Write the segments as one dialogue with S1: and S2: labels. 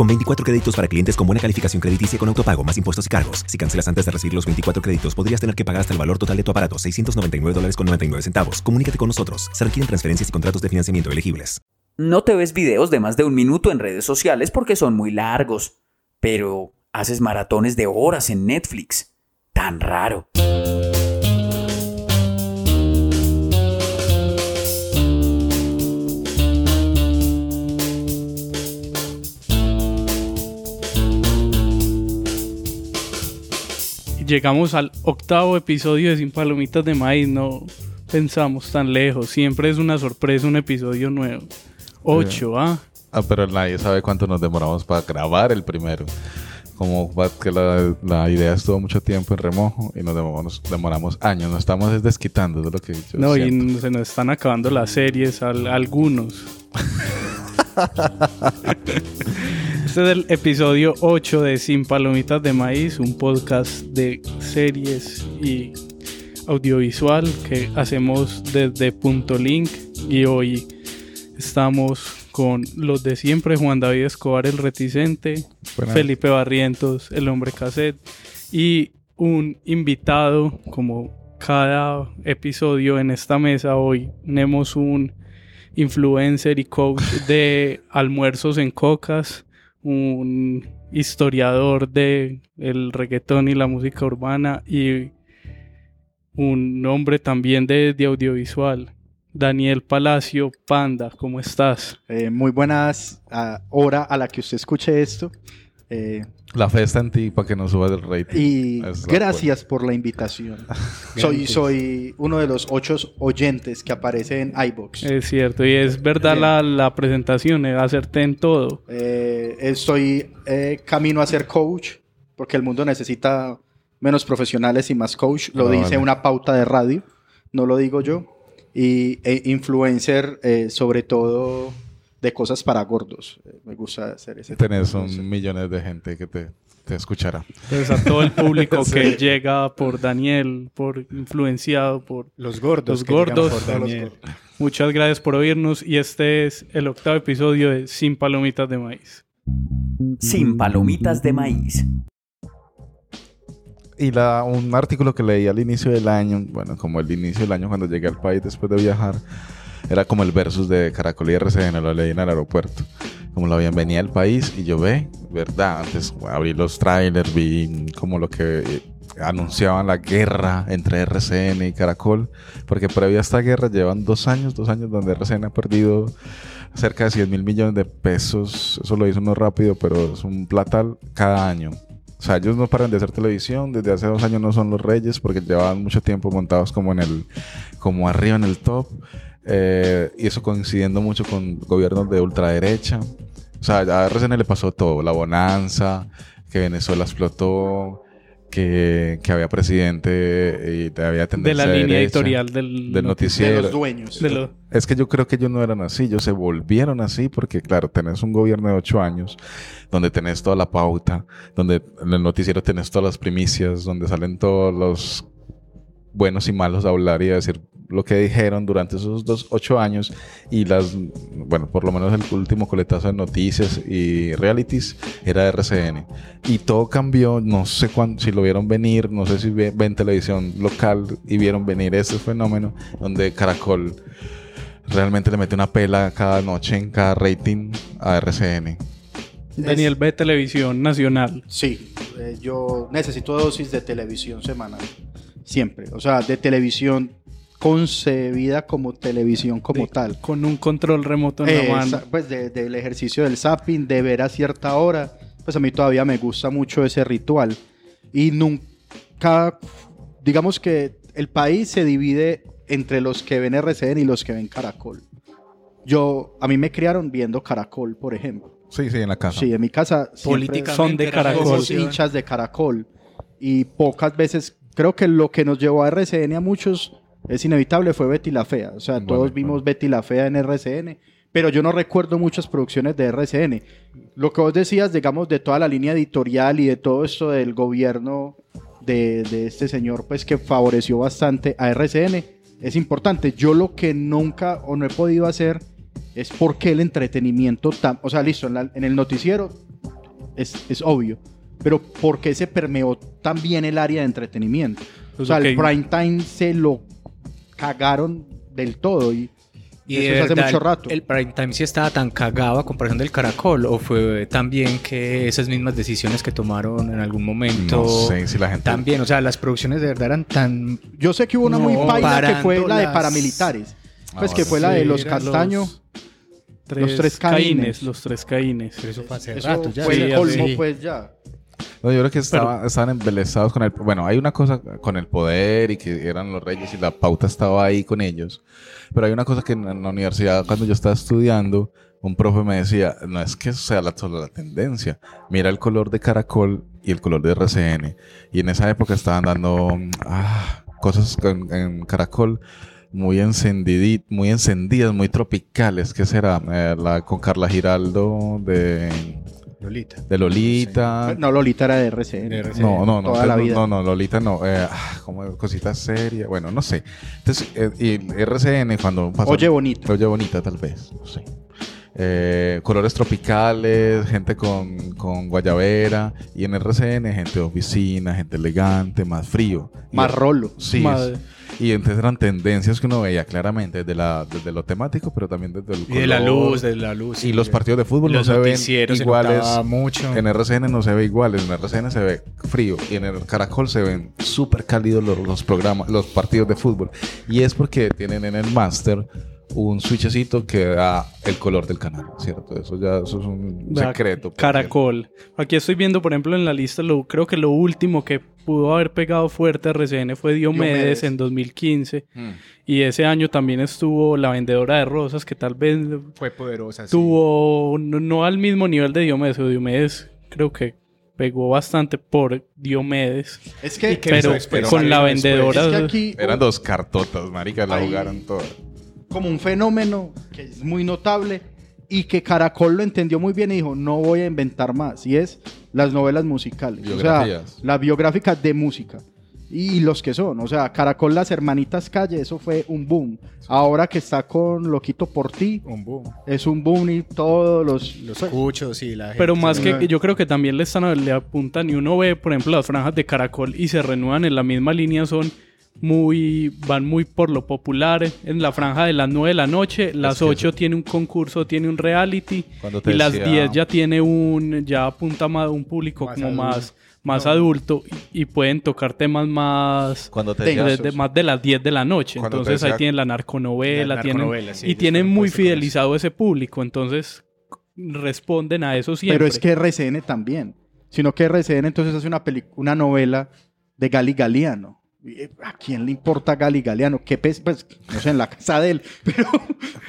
S1: Con 24 créditos para clientes con buena calificación crediticia con autopago, más impuestos y cargos. Si cancelas antes de recibir los 24 créditos, podrías tener que pagar hasta el valor total de tu aparato, 699 dólares con 99 centavos. Comunícate con nosotros. Se requieren transferencias y contratos de financiamiento elegibles.
S2: No te ves videos de más de un minuto en redes sociales porque son muy largos, pero haces maratones de horas en Netflix. Tan raro.
S3: Llegamos al octavo episodio de Sin Palomitas de Maíz, no pensamos tan lejos, siempre es una sorpresa un episodio nuevo. Ocho, ¿ah?
S4: Ah, pero nadie sabe cuánto nos demoramos para grabar el primero. Como que la, la idea estuvo mucho tiempo en remojo y nos demoramos, demoramos años. Nos estamos desquitando de lo que yo
S3: No,
S4: siento.
S3: y se nos están acabando las series, al- algunos. Este es el episodio 8 de Sin Palomitas de Maíz, un podcast de series y audiovisual que hacemos desde Punto Link y hoy estamos con los de siempre, Juan David Escobar el reticente,
S4: Buenas.
S3: Felipe Barrientos el hombre cassette y un invitado como cada episodio en esta mesa hoy tenemos un influencer y coach de almuerzos en cocas, un historiador de el reggaetón y la música urbana y un hombre también de, de audiovisual. Daniel Palacio, Panda, ¿cómo estás?
S5: Eh, muy buenas a hora a la que usted escuche esto. Eh,
S4: La fe está en ti para que nos subas el rating.
S5: y
S4: Es la
S5: gracias por la invitación. soy, soy uno de los ocho oyentes que aparece en iBox.
S3: Es cierto, y es verdad
S5: Bien.
S3: la, la presentación, es hacerte en todo.
S5: Eh, estoy eh, camino a ser coach porque el mundo necesita menos profesionales y más coach. Lo
S4: Ah,
S5: dice
S4: vale.
S5: una pauta de radio, no lo digo yo. Y e influencer, eh, sobre todo de cosas para gordos. Eh, me gusta hacer ese tipo de
S4: Tenés un millones de gente que te, te escuchará.
S3: Entonces a todo el público que llega por Daniel, por influenciado por
S6: Los gordos.
S3: Los gordos.
S6: por Daniel.
S3: Muchas gracias por oírnos y este es el octavo episodio de Sin Palomitas de Maíz.
S2: Sin palomitas de maíz.
S4: Y la, un artículo que leí al inicio del año, bueno, como el inicio del año cuando llegué al país después de viajar, era como el versus de Caracol y RCN, lo leí en el aeropuerto. Como la bienvenida al país y yo ve, ¿verdad? Antes abrí los trailers, vi como lo que eh, anunciaban la guerra entre RCN y Caracol, porque previo a esta guerra llevan dos años, dos años donde RCN ha perdido cerca de 100 mil millones de pesos, eso lo hizo uno rápido, pero es un platal cada año. O sea, ellos no paran de hacer televisión, desde hace dos años no son los reyes porque llevaban mucho tiempo montados como en el, como arriba en el top. Eh, y eso coincidiendo mucho con gobiernos de ultraderecha. O sea, a RCN le pasó todo, la bonanza, que Venezuela explotó, que, que había presidente y había
S3: De
S4: tendencia
S3: la línea
S4: derecha,
S3: editorial del,
S4: del
S5: de
S4: noticiero.
S5: los dueños.
S3: de lo-
S4: Es que yo creo que ellos no eran así, ellos se volvieron así porque, claro, tenés un gobierno de ocho años donde tenés toda la pauta, donde en el noticiero tenés todas las primicias, donde salen todos los buenos y malos a hablar y a decir lo que dijeron durante esos dos, ocho años y las, bueno, por lo menos el último coletazo de noticias y realities era de RCN. Y todo cambió, no sé cuándo, si lo vieron venir, no sé si ve- ven televisión local y vieron venir ese fenómeno donde Caracol realmente le mete una pela cada noche en cada rating a RCN.
S3: Daniel ve televisión nacional.
S5: Sí, eh, yo necesito dosis de televisión semanal. Siempre. O sea, de televisión concebida como televisión como
S3: de-
S5: tal.
S3: Con un control remoto en
S5: Eh,
S3: la mano.
S5: pues de- del ejercicio del zapping, de ver a cierta hora. Pues a mí todavía me gusta mucho ese ritual. Y nunca, digamos que el país se divide entre los que ven RCN y los que ven Caracol. Yo, a mí me criaron viendo Caracol, por ejemplo.
S4: Sí, sí, en la casa.
S5: Sí, en mi casa
S3: son de Caracol.
S5: hinchas de Caracol. Y pocas veces, creo que lo que nos llevó a RCN a muchos es inevitable, fue Betty la Fea. O sea,
S4: Bueno,
S5: todos
S4: bueno.
S5: vimos Betty la Fea en RCN, pero yo no recuerdo muchas producciones de RCN. Lo que vos decías, digamos, de toda la línea editorial y de todo esto del gobierno de, de este señor, pues que favoreció bastante a RCN, es importante. Yo lo que nunca o no he podido hacer es porque el entretenimiento, tan, o sea, listo, en, la- en el noticiero es, es obvio, pero ¿por qué se permeó también el área de entretenimiento? O
S3: Pues,
S5: sea,
S3: ok.
S5: el prime time se lo cagaron del todo y,
S6: Y
S5: eso
S6: de
S5: es hace mucho rato.
S6: ¿El prime time sí estaba tan cagado a comparación del caracol? ¿O fue también que esas mismas decisiones que tomaron en algún momento?
S4: No sé si la gente...
S6: También, o sea, las producciones de verdad eran tan...
S5: Yo sé que hubo una muy paila que fue la de paramilitares. Pues
S4: Ah,
S5: que fue la de los
S3: eran
S5: Castaño.
S3: Los tres,
S5: tres
S3: caínes.
S5: caínes.
S3: Los tres caínes.
S6: Pero eso fue hace
S5: Eso
S6: rato ya.
S5: fue
S3: Sí,
S5: el colmo,
S6: sí.
S5: pues ya.
S4: No, yo creo que estaba- estaban embelesados con el... Bueno, hay una cosa con el poder y que eran los reyes y la pauta estaba ahí con ellos. Pero hay una cosa que en, la universidad, cuando yo estaba estudiando, un profe me decía, no es que sea la, solo la tendencia. Mira el color de Caracol y el color de RCN. Y en esa época estaban dando ah, cosas con- en Caracol muy encendidit, muy encendidas, muy tropicales. ¿Qué será? Eh, la con Carla Giraldo de,
S6: Lolita.
S4: de Lolita.
S5: No, Lolita era de RCN.
S6: De RCN.
S4: No, no, no.
S5: Toda la
S4: no,
S5: vida.
S4: No, no, Lolita no. Eh, ah, como cositas serias. Bueno, no sé. Entonces, eh, y RCN cuando pasó.
S5: Oye bonita.
S4: Oye bonita, tal vez. No sé. Eh, colores tropicales, gente con, con guayabera. Y en RCN, gente de oficina, gente elegante, más frío. Y-
S5: Más rolo.
S4: Sí.
S3: Madre.
S4: es- y entonces eran tendencias que uno veía claramente desde, la, desde lo temático, pero también desde el
S6: Y de la
S4: color.
S6: luz, de la luz.
S4: Y los partidos de fútbol
S6: los
S4: no se ven
S6: se
S4: iguales.
S6: mucho.
S4: En RCN no se ve iguales, en RCN se ve frío y en el Caracol se ven súper cálidos los, los programas, los partidos de fútbol. Y es porque tienen en el máster un switchecito que da el color del canal, ¿cierto? Eso ya eso es un secreto.
S3: Caracol. Aquí estoy viendo, por ejemplo, en la lista, lo, creo que lo último que pudo haber pegado fuerte a RCN fue Diomedes,
S5: Diomedes.
S3: en 2015.
S4: Mm.
S3: Y ese año también estuvo La Vendedora de Rosas, que tal vez
S6: Fue poderosa. sí.
S3: tuvo, no, no al mismo nivel de Diomedes, o Diomedes creo que pegó bastante por Diomedes.
S5: Es que,
S6: que
S3: Pero con la vendedora...
S5: es que aquí
S4: Eran dos cartotas, marica, la
S5: Ay.
S4: jugaron todas.
S5: como un fenómeno que es muy notable y que Caracol lo entendió muy bien y dijo, no voy a inventar más. Y es las novelas musicales. O sea,
S4: Biografías.
S5: las biográficas de música. Y los que son. O sea, Caracol, las hermanitas Calle, eso fue un boom. Ahora que está con Loquito por ti,
S6: Un boom.
S5: es un boom y todos los...
S6: Los cuchos y la
S3: Pero
S6: gente
S3: más
S6: se-
S3: que yo creo que también le están le apuntan y uno ve, por ejemplo, las franjas de Caracol y se renuevan en la misma línea son muy van muy por lo popular. En la franja de las 9 de la noche, las
S4: que
S3: 8
S4: eso-
S3: tiene un concurso, tiene un reality
S4: Cuando te
S3: y las
S4: decía-
S3: 10 ya tiene un ya apunta más a un público
S6: Más
S3: como
S6: adulto.
S3: más más adulto y, y pueden tocar temas más
S4: Cuando te
S5: De-
S4: decía-
S3: de- de- más de las 10 de la noche.
S4: Cuando
S3: Entonces ahí tienen la narconovela,
S6: La
S3: tienen,
S6: narconovela, sí,
S3: y tienen muy fidelizado ese público. Entonces responden a eso siempre.
S5: Pero es que RCN también. Sino que RCN entonces hace una, peli- una novela de Gali Galeano. Eh, ¿A quién le importa Gali Galeano? Qué pe- pues, no sé, en la casa de él, pero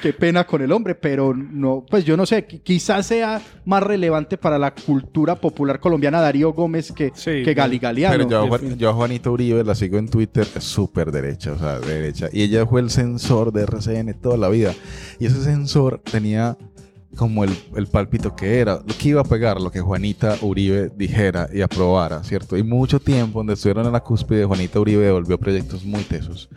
S5: qué pena con el hombre, pero no, pues yo no sé, qui- quizás sea más relevante para la cultura popular colombiana Darío Gómez que,
S3: Sí,
S5: que Gali Galeano.
S4: Pero yo, yo Juanita Uribe la sigo en Twitter, es súper derecha, o sea, derecha. Y ella fue el censor de RCN toda la vida. Y ese censor tenía como el, el pálpito que era, lo que iba a pegar, lo que Juanita Uribe dijera y aprobara, ¿cierto? Y mucho tiempo, donde estuvieron en la cúspide, Juanita Uribe devolvió proyectos muy tesos,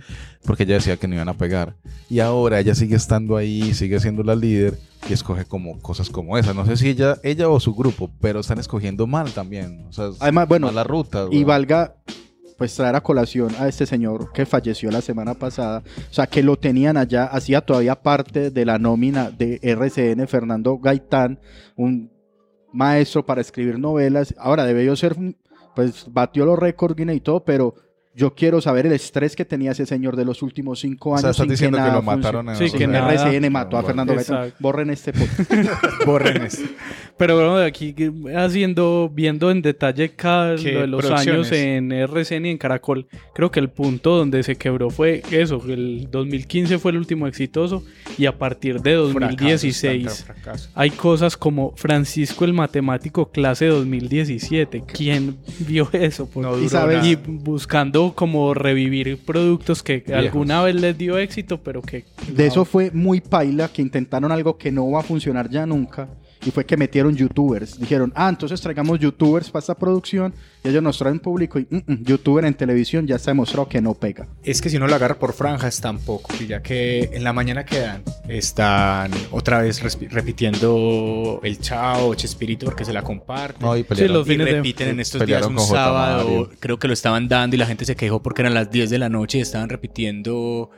S4: porque ella decía que no iban a pegar. Y ahora ella sigue estando ahí, sigue siendo la líder y escoge como cosas como esas. No sé si ella, ella o su grupo, pero están escogiendo mal también. O sea,
S5: Además, bueno,
S4: la ruta.
S5: Y valga pues traer a colación a este señor que falleció la semana pasada, o sea, que lo tenían allá, hacía todavía parte de la nómina de RCN, Fernando Gaitán, un maestro para escribir novelas, ahora debió ser, pues batió los récords y todo, pero yo quiero saber el estrés que tenía ese señor de los últimos cinco
S4: O
S5: años.
S4: sea, estás
S5: sin
S4: diciendo que, lo mataron en
S3: Sí, que nada.
S5: RCN mató a Fernando Gaitán.
S3: exacto.
S5: Borren este podcast.
S6: Borren esto.
S3: Pero bueno, aquí haciendo, viendo en detalle cada
S6: ¿Qué
S3: lo de los años en RCN y en Caracol, creo que el punto donde se quebró fue eso, que el 2015 fue el último exitoso y a partir de 2016
S6: Fracaso,
S3: hay cosas como Francisco el Matemático clase 2017. ¿Quién vio eso? Por-
S6: No
S5: Y
S6: duró
S5: sabes-
S6: nada.
S3: y buscando como revivir productos que alguna vez les dio éxito, pero que...
S5: De eso fue muy paila que intentaron algo que no va a funcionar ya nunca. Y fue que metieron youtubers. Dijeron, ah, entonces traigamos youtubers para esta producción. Y ellos nos traen público. Y mm, mm, youtuber en televisión ya se ha demostrado que no pega.
S6: Es que si uno lo agarra por franjas tampoco, y ya que en la mañana quedan, están otra vez repitiendo el Chao, Chespirito porque se la comparten.
S4: No, y
S3: Sí, los
S6: y
S3: fines de...
S6: repiten en estos días un sábado, creo que lo estaban dando y la gente se quejó porque eran las 10 de la noche y estaban repitiendo.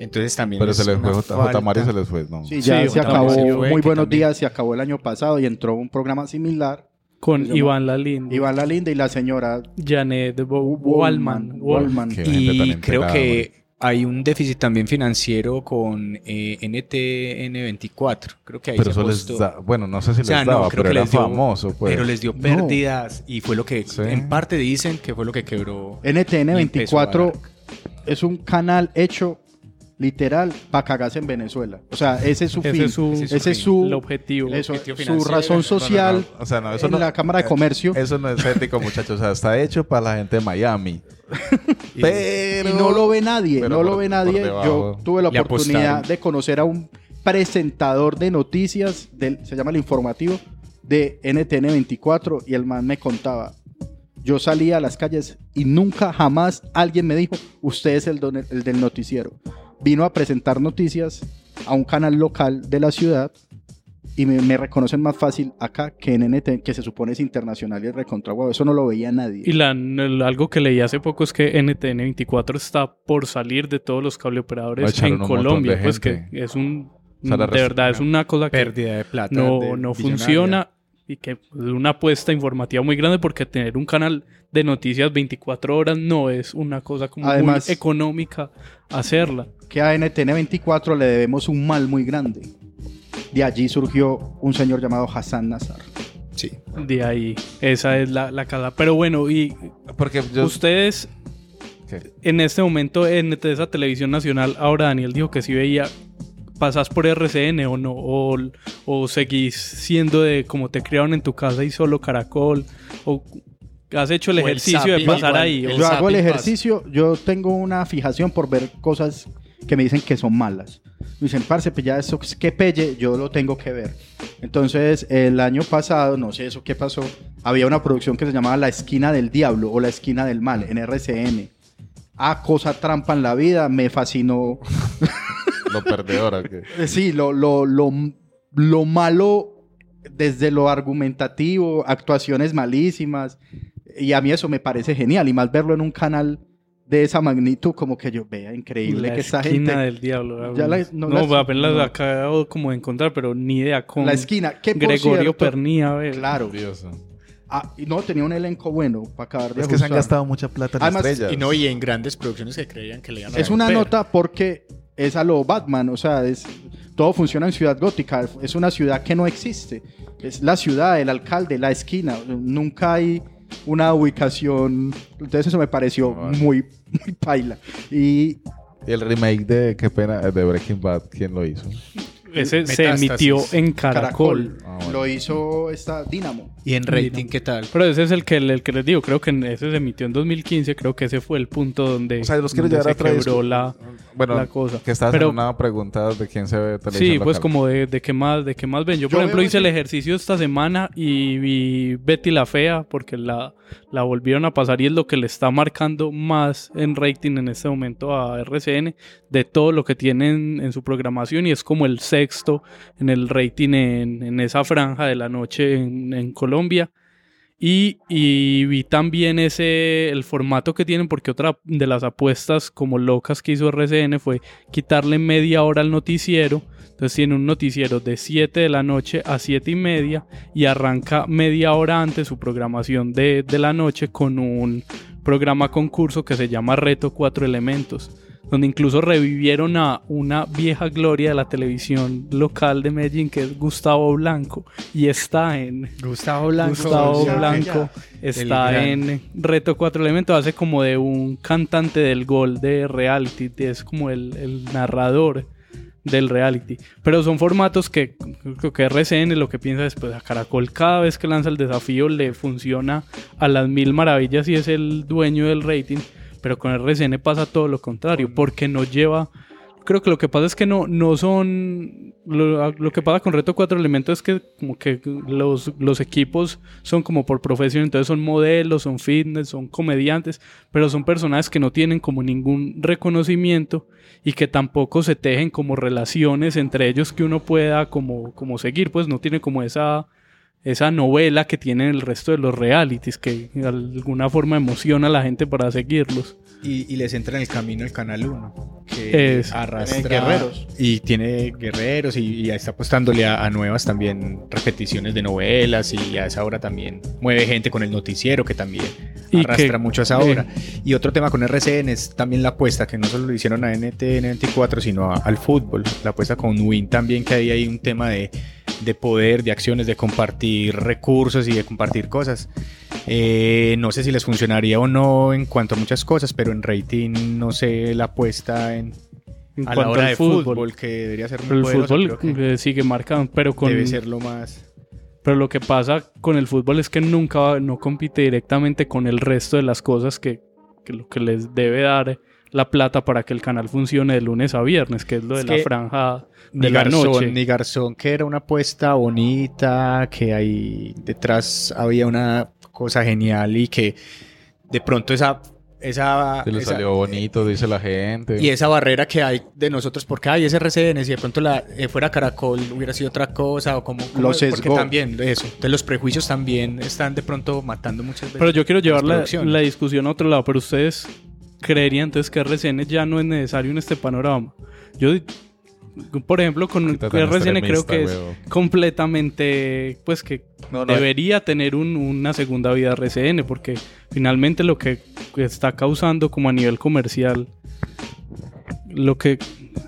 S6: Entonces también
S4: Pero
S6: es
S4: se les fue J. Mario se les fue, no.
S5: Sí, ya
S3: Sí,
S5: se acabó.
S6: fue,
S5: muy buenos
S6: también-
S5: días. Se acabó el año pasado y entró un programa similar.
S3: Con Iván Lalín,
S5: Iván La Linda y la señora
S3: Janet Wallman. Wall-
S5: Wallman.
S6: Y creo
S4: enterada,
S6: que hay un déficit también financiero con eh, NTN24. Creo que ahí
S4: Pero
S6: se
S4: eso les da, bueno, no sé si
S6: O sea,
S4: les
S6: no,
S4: daba,
S6: creo
S4: pero
S6: que
S4: era
S6: les dio-
S4: famoso, pues.
S6: Pero les dio
S5: No.
S6: pérdidas y fue lo que
S4: Sí.
S6: en parte dicen que fue lo que quebró.
S5: NTN
S6: Y empezó a
S5: 24
S6: dar.
S5: es un canal hecho literal para cagarse en Venezuela. O sea, ese es su
S3: Ese
S5: fin.
S3: es su-
S5: ese es su,
S3: el objetivo.
S5: eso,
S6: objetivo
S5: su razón
S6: No, no,
S5: social
S4: No, no, O sea, no, eso
S5: en
S4: no,
S5: la Cámara de Comercio.
S4: Eso no es ético, muchachos. O sea, está hecho para la gente de Miami.
S6: Y-
S4: Pero...
S5: y no lo ve nadie,
S4: pero
S5: no lo ve nadie. Yo tuve la
S6: Le
S5: oportunidad
S6: apostaron.
S5: de conocer a un presentador de noticias, del, se llama el informativo, de NTN 24 y el man me contaba. Yo salía a las calles y nunca jamás alguien me dijo, usted es el, don- el del noticiero. Vino a presentar noticias a un canal local de la ciudad y me, me reconocen más fácil acá que en NTN, que se supone es internacional y es recontra huevo. Eso no lo veía nadie.
S3: Y la- el- algo que leí hace poco es que NTN24 está por salir de todos los cableoperadores en Colombia.
S4: de
S3: Pues que es un...
S4: O sea,
S3: de verdad, es una cosa que
S6: pérdida de plata.
S3: no,
S6: de-
S3: no funciona y que es una apuesta informativa muy grande porque tener un canal de noticias 24 horas no es una cosa como
S5: Además-
S3: muy económica hacerla.
S5: que a NTN 24 le debemos un mal muy grande. De allí surgió un señor llamado Hassan Nazar.
S6: Sí.
S3: De ahí, esa es la, la casa. Pero bueno, y
S4: Porque yo...
S3: ustedes
S4: ¿Qué?
S3: en este momento en esa televisión nacional, ahora Daniel dijo que sí veía, ¿pasás por RCN o no? ¿O, o seguís siendo de como te criaron en tu casa y solo Caracol? ¿O has hecho el
S6: O el
S3: ejercicio de
S6: zapping,
S3: pasar
S6: igual,
S3: ahí?
S6: el
S5: yo hago el ejercicio, yo tengo una fijación por ver cosas que me dicen que son malas. Me dicen, parce, pues ya eso que pelle, yo lo tengo que ver. Entonces, el año pasado, no sé eso qué pasó, había una producción que se llamaba La Esquina del Diablo o La Esquina del Mal en RCN. Ah, cosa trampa en la vida, me fascinó.
S4: Lo perdedora. que...
S5: Eh, Sí, lo, lo, lo, lo malo desde lo argumentativo, actuaciones malísimas. Y a mí eso me parece genial. Y más verlo en un canal de esa magnitud, como que yo vea increíble
S3: la
S5: que esa
S3: esquina
S5: gente.
S3: del diablo.
S5: Ya la-
S3: no,
S5: no la-
S3: apenas
S5: no.
S3: la acabo como de encontrar, pero ni idea con
S5: La esquina, que
S3: Gregorio Pernía. a ver.
S5: Claro.
S4: Dios.
S5: Ah, y no, tenía un elenco bueno para acabar de
S4: Es que se han gastado mucha plata en
S5: Además,
S4: estrellas.
S6: Y no, y en grandes producciones que creían que le iban a
S5: Es una nota porque es a lo Batman, o sea, es, todo funciona en Ciudad Gótica, es una ciudad que no existe. Es la ciudad, el alcalde, la esquina, nunca hay una ubicación. Entonces eso me pareció
S4: Vale.
S5: muy, muy paila. Y
S4: Y el remake de Qué pena de Breaking Bad, ¿quién lo hizo?
S3: Ese se emitió en Caracol.
S5: Caracol
S4: Ah, bueno.
S5: lo hizo esta Dynamo.
S6: ¿Y en rating qué tal?
S3: Pero ese es el que, el que les digo, creo que ese se emitió en 2015, creo que ese fue el punto donde,
S4: O sea, los quiero
S3: donde
S4: llevar
S3: se quebró la,
S4: Bueno,
S3: la cosa.
S4: que estás
S3: Pero-
S4: en una pregunta de quién se ve televisión
S3: Sí, pues como de, de qué más, de qué más ven. Yo, por
S5: Yo
S3: ejemplo, hice el ejercicio esta semana y vi Betty la Fea porque la, la volvieron a pasar y es lo que le está marcando más en rating en este momento a RCN de todo lo que tienen en su programación y es como el sexto en el rating en, en esa franja de la noche en, en Colombia. Y, y vi también ese el formato que tienen porque otra de las apuestas como locas que hizo RCN fue quitarle media hora al noticiero. Entonces tiene un noticiero de 7 de la noche a 7 y media y arranca media hora antes su programación de, de la noche con un programa concurso que se llama Reto Cuatro Elementos, donde incluso revivieron a una vieja gloria de la televisión local de Medellín que es Gustavo Blanco y está en
S6: Gustavo Blanco.
S3: Gustavo
S5: ya,
S3: Blanco está en Reto Cuatro Elementos, hace como de un cantante del gol de reality, es como el, el narrador del reality. Pero son formatos que creo que RCN lo que piensa después a Caracol cada vez que lanza el desafío le funciona a las mil maravillas y es el dueño del rating. Pero con RCN pasa todo lo contrario, porque no lleva... Creo que lo que pasa es que no, no son... Lo, lo que pasa con Reto 4 Elementos es que como que los, los equipos son como por profesión, entonces son modelos, son fitness, son comediantes, pero son personajes que no tienen como ningún reconocimiento y que tampoco se tejen como relaciones entre ellos que uno pueda como, como seguir, pues no tiene como esa esa novela que tienen el resto de los realities, que de alguna forma emociona a la gente para seguirlos.
S6: Y, y les entra en el camino el Canal 1, que
S3: Es-
S6: arrastra...
S5: Guerreros.
S6: Y tiene guerreros y, y está apostándole a, a nuevas también repeticiones de novelas y a esa hora también mueve gente con el noticiero que también
S3: Y
S6: arrastra
S3: que-
S6: mucho a esa hora. Y otro tema con RCN es también la apuesta, que no solo lo hicieron a NTN 24, sino a- al fútbol. La apuesta con Win también, que hay ahí un tema de, de poder, de acciones, de compartir recursos y de compartir cosas. Eh, no sé si les funcionaría o no en cuanto a muchas cosas, pero en rating no sé la apuesta en,
S3: En
S6: a la
S3: cuanto
S6: hora
S3: al
S6: de fútbol, que debería ser muy
S3: Pero el fútbol
S6: creo que
S3: eh, sigue marcado, pero con
S6: debe ser lo más...
S3: pero lo que pasa con el fútbol es que nunca no compite directamente con el resto de las cosas que, que lo que les debe dar la plata para que el canal funcione de lunes a viernes, que es lo de
S6: Es
S3: la franja de
S6: Ni
S3: la
S6: Garzón,
S3: noche.
S6: ni Garzón, que era una apuesta bonita, que ahí detrás había una cosa genial y que de pronto esa... esa,
S4: Se le
S6: esa-
S4: salió bonito, dice la gente.
S6: Y esa barrera que hay de nosotros, porque hay ese RCN, si de pronto la, eh, fuera Caracol hubiera sido otra cosa, o como... como-
S5: Lo
S6: porque también, eso. Entonces los prejuicios también están de pronto matando muchas veces.
S3: Pero yo quiero llevar la, la discusión a otro lado, pero ustedes creerían entonces que RCN ya no es necesario en este panorama. Yo, por ejemplo, con RCN creo que es
S4: huevo.
S3: completamente, pues que
S4: No, no,
S3: debería tener un- una segunda vida RCN, porque finalmente lo que está causando como a nivel comercial, lo que...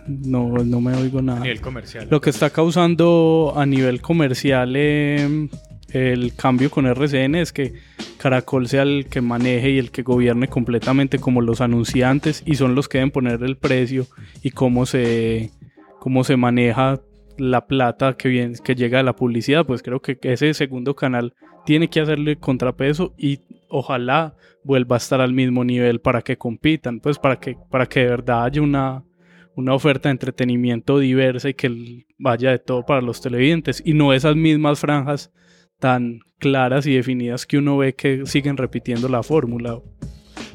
S3: No, no me oigo
S6: a
S3: nada.
S6: nivel comercial.
S3: Lo que está causando a nivel comercial eh, el cambio con RCN es que Caracol sea el que maneje y el que gobierne completamente como los anunciantes y son los que deben poner el precio y cómo se, cómo se maneja la plata que, viene, que llega de la publicidad. Pues creo que ese segundo canal tiene que hacerle contrapeso y ojalá vuelva a estar al mismo nivel para que compitan, pues para que, para que de verdad haya una, una oferta de entretenimiento diversa y que vaya de todo para los televidentes y no esas mismas franjas tan claras y definidas que uno ve que siguen repitiendo la fórmula.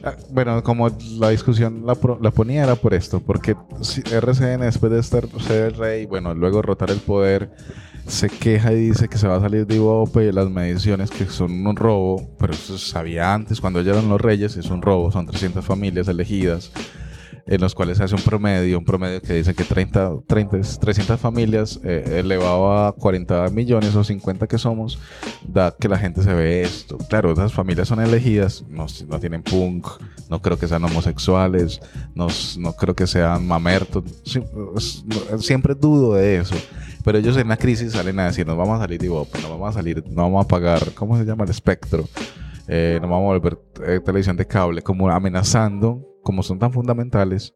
S4: Ah, Bueno, como la discusión la, la ponía era por esto, porque RCN después de estar ser el rey, bueno, luego rotar el poder, se queja y dice que se va a salir de Ivope y las mediciones que son un robo, pero eso se sabía antes, cuando ya eran los reyes, es un robo, son 300 familias elegidas, en los cuales se hace un promedio, un promedio que dice que 30, 30 300 familias eh, elevado a 40 millones o 50 que somos, da que la gente se ve esto. Claro, esas familias son elegidas, no, no tienen punk, no creo que sean homosexuales, no, no creo que sean mamertos, siempre dudo de eso. Pero ellos en la crisis salen a decir, nos vamos a salir de Ivope, nos vamos a salir, no vamos a pagar, ¿cómo se llama? El espectro. Eh, nos vamos a volver eh, televisión de cable, como amenazando, como son tan fundamentales,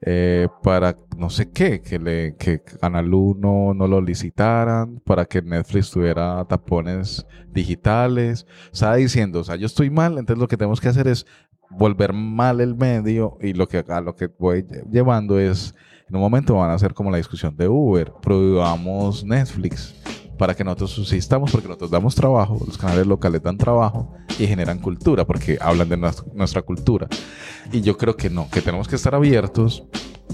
S4: eh, para no sé qué, que, le, Canal 1 no lo licitaran, para que Netflix tuviera tapones digitales. Estaba diciendo, o sea, yo estoy mal, entonces lo que tenemos que hacer es volver mal el medio y lo que a lo que voy lle- llevando es, en un momento van a ser como la discusión de Uber, prohibamos Netflix para que nosotros subsistamos, porque nosotros damos trabajo, los canales locales dan trabajo y generan cultura, porque hablan de nuestra cultura. Y yo creo que no, que tenemos que estar abiertos,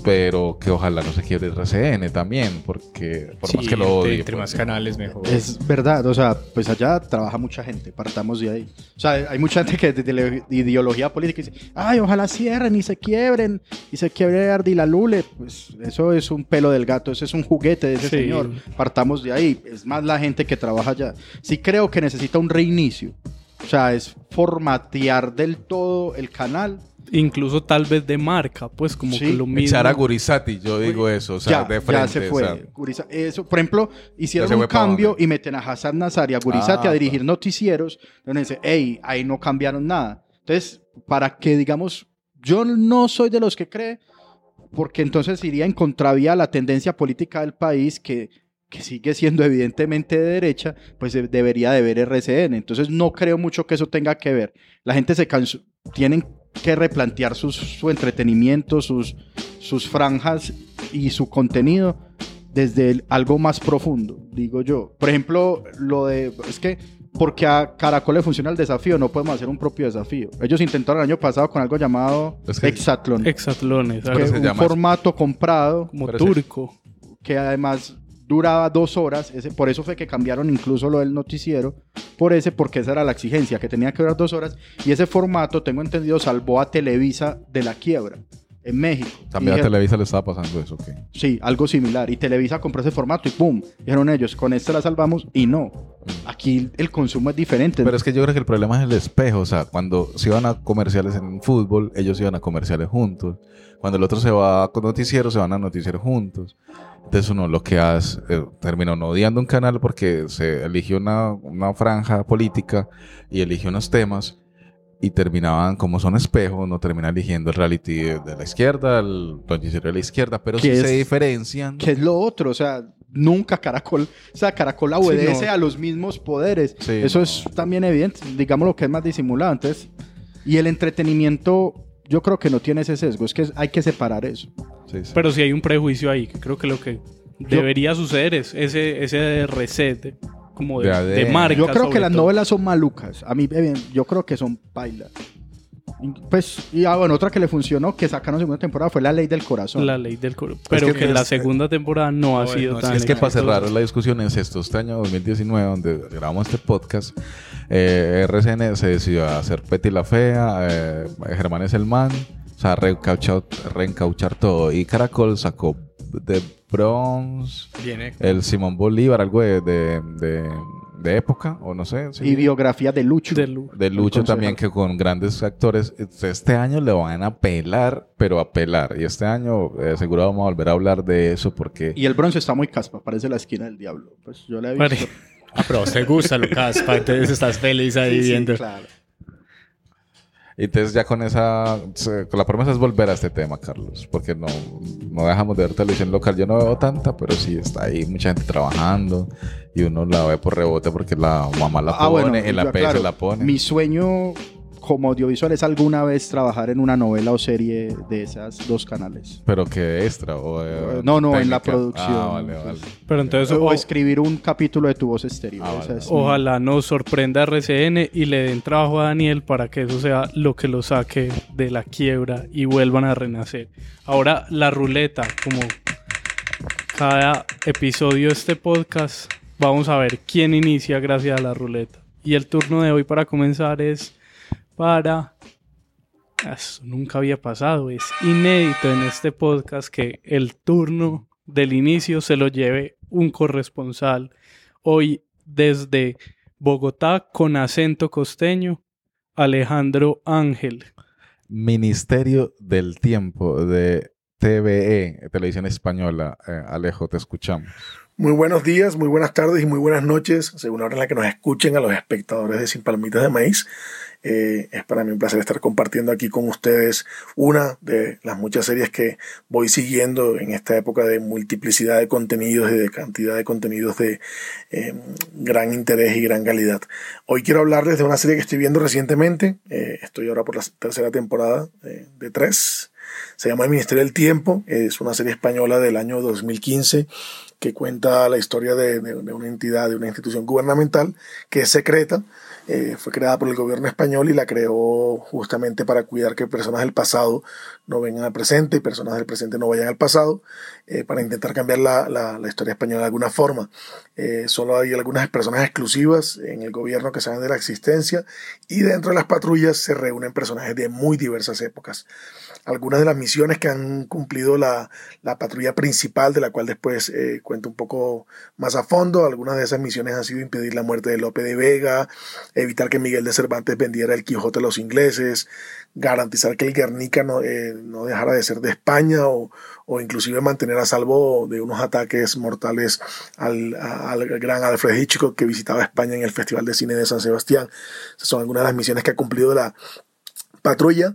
S4: pero que ojalá no se quiebre el RCN también, porque por más
S6: Sí,
S4: que lo odie.
S6: Entre
S4: pues,
S6: más canales, mejor.
S5: Es verdad, o sea, pues allá trabaja mucha gente, partamos de ahí. O sea, hay mucha gente que de, de la ideología política dice, ay, ojalá cierren y se quiebren, y se quiebre Ardila Lule. Pues eso es un pelo del gato, ese es un juguete de ese
S3: Sí.
S5: señor. Partamos de ahí. Es más la gente que trabaja allá. Sí creo que necesita un reinicio. O sea, es formatear del todo el canal.
S3: Incluso tal vez de marca, pues como
S5: Sí.
S3: que lo mismo.
S4: Echar a Gurizati, yo digo eso, o sea,
S5: ya,
S4: de frente.
S5: ya se fue.
S4: o sea,
S5: Guriza- eso, por ejemplo, hicieron un cambio y meten a Hassan Nazar y a Gurizati
S4: Ah,
S5: a dirigir noticieros. Donde dice, hey, ahí no cambiaron nada. Entonces, para que digamos, yo no soy de los que cree, porque entonces iría en contravía a la tendencia política del país que, que sigue siendo evidentemente de derecha, pues de- debería de ver RCN. Entonces no creo mucho que eso tenga que ver. La gente se cansó, tienen que replantear sus- su entretenimiento, sus, sus franjas y su contenido desde el- algo más profundo, digo yo. Por ejemplo, lo de, es que, porque a Caracol le funciona el desafío, no podemos hacer un propio desafío. Ellos intentaron el año pasado con algo llamado
S4: Es que-
S5: Exatlón,
S3: algo
S5: es un
S4: llama-
S5: formato comprado
S3: como
S4: pero sí.
S3: turco.
S5: que además duraba dos horas, ese, por eso fue que cambiaron incluso lo del noticiero, por ese, porque esa era la exigencia, que tenía que durar dos horas, y ese formato, tengo entendido, salvó a Televisa de la quiebra en México.
S4: También a Televisa le estaba pasando eso, ¿ok?
S5: Sí, algo similar, y Televisa compró ese formato y ¡pum! Dijeron ellos, con este la salvamos, y no. Aquí el consumo es diferente.
S4: Pero es que yo creo que el problema es el espejo. O sea, cuando se iban a comerciales en fútbol, ellos iban a comerciales juntos. Cuando el otro se va con noticiero, se van a noticiero juntos. Entonces uno lo que hace, eh, terminó no odiando un canal porque se eligió una, una franja política y eligió unos temas y terminaban, como son espejos, no termina eligiendo el reality de, de la izquierda, el noticiero de la izquierda, pero sí
S5: ¿Qué
S4: se
S5: es?
S4: diferencian.
S5: que es lo otro, o sea, nunca Caracol, o sea, Caracol obedece
S3: no.
S5: a los mismos poderes.
S4: Sí,
S5: Eso
S4: no.
S5: es también evidente, digamos lo que es más disimulado. Entonces, y el entretenimiento, yo creo que no tiene ese sesgo, es que hay que separar eso.
S4: Sí, sí.
S3: Pero sí hay un prejuicio ahí, que creo que lo que debería suceder es ese, ese reset de- como de,
S4: De
S3: de, marca.
S5: Yo creo que las
S3: todo.
S5: novelas son malucas. A mí, eh, yo creo que son paila. Pues, y ah, bueno, otra que le funcionó, que sacaron segunda temporada, fue La Ley del Corazón.
S3: La ley del coro. Pero
S4: que
S3: que, la
S4: es-
S3: segunda temporada no, ha
S6: no,
S3: sido
S6: no,
S3: tan
S4: Es que para cerrar la discusión es esto, este año 2019, donde grabamos este podcast, eh, RCN se decidió a hacer Petty la Fea, eh, Germán es el man, o sea, reencauchar, reencauchar todo. Y Caracol sacó The Bronze,
S6: Viene.
S4: el Simón Bolívar, algo de, de, de- de época, o no sé. sí.
S5: Y biografía de Lucho.
S3: De Lu-
S4: de Lucho también, que con grandes actores. Este año le van a pelar, pero a pelar. Y este año eh, seguro vamos a volver a hablar de eso porque...
S5: Y el bronce está muy caspa, parece la esquina del diablo. Pues yo le he visto.
S3: Pare-
S6: Ah, pero te gusta, Lucas. Entonces estás feliz ahí
S5: Sí, sí,
S6: viendo.
S5: claro.
S4: Y entonces ya con esa, con la promesa es volver a este tema, Carlos, porque no, no dejamos de ver televisión local. Yo no veo tanta, pero sí está ahí mucha gente trabajando y uno la ve por rebote porque la mamá la
S5: Ah,
S4: pone,
S5: bueno, yo
S4: PS
S5: aclaro,
S4: la pone.
S5: Mi sueño como audiovisual es alguna vez trabajar en una novela o serie de esas dos canales.
S4: Pero que extra o eh,
S5: No, no, en la
S4: técnica.
S5: producción.
S4: Ah, vale, vale.
S3: Pero entonces
S5: o
S3: o-
S5: escribir un capítulo de tu voz estéreo.
S4: Ah, vale.
S5: es mi-
S3: ojalá nos sorprenda RCN y le den trabajo a Daniel para que eso sea lo que lo saque de la quiebra y vuelvan a renacer. Ahora la ruleta, como cada episodio de este podcast, vamos a ver quién inicia gracias a la ruleta. Y el turno de hoy para comenzar es para... Eso nunca había pasado, es inédito en este podcast que el turno del inicio se lo lleve un corresponsal. Hoy desde Bogotá con acento costeño, Alejandro Ángel.
S4: Ministerio del Tiempo de TVE, Televisión Española. Eh, Alejo, te escuchamos.
S7: Muy buenos días, muy buenas tardes y muy buenas noches, según la hora en la que nos escuchen a los espectadores de Sin Palmitas de Maíz. Eh, es para mí un placer estar compartiendo aquí con ustedes una de las muchas series que voy siguiendo en esta época de multiplicidad de contenidos y de cantidad de contenidos de eh, gran interés y gran calidad. Hoy quiero hablarles de una serie que estoy viendo recientemente. Eh, estoy ahora por la tercera temporada eh, de tres. Se llama El Ministerio del Tiempo. Es una serie española del año 2015 que cuenta la historia de, una entidad, de una institución gubernamental que es secreta, eh, fue creada por el gobierno español y la creó justamente para cuidar que personas del pasado no vengan al presente y personas del presente no vayan al pasado, eh, para intentar cambiar la, la, historia española de alguna forma. Eh, solo hay algunas personas exclusivas en el gobierno que saben de la existencia y dentro de las patrullas se reúnen personajes de muy diversas épocas algunas de las misiones que han cumplido la, la patrulla principal, de la cual después eh, cuento un poco más a fondo. Algunas de esas misiones han sido impedir la muerte de Lope de Vega, evitar que Miguel de Cervantes vendiera el Quijote a los ingleses, garantizar que el Guernica no, eh, no dejara de ser de España o, o, inclusive mantener a salvo de unos ataques mortales al, al gran Alfred Hitchcock que visitaba España en el Festival de Cine de San Sebastián. Esas son algunas de las misiones que ha cumplido la patrulla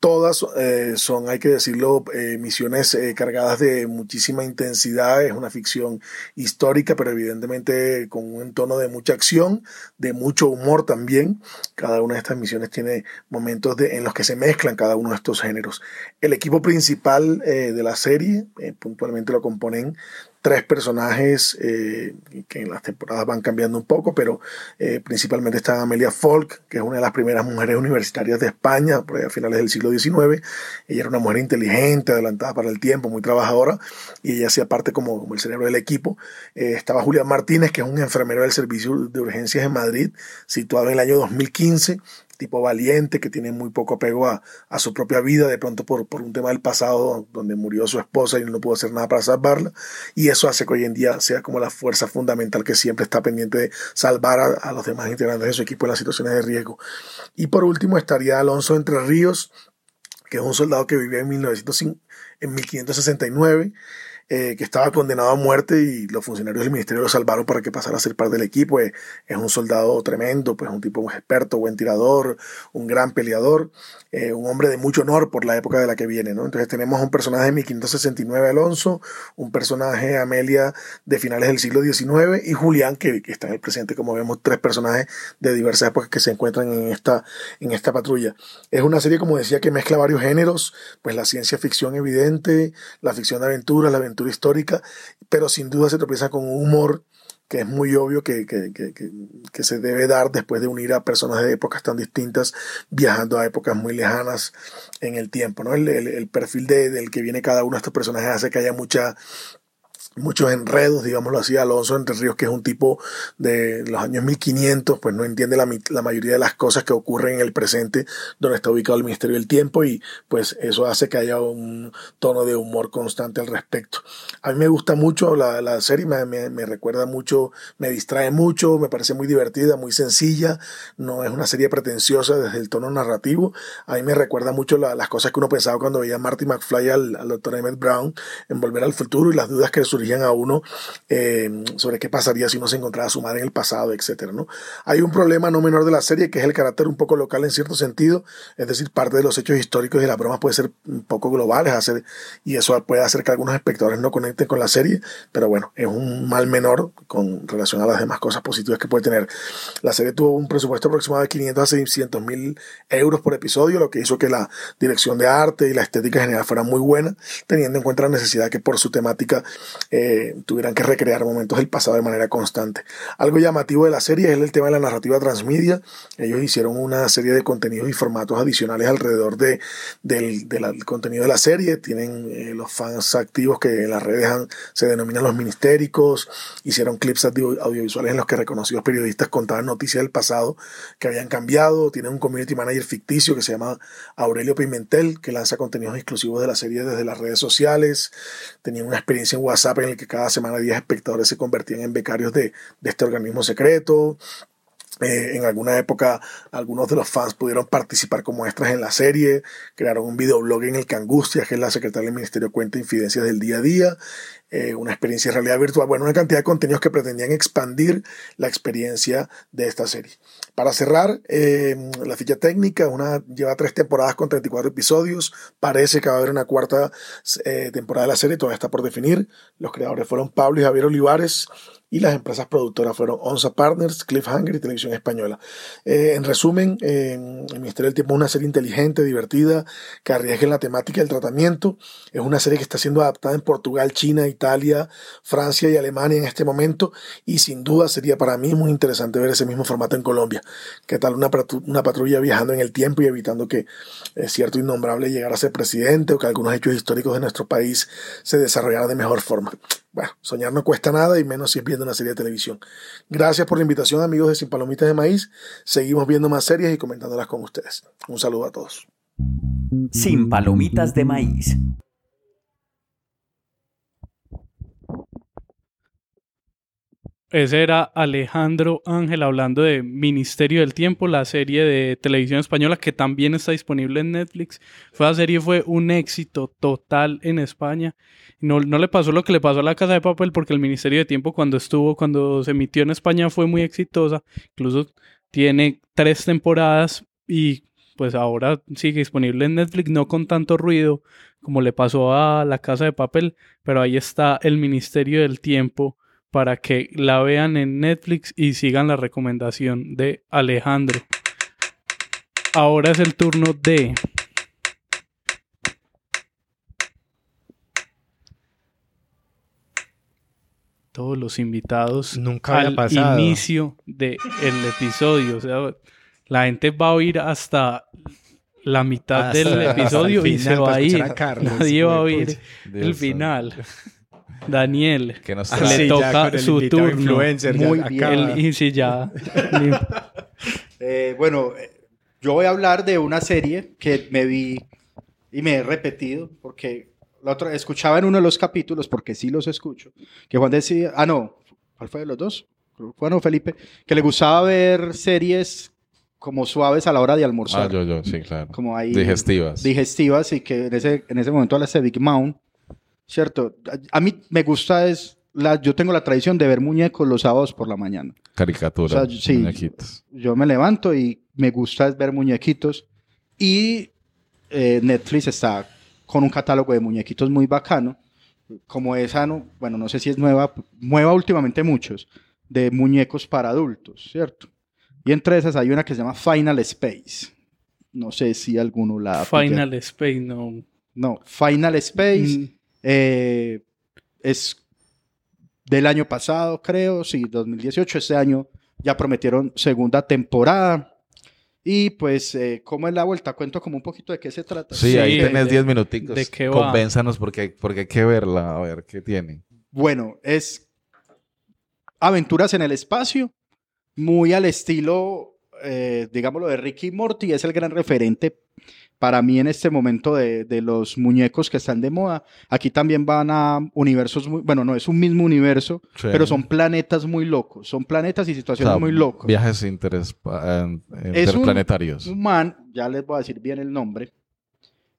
S7: Todas eh, son, hay que decirlo, eh, misiones eh, cargadas de muchísima intensidad. Es una ficción histórica, pero evidentemente con un tono de mucha acción, de mucho humor también. Cada una de estas misiones tiene momentos de, en los que se mezclan cada uno de estos géneros. El equipo principal de la serie, puntualmente lo componen tres personajes eh, que en las temporadas van cambiando un poco, pero eh, principalmente está Amelia Folk, que es una de las primeras mujeres universitarias de España, por a finales del siglo XIX. Ella era una mujer inteligente, adelantada para el tiempo, muy trabajadora, y ella hacía parte como, como el cerebro del equipo. Eh, estaba Julián Martínez, que es un enfermero del Servicio de Urgencias en Madrid, situado en el año 2015 tipo valiente, que tiene muy poco apego a, su propia vida, de pronto por, por, un tema del pasado donde murió su esposa y no pudo hacer nada para salvarla. Y eso hace que hoy en día sea como la fuerza fundamental que siempre está pendiente de salvar a, los demás integrantes de su equipo en las situaciones de riesgo. Y por último estaría Alonso Entre Ríos, que es un soldado que vivía en, 1905, en 1569 eh, que estaba condenado a muerte y los funcionarios del ministerio lo salvaron para que pasara a ser parte del equipo. Es, es un soldado tremendo, pues un tipo experto, buen tirador, un gran peleador, eh, un hombre de mucho honor por la época de la que viene. ¿no? Entonces tenemos un personaje de 1569 Alonso, un personaje Amelia de finales del siglo XIX y Julián que, que está en el presente, como vemos, tres personajes de diversas épocas que se encuentran en esta, en esta patrulla. Es una serie, como decía, que mezcla varios géneros, pues la ciencia ficción evidente, la ficción de aventura, la aventura histórica, pero sin duda se tropieza con un humor que es muy obvio que, que, que, que, se debe dar después de unir a personas de épocas tan distintas, viajando a épocas muy lejanas en el tiempo. ¿no? El, el, el perfil de, del que viene cada uno de estos personajes hace que haya mucha muchos enredos, digámoslo así. Alonso Entre Ríos, que es un tipo de los años 1500, pues no entiende la, la, mayoría de las cosas que ocurren en el presente, donde está ubicado el Ministerio del Tiempo, y pues eso hace que haya un tono de humor constante al respecto. A mí me gusta mucho la, la serie, me, me, recuerda mucho, me distrae mucho, me parece muy divertida, muy sencilla, no es una serie pretenciosa desde el tono narrativo. A mí me recuerda mucho la, las cosas que uno pensaba cuando veía Marty McFly al, al doctor Emmett Brown en Volver al Futuro y las dudas que surgían a uno eh, sobre qué pasaría si uno se encontraba su madre en el pasado, etcétera, ¿no? Hay un problema no menor de la serie que es el carácter un poco local en cierto sentido, es decir, parte de los hechos históricos y las bromas puede ser un poco globales hacer, y eso puede hacer que algunos espectadores no conecten con la serie, pero bueno, es un mal menor con relación a las demás cosas positivas que puede tener. La serie tuvo un presupuesto aproximado de 500 a 600 mil euros por episodio, lo que hizo que la dirección de arte y la estética general fuera muy buena, teniendo en cuenta la necesidad que por su temática tuvieran que recrear momentos del pasado de manera constante. Algo llamativo de la serie es el tema de la narrativa transmedia. Ellos hicieron una serie de contenidos y formatos adicionales alrededor de, del, contenido de la serie. Tienen eh, los fans activos que en las redes se denominan los ministéricos. Hicieron clips audiovisuales en los que reconocidos periodistas contaban noticias del pasado que habían cambiado. Tienen un community manager ficticio que se llama Aurelio Pimentel, que lanza contenidos exclusivos de la serie desde las redes sociales. Tenían una experiencia en WhatsApp en el que cada semana 10 espectadores se convertían en becarios de, de este organismo secreto. Eh, en alguna época algunos de los fans pudieron participar como extras en la serie, crearon un videoblog en el que Angustia, que es la secretaria del Ministerio, cuenta infidencias del día a día, eh, una experiencia de realidad virtual, bueno, una cantidad de contenidos que pretendían expandir la experiencia de esta serie. Para cerrar, eh, la ficha técnica, una lleva tres temporadas con 34 episodios, parece que va a haber una cuarta temporada de la serie, todavía está por definir, los creadores fueron Pablo y Javier Olivares, y las empresas productoras fueron Onza Partners, Cliffhanger y Televisión Española. Eh, en resumen, el Ministerio del Tiempo es una serie inteligente, divertida, que arriesga en la temática del tratamiento. Es una serie que está siendo adaptada en Portugal, China, Italia, Francia y Alemania en este momento y sin duda sería para mí muy interesante ver ese mismo formato en Colombia. ¿Qué tal una, una patrulla viajando en el tiempo y evitando que eh, cierto innombrable llegara a ser presidente o que algunos hechos históricos de nuestro país se desarrollaran de mejor forma? Bueno, soñar no cuesta nada y menos si es viendo una serie de televisión. Gracias por la invitación, amigos de Sin Palomitas de Maíz. Seguimos viendo más series y comentándolas con ustedes. Un saludo a todos.
S2: Sin Palomitas de Maíz.
S3: Ese era Alejandro Ángel hablando de Ministerio del Tiempo, la serie de televisión española que también está disponible en Netflix. Fue la serie fue un éxito total en España. No, no le pasó lo que le pasó a la Casa de Papel porque el Ministerio de Tiempo cuando estuvo, cuando se emitió en España fue muy exitosa. Incluso tiene tres temporadas y pues ahora sigue disponible en Netflix, no con tanto ruido como le pasó a La Casa de Papel, pero ahí está El Ministerio del Tiempo para que la vean en Netflix y sigan la recomendación de Alejandro. Ahora es el turno de todos los invitados
S6: Nunca
S3: al
S6: pasado.
S3: inicio del episodio. O sea, la gente va a oír hasta la mitad
S6: Hasta-
S3: del episodio y se va a ir.
S6: escuchar a Carlos,
S3: Nadie va a oír el final. Daniel,
S4: Que nos
S3: le.
S6: Sí, ya
S3: toca su turno.
S6: influencer,
S5: Muy bien.
S3: El- y si ya.
S5: Eh, bueno, yo voy a hablar de una serie que me vi y me he repetido porque la otra escuchaba en uno de los capítulos, porque sí los escucho, que Juan decía, ah, no, ¿cuál fue de los dos? Juan o Felipe, que le gustaba ver series como suaves a la hora de
S4: Ah,
S5: almorzar,
S4: yo, yo, sí, claro.
S5: como ahí
S4: Digestivas.
S5: digestivas y que en ese, en ese momento hablaste de Big Mount, ¿cierto? A, a mí me gusta es, la, yo tengo la tradición de ver muñecos los sábados por la mañana.
S4: Caricaturas.
S5: O sea, sí.
S4: muñequitos.
S5: yo me levanto y me gusta ver muñequitos. Y eh, Netflix está con un catálogo de muñequitos muy bacano. Como esa, no, bueno, no sé si es nueva, nueva últimamente muchos, de muñecos para adultos, ¿cierto? Y entre esas hay una que se llama Final Space. No sé si alguno la...
S3: Final Space, no.
S5: No, Final Space
S3: Mm,
S5: eh, es del año pasado, creo, sí, 2018. Este año ya prometieron segunda temporada. Y pues, eh, ¿cómo es la vuelta? Cuento como un poquito de qué se trata.
S4: Sí,
S3: Sí,
S4: ahí
S3: de-
S4: tenés
S3: de-
S4: 10 minuticos.
S3: de qué va.
S4: Convénzanos porque, porque hay que verla, a ver qué tiene.
S5: Bueno, es aventuras en el espacio, muy al estilo, eh, digámoslo, de Ricky Morty. Es el gran referente para mí en este momento de, de los muñecos que están de moda. Aquí también van a universos muy, bueno, no es un mismo universo,
S4: Sí.
S5: pero son planetas muy locos. Son planetas y
S4: O
S5: situaciones
S4: sea,
S5: muy locos.
S4: Viajes interes- en-
S5: Es un-
S4: interplanetarios.
S5: Un man, ya les voy a decir bien el nombre,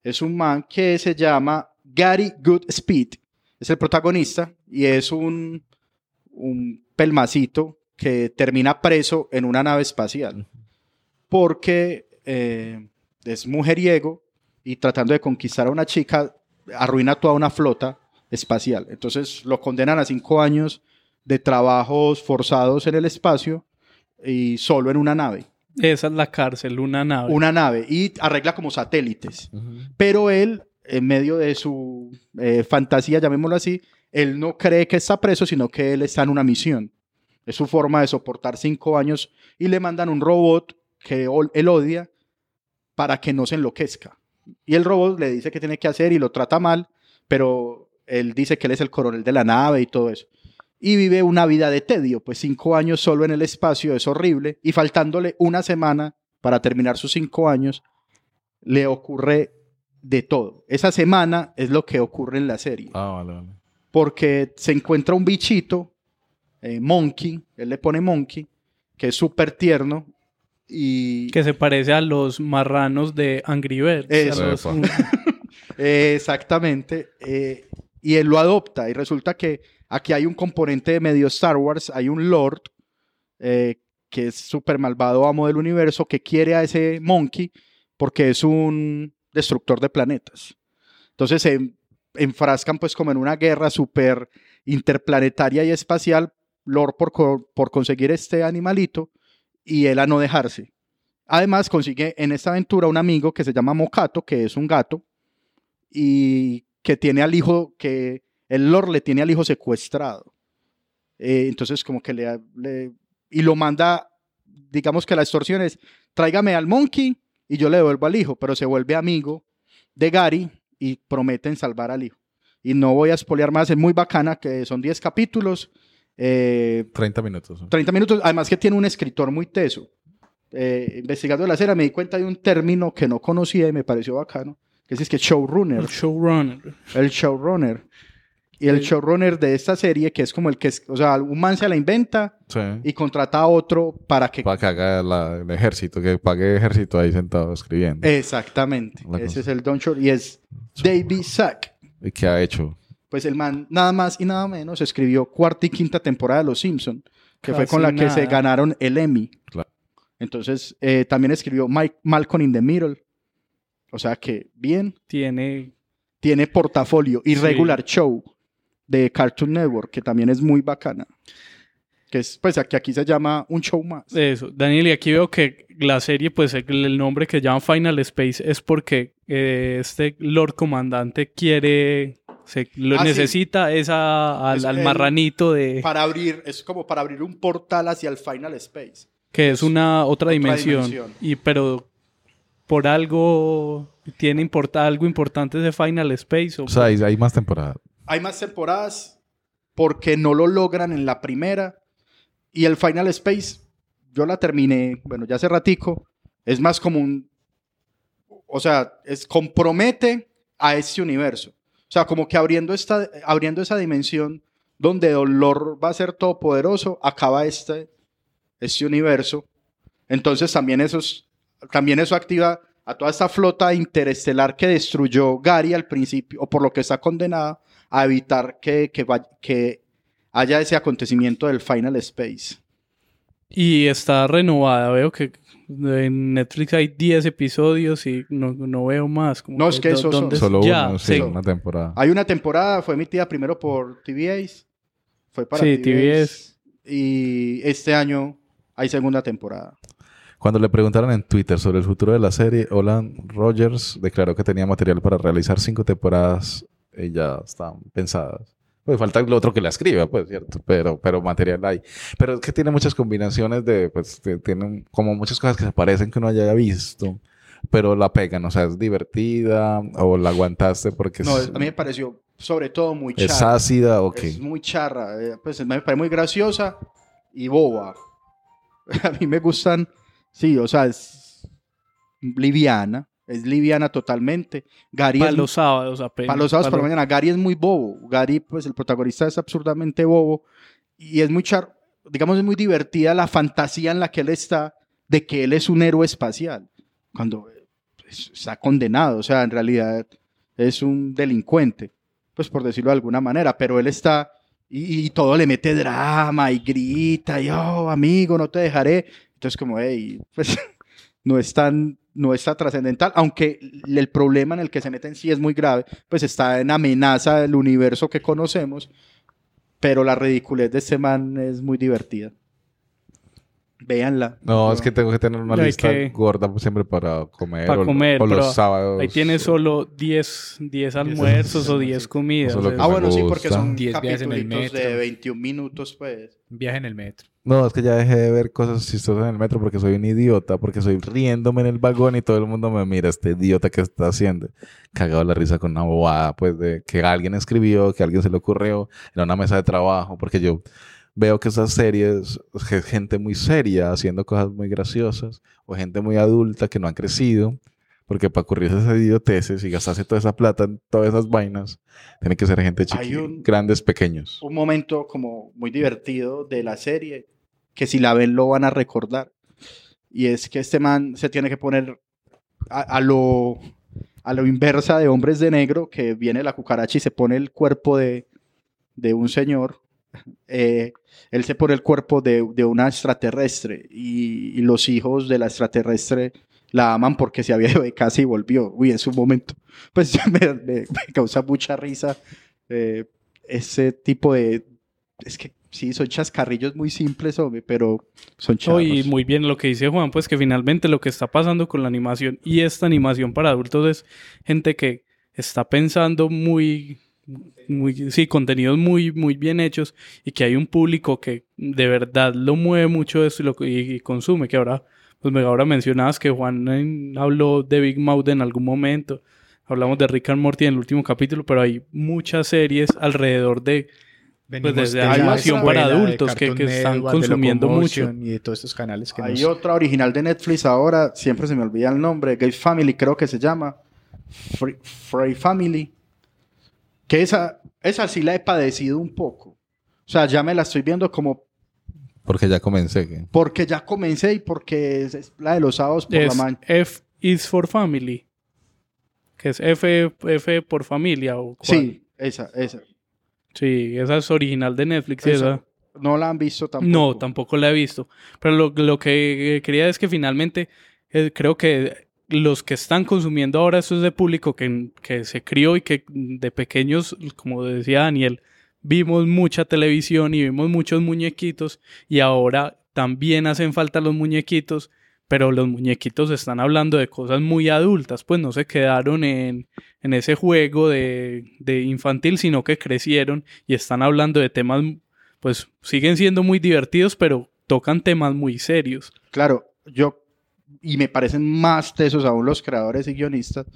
S5: es un man que se llama Gary Goodspeed. Es el protagonista y es un, un pelmacito que termina preso en una nave espacial porque eh, es mujeriego y tratando de conquistar a una chica arruina toda una flota espacial. Entonces lo condenan a cinco años de trabajos forzados en el espacio y solo en una nave.
S3: Esa es la cárcel, una nave.
S5: Una nave y arregla como satélites. Pero él, en medio de su eh, fantasía, llamémoslo así, él no cree que está preso, sino que él está en una misión. Es su forma de soportar cinco años y le mandan un robot que él odia para que no se enloquezca. Y el robot le dice qué tiene que hacer y lo trata mal, pero él dice que él es el coronel de la nave y todo eso. Y vive una vida de tedio, pues cinco años solo en el espacio es horrible y faltándole una semana para terminar sus cinco años, le ocurre de todo. Esa semana es lo que ocurre en la serie.
S4: Ah, vale, vale.
S5: Porque se encuentra un bichito, eh, Monkey, él le pone Monkey, que es súper tierno. Y
S3: Que se parece a los marranos de Angry Birds.
S5: Eso.
S3: Los-
S5: eh, exactamente. eh, y él lo adopta. Y resulta que aquí hay un componente de medio Star Wars, hay un Lord eh, que es súper malvado amo del universo que quiere a ese Monkey porque es un destructor de planetas. Entonces se enfrascan pues como en una guerra súper interplanetaria y espacial, Lord por, co- por conseguir este animalito y él a no dejarse. Además consigue en esta aventura un amigo que se llama Mocato, que es un gato, y que tiene al hijo, que el Lord le tiene al hijo secuestrado. Eh, entonces como que le, le- Y lo manda, digamos que la extorsión es, tráigame al monkey y yo le devuelvo al hijo, pero se vuelve amigo de Gary y prometen salvar al hijo. Y no voy a espolear más, es muy bacana, que son 10 capítulos, eh,
S4: 30 minutos.
S5: 30 minutos, además que tiene un escritor muy teso. Eh, investigando la serie me di cuenta de un término que no conocía y me pareció bacano, que es, es que showrunner,
S3: el showrunner.
S5: el showrunner. Y el showrunner de esta serie, que es como el que, es, o sea, un man se la inventa
S4: Sí.
S5: y contrata a otro para que...
S4: Para que haga la- el ejército, que pague ejército ahí sentado escribiendo.
S5: Exactamente,
S4: La
S5: ese
S4: cosa.
S5: es el Don Short y es David Sack.
S4: ¿Y qué ha hecho?
S5: Pues el man, nada más y nada menos, escribió cuarta y quinta temporada de Los Simpson, que fue con la que se ganaron el Emmy.
S4: Claro.
S5: Entonces, eh, también escribió Mike, Malcolm in the Middle. O sea que, bien,
S3: Tiene.
S5: tiene portafolio y
S3: Sí.
S5: Regular Show de Cartoon Network, que también es muy bacana. Que es, pues, aquí, aquí se llama Un Show Más.
S3: Eso, Daniel, y aquí veo que la serie, pues el, el nombre que llama Final Space es porque eh, este Lord Comandante quiere, se, lo
S5: Ah, sí.
S3: necesita esa, al,
S5: Es
S3: al
S5: el-
S3: marranito de,
S5: Para abrir, es como para abrir un portal hacia el Final Space.
S3: que es una otra,
S5: otra
S3: dimensión,
S5: dimensión.
S3: y pero por algo tiene importa, algo importante ese Final Space. O,
S4: O sea, hay, hay más temporadas.
S5: Hay más temporadas porque no lo logran en la primera. Y el Final Space, yo la terminé, bueno, ya hace ratico. Es más como un. O sea, es, compromete a este universo. O sea, como que abriendo, esta, abriendo esa dimensión donde Dolor va a ser todopoderoso, acaba este, este universo. Entonces también eso, es- también eso activa a toda esta flota interestelar que destruyó Gary al principio, o por lo que está condenada, a evitar que, que, que haya ese acontecimiento del Final Space.
S3: y está renovada, veo que en Netflix hay 10 episodios y no, no veo más. como
S5: No, es que
S3: ¿dó-
S5: esos son-
S4: Solo
S3: ya,
S4: uno, sí,
S3: sí.
S4: una temporada.
S5: Hay una temporada, fue emitida primero por TVAs, fue para
S3: Sí,
S5: TVAs, y este año hay segunda temporada.
S4: Cuando le preguntaron en Twitter sobre el futuro de la serie, Olan Rogers declaró que tenía material para realizar cinco temporadas y ya están pensadas. Pues falta el otro que la escriba, pues, ¿cierto? Pero, pero material hay. Pero es que tiene muchas combinaciones de, pues, tienen como muchas cosas que se parecen que uno haya visto, pero la pegan, o sea, es divertida o la aguantaste porque
S5: No,
S4: es,
S5: a mí me pareció sobre todo muy
S4: es
S5: charra.
S4: ácida, ok.
S5: Es muy charra, eh, pues me parece muy graciosa y boba. A mí me gustan, sí, o sea, es liviana, es liviana totalmente. Gary
S3: Para
S5: es-
S3: los sábados apenas.
S5: Para los sábados
S3: Pa'
S5: por la mañana. Gary es muy bobo. Gary, pues el protagonista es absurdamente bobo. Y es muy char, digamos, es muy divertida la fantasía en la que él está de que él es un héroe espacial. Cuando pues, está condenado. O sea, en realidad es un delincuente. Pues por decirlo de alguna manera. Pero él está. Y, y todo le mete drama y grita. Y oh, amigo, no te dejaré. Entonces, como, hey, pues no es tan. No está trascendental, aunque el problema en el que se meten sí es muy grave, pues está en amenaza del universo que conocemos, pero la ridiculez de este man es muy divertida. Véanla.
S4: No, es que tengo que tener una
S3: No,
S4: lista
S3: que-
S4: gorda pues, siempre para comer.
S3: Para
S4: o,
S3: comer,
S4: o los sábados.
S3: Ahí tiene solo 10, 10 almuerzos o 10 comidas.
S4: Es
S3: es-
S5: Ah, bueno, sí, porque
S4: gusta.
S5: son
S6: 10 viajes en el
S5: capítulos de
S6: metro.
S5: 21 minutos, pues.
S6: Viaje en el metro.
S4: No, es que ya dejé de ver cosas chistosas en el metro porque soy un idiota, porque soy riéndome en el vagón y todo el mundo me mira, este idiota que está haciendo. Cagado la risa con una bobada, pues, de que alguien escribió, que alguien se le ocurrió en una mesa de trabajo, porque yo veo que esas series, ge- gente muy seria haciendo cosas muy graciosas, o gente muy adulta que no han crecido, porque para ocurrirse esas idioteces y gastarse toda esa plata en todas esas vainas, tiene que ser gente chiquita, grandes, pequeños.
S5: Un momento como muy divertido de la serie, que si la ven lo van a recordar. Y es que este man se tiene que poner a, a lo, a lo inversa de Hombres de Negro, que viene la cucaracha y se pone el cuerpo de, de un señor. Eh, él se pone el cuerpo de, de una extraterrestre y, y los hijos de la extraterrestre la aman porque se había ido de casa y volvió. Uy, en su momento, pues me, me- me causa mucha risa eh, ese tipo de... Es que sí, son chascarrillos muy simples, hombre, pero son chavos.
S3: y muy bien lo que dice Juan, pues que finalmente lo que está pasando con la animación y esta animación para adultos es gente que está pensando muy, muy, sí, contenidos muy, muy bien hechos y que hay un público que de verdad lo mueve mucho eso y, lo, y, y consume, que ahora, pues me ahora mencionabas que Juan eh, habló de Big Mouth en algún momento, hablamos de Rick and Morty en el último capítulo, pero hay muchas series alrededor de
S6: Venimos
S3: desde
S6: de
S5: animación
S3: para adultos que- están
S6: Network,
S3: consumiendo
S6: Locomotion Y de todos estos canales que
S5: Hay
S6: nos...
S5: otra original de Netflix ahora, siempre se me olvida el nombre, Gay Family creo que se llama, Free, Free Family, que esa, esa sí la he padecido un poco. O sea, ya me la estoy viendo como
S4: Porque ya comencé. que-
S5: porque ya comencé y porque es, es la de los sábados por la mañana.
S3: F is for family. Que es F, F por familia o cuál.
S5: Sí, esa, esa.
S3: Sí, esa es original de Netflix.
S5: Esa.
S3: Esa.
S5: No la han visto tampoco.
S3: No, tampoco la he visto. Pero lo, lo que quería es que finalmente eh, creo que los que están consumiendo ahora eso es de público que, que se crió y que de pequeños, como decía Daniel, vimos mucha televisión y vimos muchos muñequitos y ahora también hacen falta los muñequitos, pero los muñequitos están hablando de cosas muy adultas, pues no se quedaron en, en ese juego de, de infantil, sino que crecieron y están hablando de temas, pues siguen siendo muy divertidos, pero tocan temas muy serios.
S5: Claro, yo, y me parecen más tesos aún los creadores y guionistas,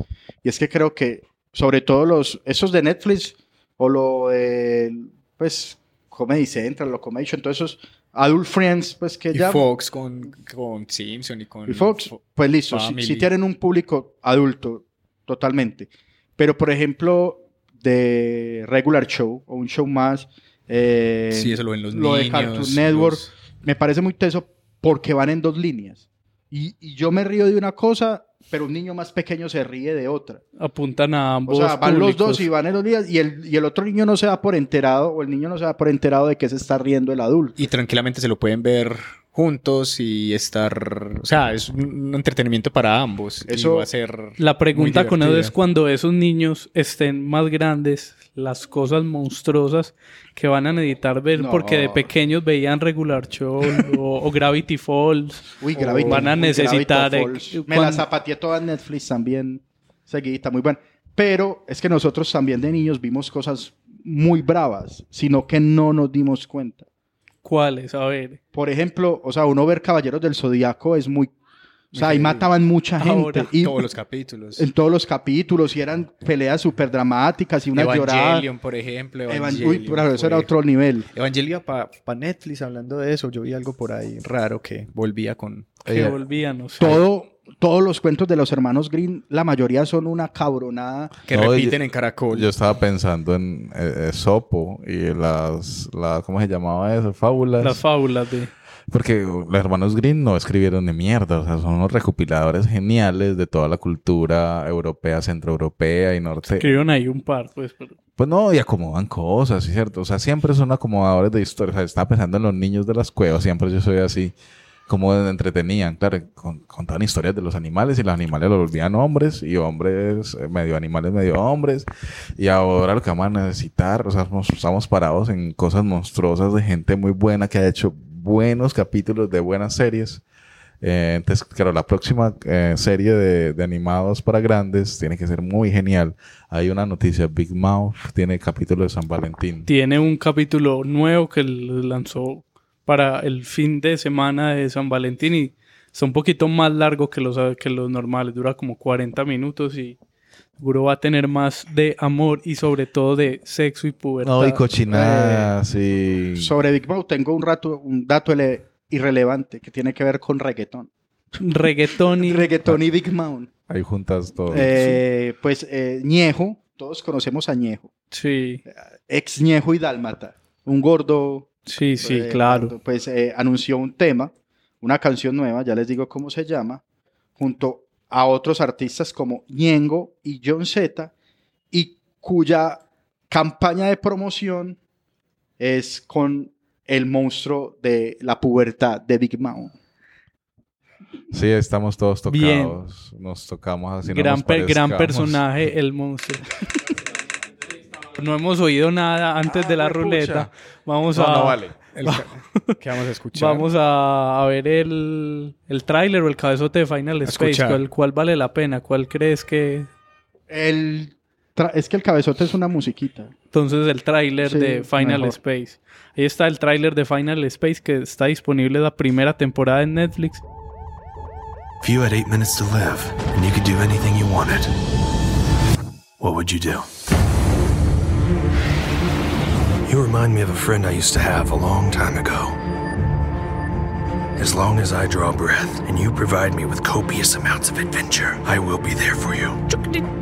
S5: y es que creo que, sobre todo los, esos de Netflix, o lo de, pues, Comedy Central, Locomation, todos esos Adult Friends, pues que
S6: Y
S5: ya...
S6: Fox con, con Simpson y con...
S5: Y Fox,
S6: Fo-
S5: pues listo, si, si tienen un público adulto, totalmente. Pero, por ejemplo, de regular show o un show más, eh,
S6: Sí, eso lo ven los
S5: lo de
S6: niños.
S5: Cartoon Network,
S6: los-
S5: me parece muy teso porque van en dos líneas. Y, y yo me río de una cosa, pero un niño más pequeño se ríe de otra.
S3: Apuntan a
S5: O
S3: ambos.
S5: sea, van los dos y van en dos líneas y el, y el otro niño no se da por enterado o el niño no se da por enterado de que se está riendo el adulto.
S6: Y tranquilamente se lo pueden ver juntos y estar... O sea, es un entretenimiento para ambos. y
S5: Eso-
S6: va a ser
S3: La pregunta con eso es cuando esos niños estén más grandes, las cosas monstruosas que van a necesitar ver
S5: No.
S3: porque de pequeños veían Regular Show o, o Gravity Falls.
S5: Uy, Gravity.
S3: van a necesitar, eh.
S5: Me la zapateé toda Netflix también. Seguidita, muy buena. Pero es que nosotros también de niños vimos cosas muy bravas, sino que no nos dimos cuenta.
S3: ¿Cuáles? A ver.
S5: Por ejemplo, o sea, uno ver Caballeros del Zodíaco es muy... O sea, ahí mataban mucha gente.
S3: Ahora,
S5: y
S6: Todos los capítulos.
S5: en todos los capítulos y eran peleas súper dramáticas y una llorada.
S6: Evangelion, por ejemplo.
S5: Evan-
S6: Evangelion,
S5: Uy, pero eso era otro nivel.
S6: Evangelion para Netflix, hablando de eso, yo vi algo por ahí raro que volvía con...
S3: Que
S4: Ella-
S3: volvían, no sé.
S5: Todo, todos los cuentos de los hermanos Green, la mayoría son una cabronada.
S6: Que
S4: No,
S6: repiten
S4: yo-
S6: en Caracol.
S4: Yo estaba pensando en eh, eh, Sopo y las, la, ¿cómo se llamaba eso? Fábulas.
S3: Las fábulas de...
S4: Porque los hermanos Green no escribieron de mierda, o sea, son unos recopiladores geniales de toda la cultura europea, centroeuropea y norte.
S3: Escribieron ahí un par, pues. pero-
S4: Pues no, y acomodan cosas, ¿sí ¿cierto? O sea, siempre son acomodadores de historias. O sea, estaba pensando en los niños de las cuevas, siempre yo soy así, como entretenían, claro, con- contaban historias de los animales y los animales los volvían hombres y hombres, eh, medio animales, medio hombres. Y ahora lo que vamos a necesitar, o sea, estamos parados en cosas monstruosas de gente muy buena que ha hecho buenos capítulos de buenas series. Eh, entonces, claro, la próxima eh, serie de, de animados para grandes tiene que ser muy genial. Hay una noticia, Big Mouth tiene capítulo de San Valentín.
S3: Tiene un capítulo nuevo que lanzó para el fin de semana de San Valentín y es un poquito más largo que los, que los normales, dura como 40 minutos y seguro va a tener más de amor y sobre todo de sexo y pubertad.
S4: No, y cochinadas y...
S5: Sobre Big Mouth tengo un, rato, un dato ele- irrelevante que tiene que ver con reggaetón.
S3: Reggaetón y...
S5: Reggaetón y Big Mouth.
S4: Ahí juntas todo.
S5: Eh, pues eh, Ñejo, todos conocemos a Ñejo.
S3: Sí,
S5: Ex Ñejo y Dálmata. Un gordo.
S3: sí, sí,
S5: eh,
S3: claro.
S5: gordo, Pues eh, anunció un tema, una canción nueva, ya les digo cómo se llama, junto a otros artistas como Ñengo y John Z, y cuya campaña de promoción es con el monstruo de la pubertad de Big Mouth.
S4: Sí, estamos todos
S3: Bien.
S4: tocados. Nos tocamos así. no
S3: gran,
S4: nos
S3: per- gran personaje, el monstruo. no hemos oído nada antes de la
S4: huepucha.
S3: ruleta. Vamos
S4: No,
S3: a...
S4: no vale.
S6: El que vamos a escuchar.
S3: Vamos a, a ver el, el tráiler o el cabezote de Final Space. ¿Cuál, cuál vale la pena? ¿Cuál crees que...?
S5: El es que el cabezote es una musiquita.
S3: Entonces el tráiler
S5: Sí,
S3: de Final
S5: mejor.
S3: Space. Ahí está el tráiler de Final Space que está disponible la primera temporada en Netflix.
S8: If you had eight minutes to live and you could do anything you wanted, what would you do? You remind me of a friend I used to have a long time ago. As long as I draw breath and you provide me with copious amounts of adventure, I will be there for you.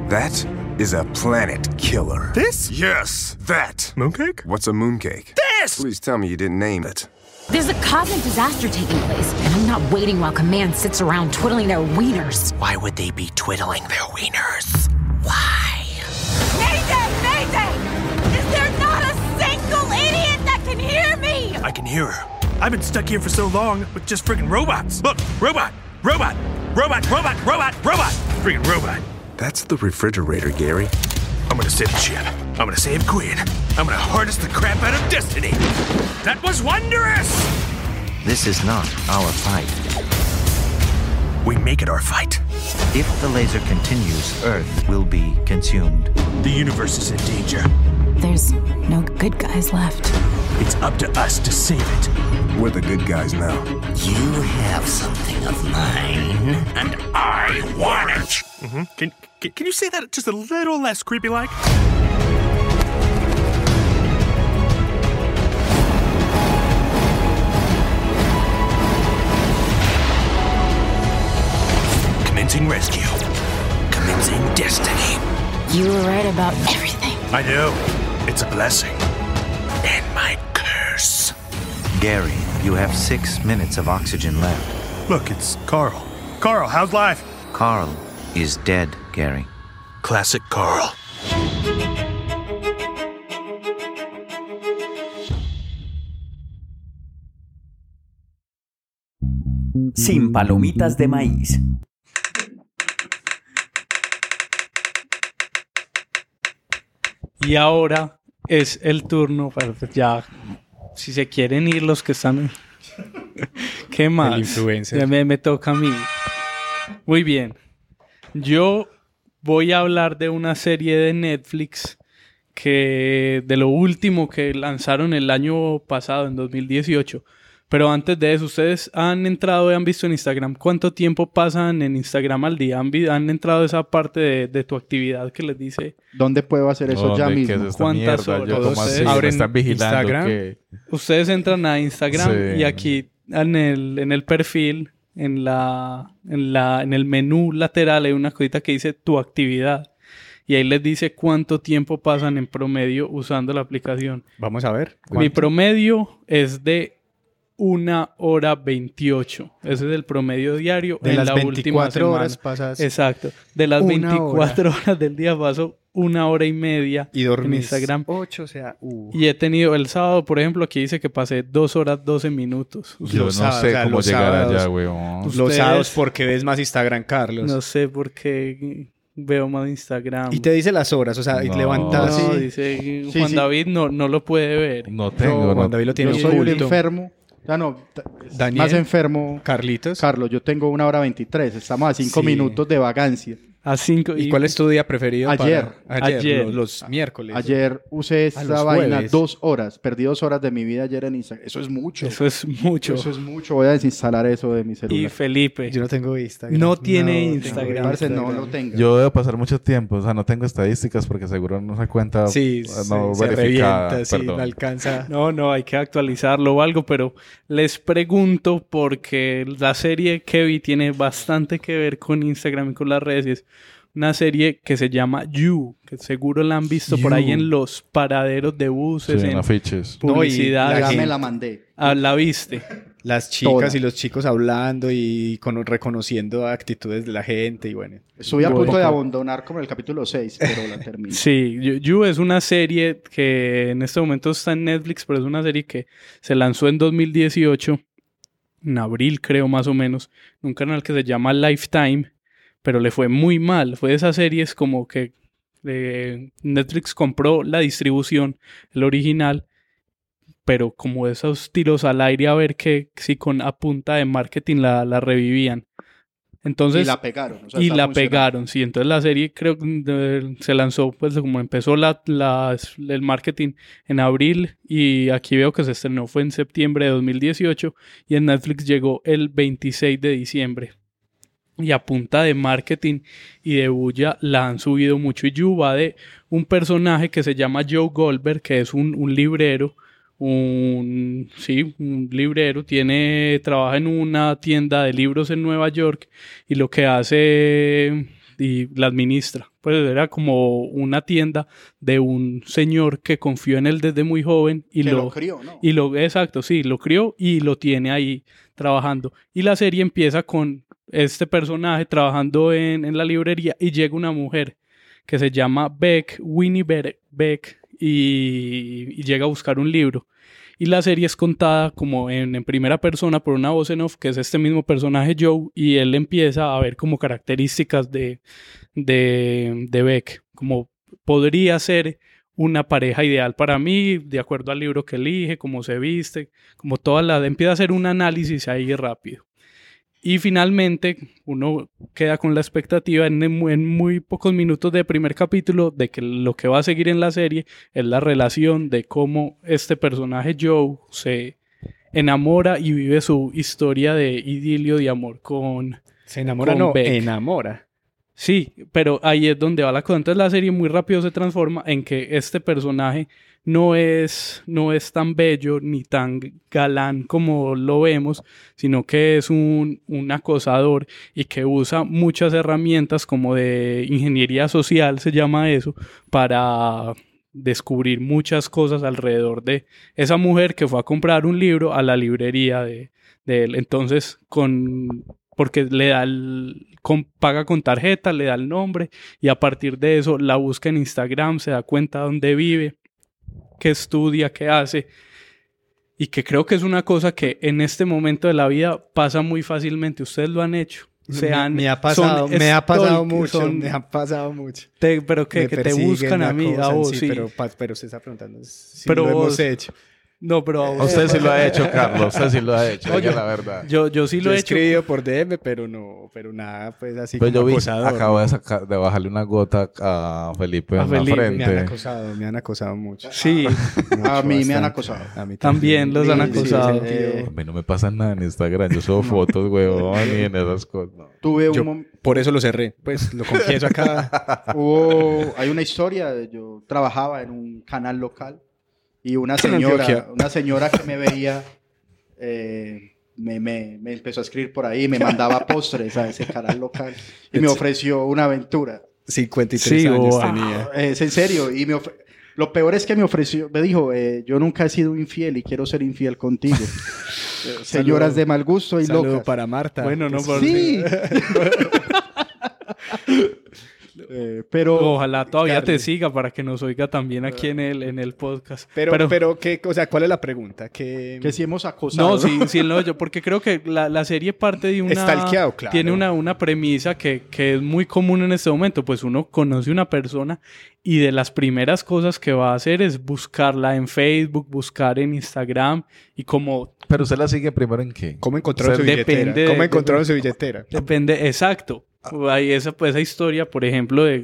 S9: That is a planet killer.
S8: This? Yes, that. Mooncake?
S9: What's a mooncake?
S8: This!
S9: Please tell me you didn't name it.
S10: There's a cosmic disaster taking place, and I'm not waiting while command sits around twiddling their wieners.
S8: Why would they be twiddling their wieners? Why?
S11: Mayday! Mayday!
S8: I I can hear her. I've been stuck here for so long with just friggin' robots. Look, robot, robot, robot, robot, robot, robot, friggin' robot.
S9: That's the refrigerator, Gary.
S8: I'm gonna save the ship. I'm gonna save Queen. I'm gonna harness the crap out of destiny. That was wondrous!
S11: This is not our fight.
S8: We make it our fight.
S11: If the laser continues, Earth will be consumed.
S8: The universe is in danger.
S10: There's no good guys left.
S8: It's up to us to save it.
S9: We're the good guys now.
S12: You have something of mine,
S8: and I want it. Mm-hmm. Can, can can you say that just a little less creepy like? Commencing rescue. Commencing destiny.
S10: You were right about everything.
S8: I know. It's a blessing. And my curse.
S11: Gary, you have six minutes of oxygen left.
S8: Look, it's Carl. Carl, how's life?
S11: Carl is dead, Gary.
S8: Classic Carl.
S2: Sin palomitas de maíz.
S3: Y ahora es el turno para pues, ya, si se quieren ir los que están... ¿Qué más?
S6: El influencer.
S3: Ya me, me toca a mí. Muy bien. Yo voy a hablar de una serie de Netflix que de lo último que lanzaron el año pasado, en 2018. Pero antes de eso, ¿ustedes han entrado y han visto en Instagram cuánto tiempo pasan en Instagram al día? ¿Han, han entrado a esa parte de, de tu actividad que les dice
S5: ¿Dónde puedo hacer eso ya
S4: ¿Dónde? ¿Qué
S5: mismo?
S4: es
S3: ¿Cuántas
S4: mierda?
S3: Horas? Ustedes
S4: ¿Me
S6: abren
S4: están vigilando?
S6: Instagram.
S4: ¿Qué?
S3: Ustedes entran a Instagram
S4: Sí.
S3: y aquí en el, en el perfil, en la, en la, en el menú lateral hay una cosita que dice tu actividad. Y ahí les dice cuánto tiempo pasan en promedio usando la aplicación.
S6: Vamos a ver.
S3: Mi promedio es de una hora 28. Ese es el promedio diario
S6: De
S3: en
S6: las
S3: la última
S6: 24 horas
S3: semana.
S6: pasas
S3: Exacto. De las
S6: una
S3: 24 horas del día paso una hora y media
S6: y
S3: en Instagram.
S6: 8, o sea, uh.
S3: Y he tenido el sábado, por ejemplo, aquí dice que pasé 2 horas 12 minutos.
S4: Yo
S6: Los
S4: no
S6: sábados,
S4: sé
S6: o sea,
S4: cómo
S6: los
S4: llegar
S6: sábados.
S4: allá, weón.
S6: Los sábados porque ves más Instagram, Carlos.
S3: No sé por qué veo más Instagram.
S6: Y te dice las horas, o sea, y
S4: No.
S6: levantas
S3: No,
S6: y...
S3: dice
S5: Sí,
S3: Juan
S5: sí.
S3: David no, no lo puede ver.
S4: No tengo, no.
S6: Juan David lo tiene
S5: Yo soy un enfermo. Ya no, t-
S6: Daniel.
S5: más enfermo.
S6: Carlitos.
S5: Carlos, yo tengo una hora 23. Estamos a cinco
S6: Sí.
S5: minutos de vagancia.
S3: A 5
S6: ¿Y cuál es tu día preferido?
S5: Ayer.
S6: para- Ayer.
S3: Ayer.
S6: Los, los miércoles.
S5: Ayer usé
S6: A
S5: esta vaina
S6: jueves.
S5: dos horas. Perdí dos horas de mi vida ayer en Instagram. Eso es mucho.
S3: Eso es mucho.
S5: Eso es mucho. Voy a desinstalar eso de mi
S3: Y
S5: celular.
S3: Felipe.
S6: Yo no tengo Instagram.
S3: No tiene
S6: tengo
S3: Instagram.
S5: Parce, no lo tenga.
S4: Yo debo pasar mucho tiempo, o sea, no tengo estadísticas porque seguro no se cuenta
S6: Sí,
S4: no
S6: se, se revienta, sí,
S4: perdón.
S6: no alcanza.
S3: No, no, hay que actualizarlo o algo, pero les pregunto porque la serie que vi tiene bastante que ver con Instagram y con las redes. y Es una serie que se llama You, que seguro la han visto por ahí en los paraderos de
S4: Sí,
S3: buses,
S4: en
S3: en
S4: afiches.
S3: publicidad.
S6: la
S5: ya me la mandé.
S3: Ah, la viste.
S6: Las chicas
S5: Toda.
S6: y los chicos hablando y con, reconociendo actitudes de la gente y bueno.
S5: Estuve a
S6: Un
S5: punto de abandonar como en el capítulo 6, pero la terminé.
S3: Sí, You, You es una serie que en este momento está en Netflix, pero es una serie que se lanzó en 2018, en abril creo más o menos, en un canal que se llama Lifetime, pero le fue muy mal. Fue de esas series como que eh, Netflix compró la distribución, el original, pero como esos tiros al aire a ver que si con a punta de marketing la, la revivían. Entonces,
S5: y la pegaron. o sea,
S3: y la pegaron, sí. Entonces la serie creo que se lanzó, pues como empezó la, la- el marketing en abril y aquí veo que se estrenó fue en septiembre de 2018 y en Netflix llegó el 26 de diciembre. Y a punta de marketing y de bulla la han subido mucho. Y va de un personaje que se llama Joe Goldberg, que es un, un librero, un, sí, un librero, tiene, trabaja en una tienda de libros en Nueva York y lo que hace y la administra. Pues era como una tienda de un señor que confió en él desde muy joven y
S5: Que
S3: lo,
S5: lo crió, ¿no?
S3: y lo, exacto, sí, lo crió y lo tiene ahí trabajando. Y la serie empieza con este personaje trabajando en, en la librería y llega una mujer que se llama Beck, Winnie Be- Beck, y, llega a buscar un libro. Y la serie es contada como en, en primera persona por una voz en off, que es este mismo personaje Joe, y él empieza a ver como características de, de Beck, como podría ser una pareja ideal para mí, de acuerdo al libro que elige, cómo se viste, como toda la... Empieza a hacer un análisis ahí rápido. Y finalmente uno queda con la expectativa en, en, muy pocos minutos de primer capítulo de que lo que va a seguir en la serie es la relación de cómo este personaje Joe se enamora y vive su historia de idilio de amor con...
S6: Se enamora,
S3: con
S6: no,
S3: Beck.
S6: enamora.
S3: Sí, pero ahí es donde va la cosa. Entonces la serie muy rápido se transforma en que este personaje no es, no es tan bello ni tan galán como lo vemos, sino que es un, un acosador y que usa muchas herramientas como de ingeniería social, se llama eso, para descubrir muchas cosas alrededor de esa mujer que fue a comprar un libro a la librería de, de él. Entonces, con porque le da el, con, paga con tarjeta, le da el nombre y a partir de eso la busca en Instagram, se da cuenta dónde vive, qué estudia, qué hace y que creo que es una cosa que en este momento de la vida pasa muy fácilmente. Ustedes lo han hecho. Se
S6: Me-
S3: han,
S6: me ha pasado, me ha pasado mucho,
S3: son-
S6: me ha pasado mucho.
S3: te- pero que, te buscan a mí, a vos,
S6: sí,
S3: sí.
S6: Pero, pero usted está preguntando si
S3: Pero
S6: lo hemos
S3: vos-
S6: hecho.
S3: No, pero a
S4: Usted sí lo ha hecho, Carlos. Usted sí lo ha hecho.
S3: Oye,
S4: la verdad.
S3: Yo, yo sí lo
S6: Yo
S3: he
S6: he
S3: hecho.
S6: escrito por DM, pero no, pero nada, pues así
S4: Pues yo vi,
S6: acosador.
S4: acabo
S6: ¿no?
S4: de, sacar, de bajarle una gota a Felipe
S3: A
S4: en
S3: Felipe,
S4: la
S6: Me han
S4: frente.
S6: acosado, me han acosado mucho.
S3: Sí,
S6: Mucho,
S5: A mí me han acosado.
S6: A mí
S3: También los han
S6: Sí,
S3: acosado.
S6: sí,
S5: Eh,
S4: A mí no me pasa nada en Instagram. Yo subo fotos, huevón, y en esas cosas. no.
S5: Tuve un
S6: Yo por eso lo cerré. Pues lo confieso acá.
S5: Hubo, hay una historia, yo trabajaba en un canal local y una señora, una señora que me veía eh, me, me- me empezó a escribir por ahí, me mandaba postres a ese canal local y me ofreció una aventura.
S6: 53
S3: Sí,
S6: años
S3: wow.
S6: tenía.
S5: Es en serio, y me lo peor es que me ofreció, me dijo, eh, yo nunca he sido infiel y quiero ser infiel contigo. Eh, Señoras de mal gusto y
S6: Saludo
S5: locas.
S6: para Marta.
S3: Bueno, no, por-
S5: Sí. Eh, pero
S3: Ojalá todavía
S6: Carly.
S3: te siga para que nos oiga también aquí en el, en el podcast.
S6: Pero, pero, ¿qué, o sea, ¿cuál es la pregunta? ¿Qué,
S5: que si hemos acosado.
S3: No, sí, sí, no, yo, porque creo que la, la serie parte de una...
S6: Claro.
S3: Tiene una, una premisa que, que es muy común en este momento, pues uno conoce una persona y de las primeras cosas que va a hacer es buscarla en Facebook, buscar en Instagram y como
S4: Pero usted la sigue primero en qué?
S6: ¿Cómo encontraron su
S3: Depende
S6: billetera?
S3: de-
S6: ¿Cómo
S3: de-
S6: encontraron su billetera?
S3: Depende, exacto. Hay esa, pues, esa historia, por ejemplo, de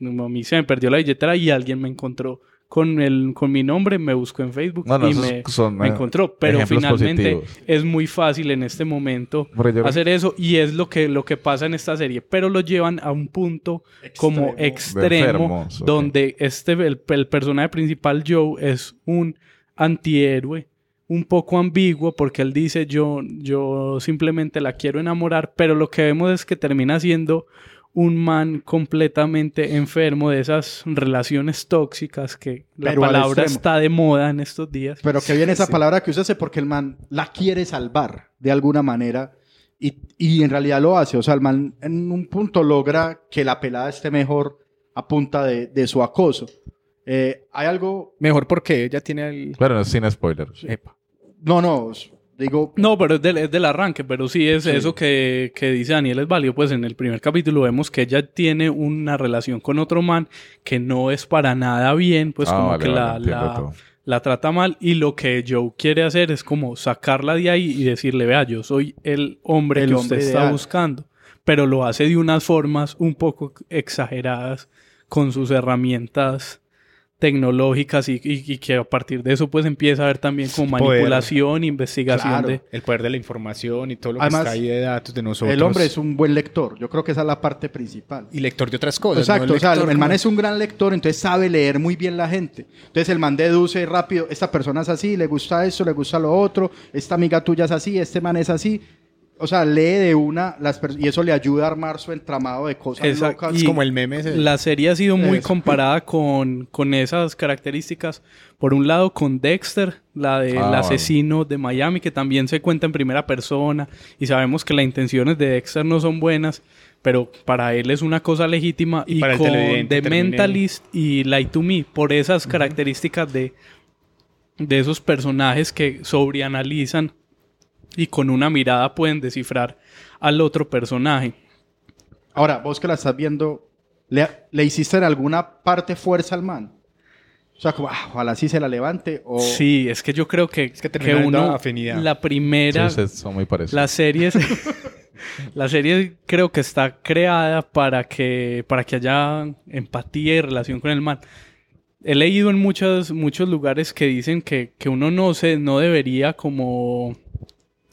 S3: mm, a mí se me perdió la billetera y alguien me encontró con el con mi nombre, me buscó en Facebook
S4: No, no,
S3: y me,
S4: son,
S3: me
S4: eh,
S3: encontró. Pero finalmente
S4: positivos.
S3: es muy fácil en este momento hacer eso y es lo que, lo que pasa en esta serie. Pero lo llevan a un punto como
S5: Extremo.
S4: enfermos,
S3: donde este, el, el personaje principal, Joe, es un antihéroe un poco ambiguo porque él dice yo, yo simplemente la quiero enamorar, pero lo que vemos es que termina siendo un man completamente enfermo de esas relaciones tóxicas que la
S5: Pero
S3: palabra está de moda en estos días.
S5: Pero que viene esa palabra que usted porque el man la quiere salvar de alguna manera y, y en realidad lo hace. O sea, el man en un punto logra que la pelada esté mejor a punta de, de su acoso. Eh, hay algo.
S6: Mejor porque ella tiene el.
S4: Bueno, sin spoilers.
S6: Epa.
S5: No, no. Digo,
S3: No, pero es del, es del arranque, pero sí es
S5: Sí.
S3: eso que, que dice Daniel es válido. Pues en el primer capítulo vemos que ella tiene una relación con otro man que no es para nada bien, pues
S4: Ah,
S3: como
S4: vale,
S3: que
S4: vale,
S3: la, la, trata mal y lo que Joe quiere hacer es como sacarla de ahí y decirle, vea, yo soy el hombre
S5: El
S3: que
S5: hombre
S3: usted está
S5: ideal.
S3: buscando, pero lo hace de unas formas un poco exageradas con sus herramientas tecnológicas y, y- y que a partir de eso pues empieza a haber también como
S6: Poder.
S3: manipulación, investigación
S5: Claro.
S3: de...
S6: El poder de la información y todo lo
S5: Además,
S6: que está ahí de datos de nosotros.
S5: el hombre es un buen lector. Yo creo que esa es la parte principal.
S6: Y lector de otras cosas.
S5: Exacto,
S6: ¿no?
S5: o sea,
S6: lector
S5: el man es un gran lector, entonces sabe leer muy bien la gente. Entonces el man deduce rápido, esta persona es así, le gusta esto, le gusta lo otro, esta amiga tuya es así, este man es así. O sea, lee de una las y eso le ayuda a armar su entramado de cosas
S3: Exacto.
S5: locas.
S6: Es
S3: Y
S6: como el meme ese.
S3: La serie ha sido muy
S5: Eso.
S3: comparada con, con esas características. Por un lado, con Dexter, la del
S4: Ah,
S3: asesino de Miami, que también se cuenta en primera persona. Y sabemos que las intenciones de Dexter no son buenas, pero para él es una cosa legítima.
S6: Y
S3: Y,
S6: para el
S3: con The
S6: termine-
S3: Mentalist y Lie to Me, por esas características de de esos personajes que sobreanalizan y con una mirada pueden descifrar al otro personaje.
S5: Ahora, vos que la estás viendo, ¿le, le hiciste en alguna parte fuerza al man? O sea, como, ah, ojalá sí se la levante. O...
S3: Sí, es que yo creo que,
S6: que
S3: que
S6: termina
S3: uno,
S6: afinidad.
S3: la primera,
S4: Sí, son muy parecidos.
S3: la serie, es- la serie creo que está creada para que, para que haya empatía y relación con el man. He leído en muchos, muchos lugares que dicen que, que uno no se, no debería como,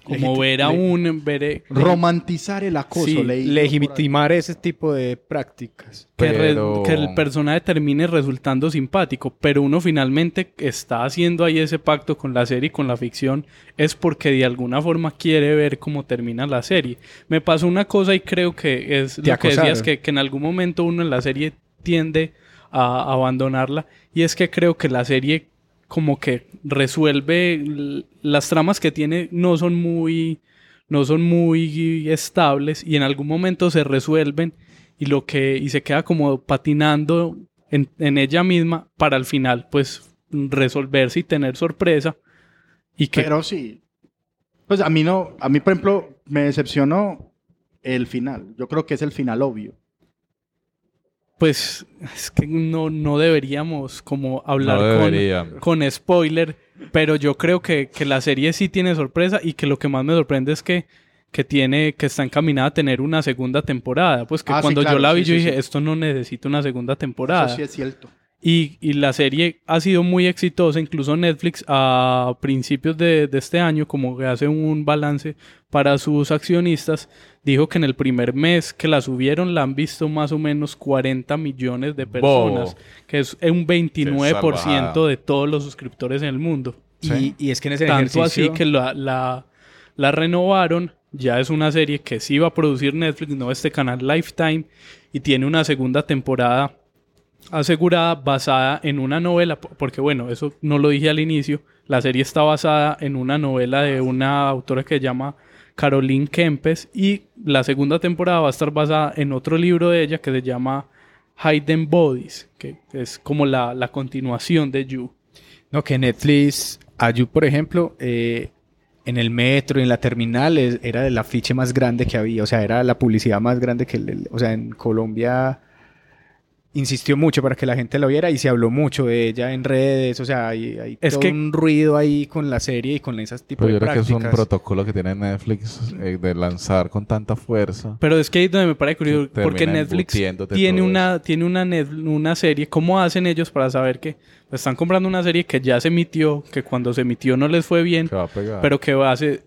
S3: como ver a un, ver, eh,
S5: Romantizar el acoso.
S3: Sí,
S5: leí.
S6: Legitimar ese tipo de prácticas.
S3: que, re- que el personaje termine resultando simpático, pero uno finalmente está haciendo ahí ese pacto con la serie y con la ficción, es porque de alguna forma quiere ver cómo termina la serie. Me pasó una cosa y creo que es lo que decías, que, que en algún momento uno en la serie tiende a abandonarla, y es que creo que la serie como que resuelve las tramas que tiene no son muy no son muy estables y en algún momento se resuelven y lo que y se queda como patinando en, en ella misma para al final pues resolverse y tener sorpresa y que
S5: Pero sí. Pues a mí no, a mí por ejemplo me decepcionó el final. Yo creo que es el final obvio.
S3: Pues es que no, no deberíamos como hablar
S4: No
S3: con,
S4: deberíamos.
S3: con spoiler, pero yo creo que, que la serie sí tiene sorpresa y que lo que más me sorprende es que, que tiene, que está encaminada a tener una segunda temporada. Pues que
S5: Ah, sí,
S3: cuando
S5: claro,
S3: yo la vi
S5: sí,
S3: yo
S5: sí,
S3: dije,
S5: sí.
S3: esto no necesita una segunda temporada.
S5: Eso sí es cierto.
S3: Y, y la serie ha sido muy exitosa, incluso Netflix a principios de, de este año, como que hace un balance para sus accionistas, dijo que en el primer mes que la subieron la han visto más o menos 40 millones de personas, que es un 29%
S4: salvajada.
S3: de todos los suscriptores en el mundo.
S6: Y, y es que en ese
S3: Tanto así que la, la, la renovaron. Ya es una serie que sí va a producir Netflix, no este canal Lifetime. Y tiene una segunda temporada asegurada basada en una novela. po- Porque bueno, eso no lo dije al inicio. La serie está basada en una novela de una autora que se llama Caroline Kempes. Y la segunda temporada va a estar basada en otro libro de ella que se llama Hidden Bodies. Que es como la, la continuación de You.
S6: No, que Netflix, a You, por ejemplo, eh, en el metro en la terminal era el afiche más grande que había. O sea, era la publicidad más grande que... o sea, en Colombia insistió mucho para que la gente lo viera y se habló mucho de ella en redes. O sea, hay, hay
S3: Es
S6: todo
S3: que-
S6: un ruido ahí con la serie y con esas tipos
S4: Pero yo
S6: de
S4: creo que es
S6: prácticas.
S4: un protocolo que tiene Netflix eh, de lanzar con tanta fuerza.
S3: Pero es que ahí es donde me parece curioso,
S4: Que
S3: porque Netflix tiene una, tiene una, net- una serie. ¿Cómo hacen ellos para saber que pues, están comprando una serie que ya se emitió, que cuando se emitió no les fue bien,
S4: Que va a pegar.
S3: pero que hace,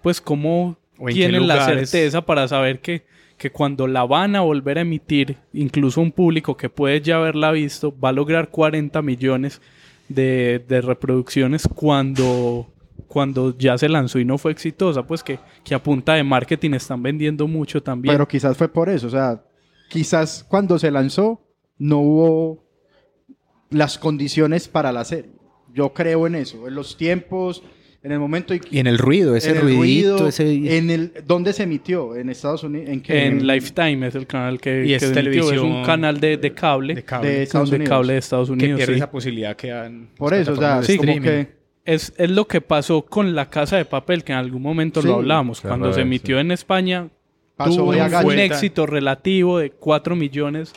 S3: pues cómo
S6: O en qué
S3: tienen la certeza para saber que, que cuando la van a volver a emitir, incluso un público que puede ya haberla visto, va a lograr 40 millones de, de reproducciones cuando cuando ya se lanzó y no fue exitosa, pues que, que a punta de marketing están vendiendo mucho también.
S5: Pero quizás fue por eso. O sea, quizás cuando se lanzó no hubo las condiciones para la serie. Yo creo en eso. En los tiempos, en el momento.
S6: Y en el ruido, ese
S5: en el
S6: ruidito,
S5: ruido,
S6: ese...
S5: en el ¿Dónde se emitió? ¿En Estados Unidos? ¿En qué?
S3: En Lifetime es el canal que,
S6: Y es
S3: que se emitió.
S6: televisión
S3: Es un canal de, de cable.
S6: de cable.
S5: de Estados
S3: de
S5: Unidos.
S3: cable de Estados
S6: que
S3: Unidos.
S6: pierde
S3: sí.
S6: esa posibilidad que dan
S5: Por eso, o sea, sí, como que...
S3: Es, es lo que pasó con La Casa de Papel, que en algún momento
S5: Sí,
S3: lo hablamos. Cuando se emitió en España,
S5: Pasó
S3: tuvo un, un éxito relativo de 4 millones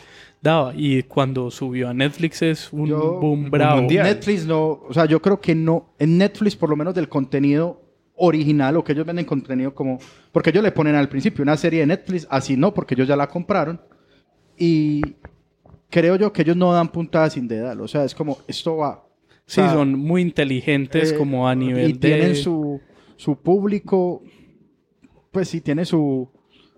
S3: daba. Y cuando subió a Netflix es un
S5: Yo-
S3: boom bravo.
S6: mundial.
S5: Netflix no, o sea, yo creo que no, en Netflix por lo menos del contenido original o que ellos venden contenido como, porque ellos le ponen al principio una serie de Netflix, así no, porque ellos ya la compraron y creo yo que ellos no dan puntadas sin dedal, o sea, es como, esto va. O
S3: Sí,
S5: sea,
S3: son muy inteligentes
S5: eh,
S3: como a nivel
S5: y
S3: de...
S5: tienen su, su público, pues sí, tiene su,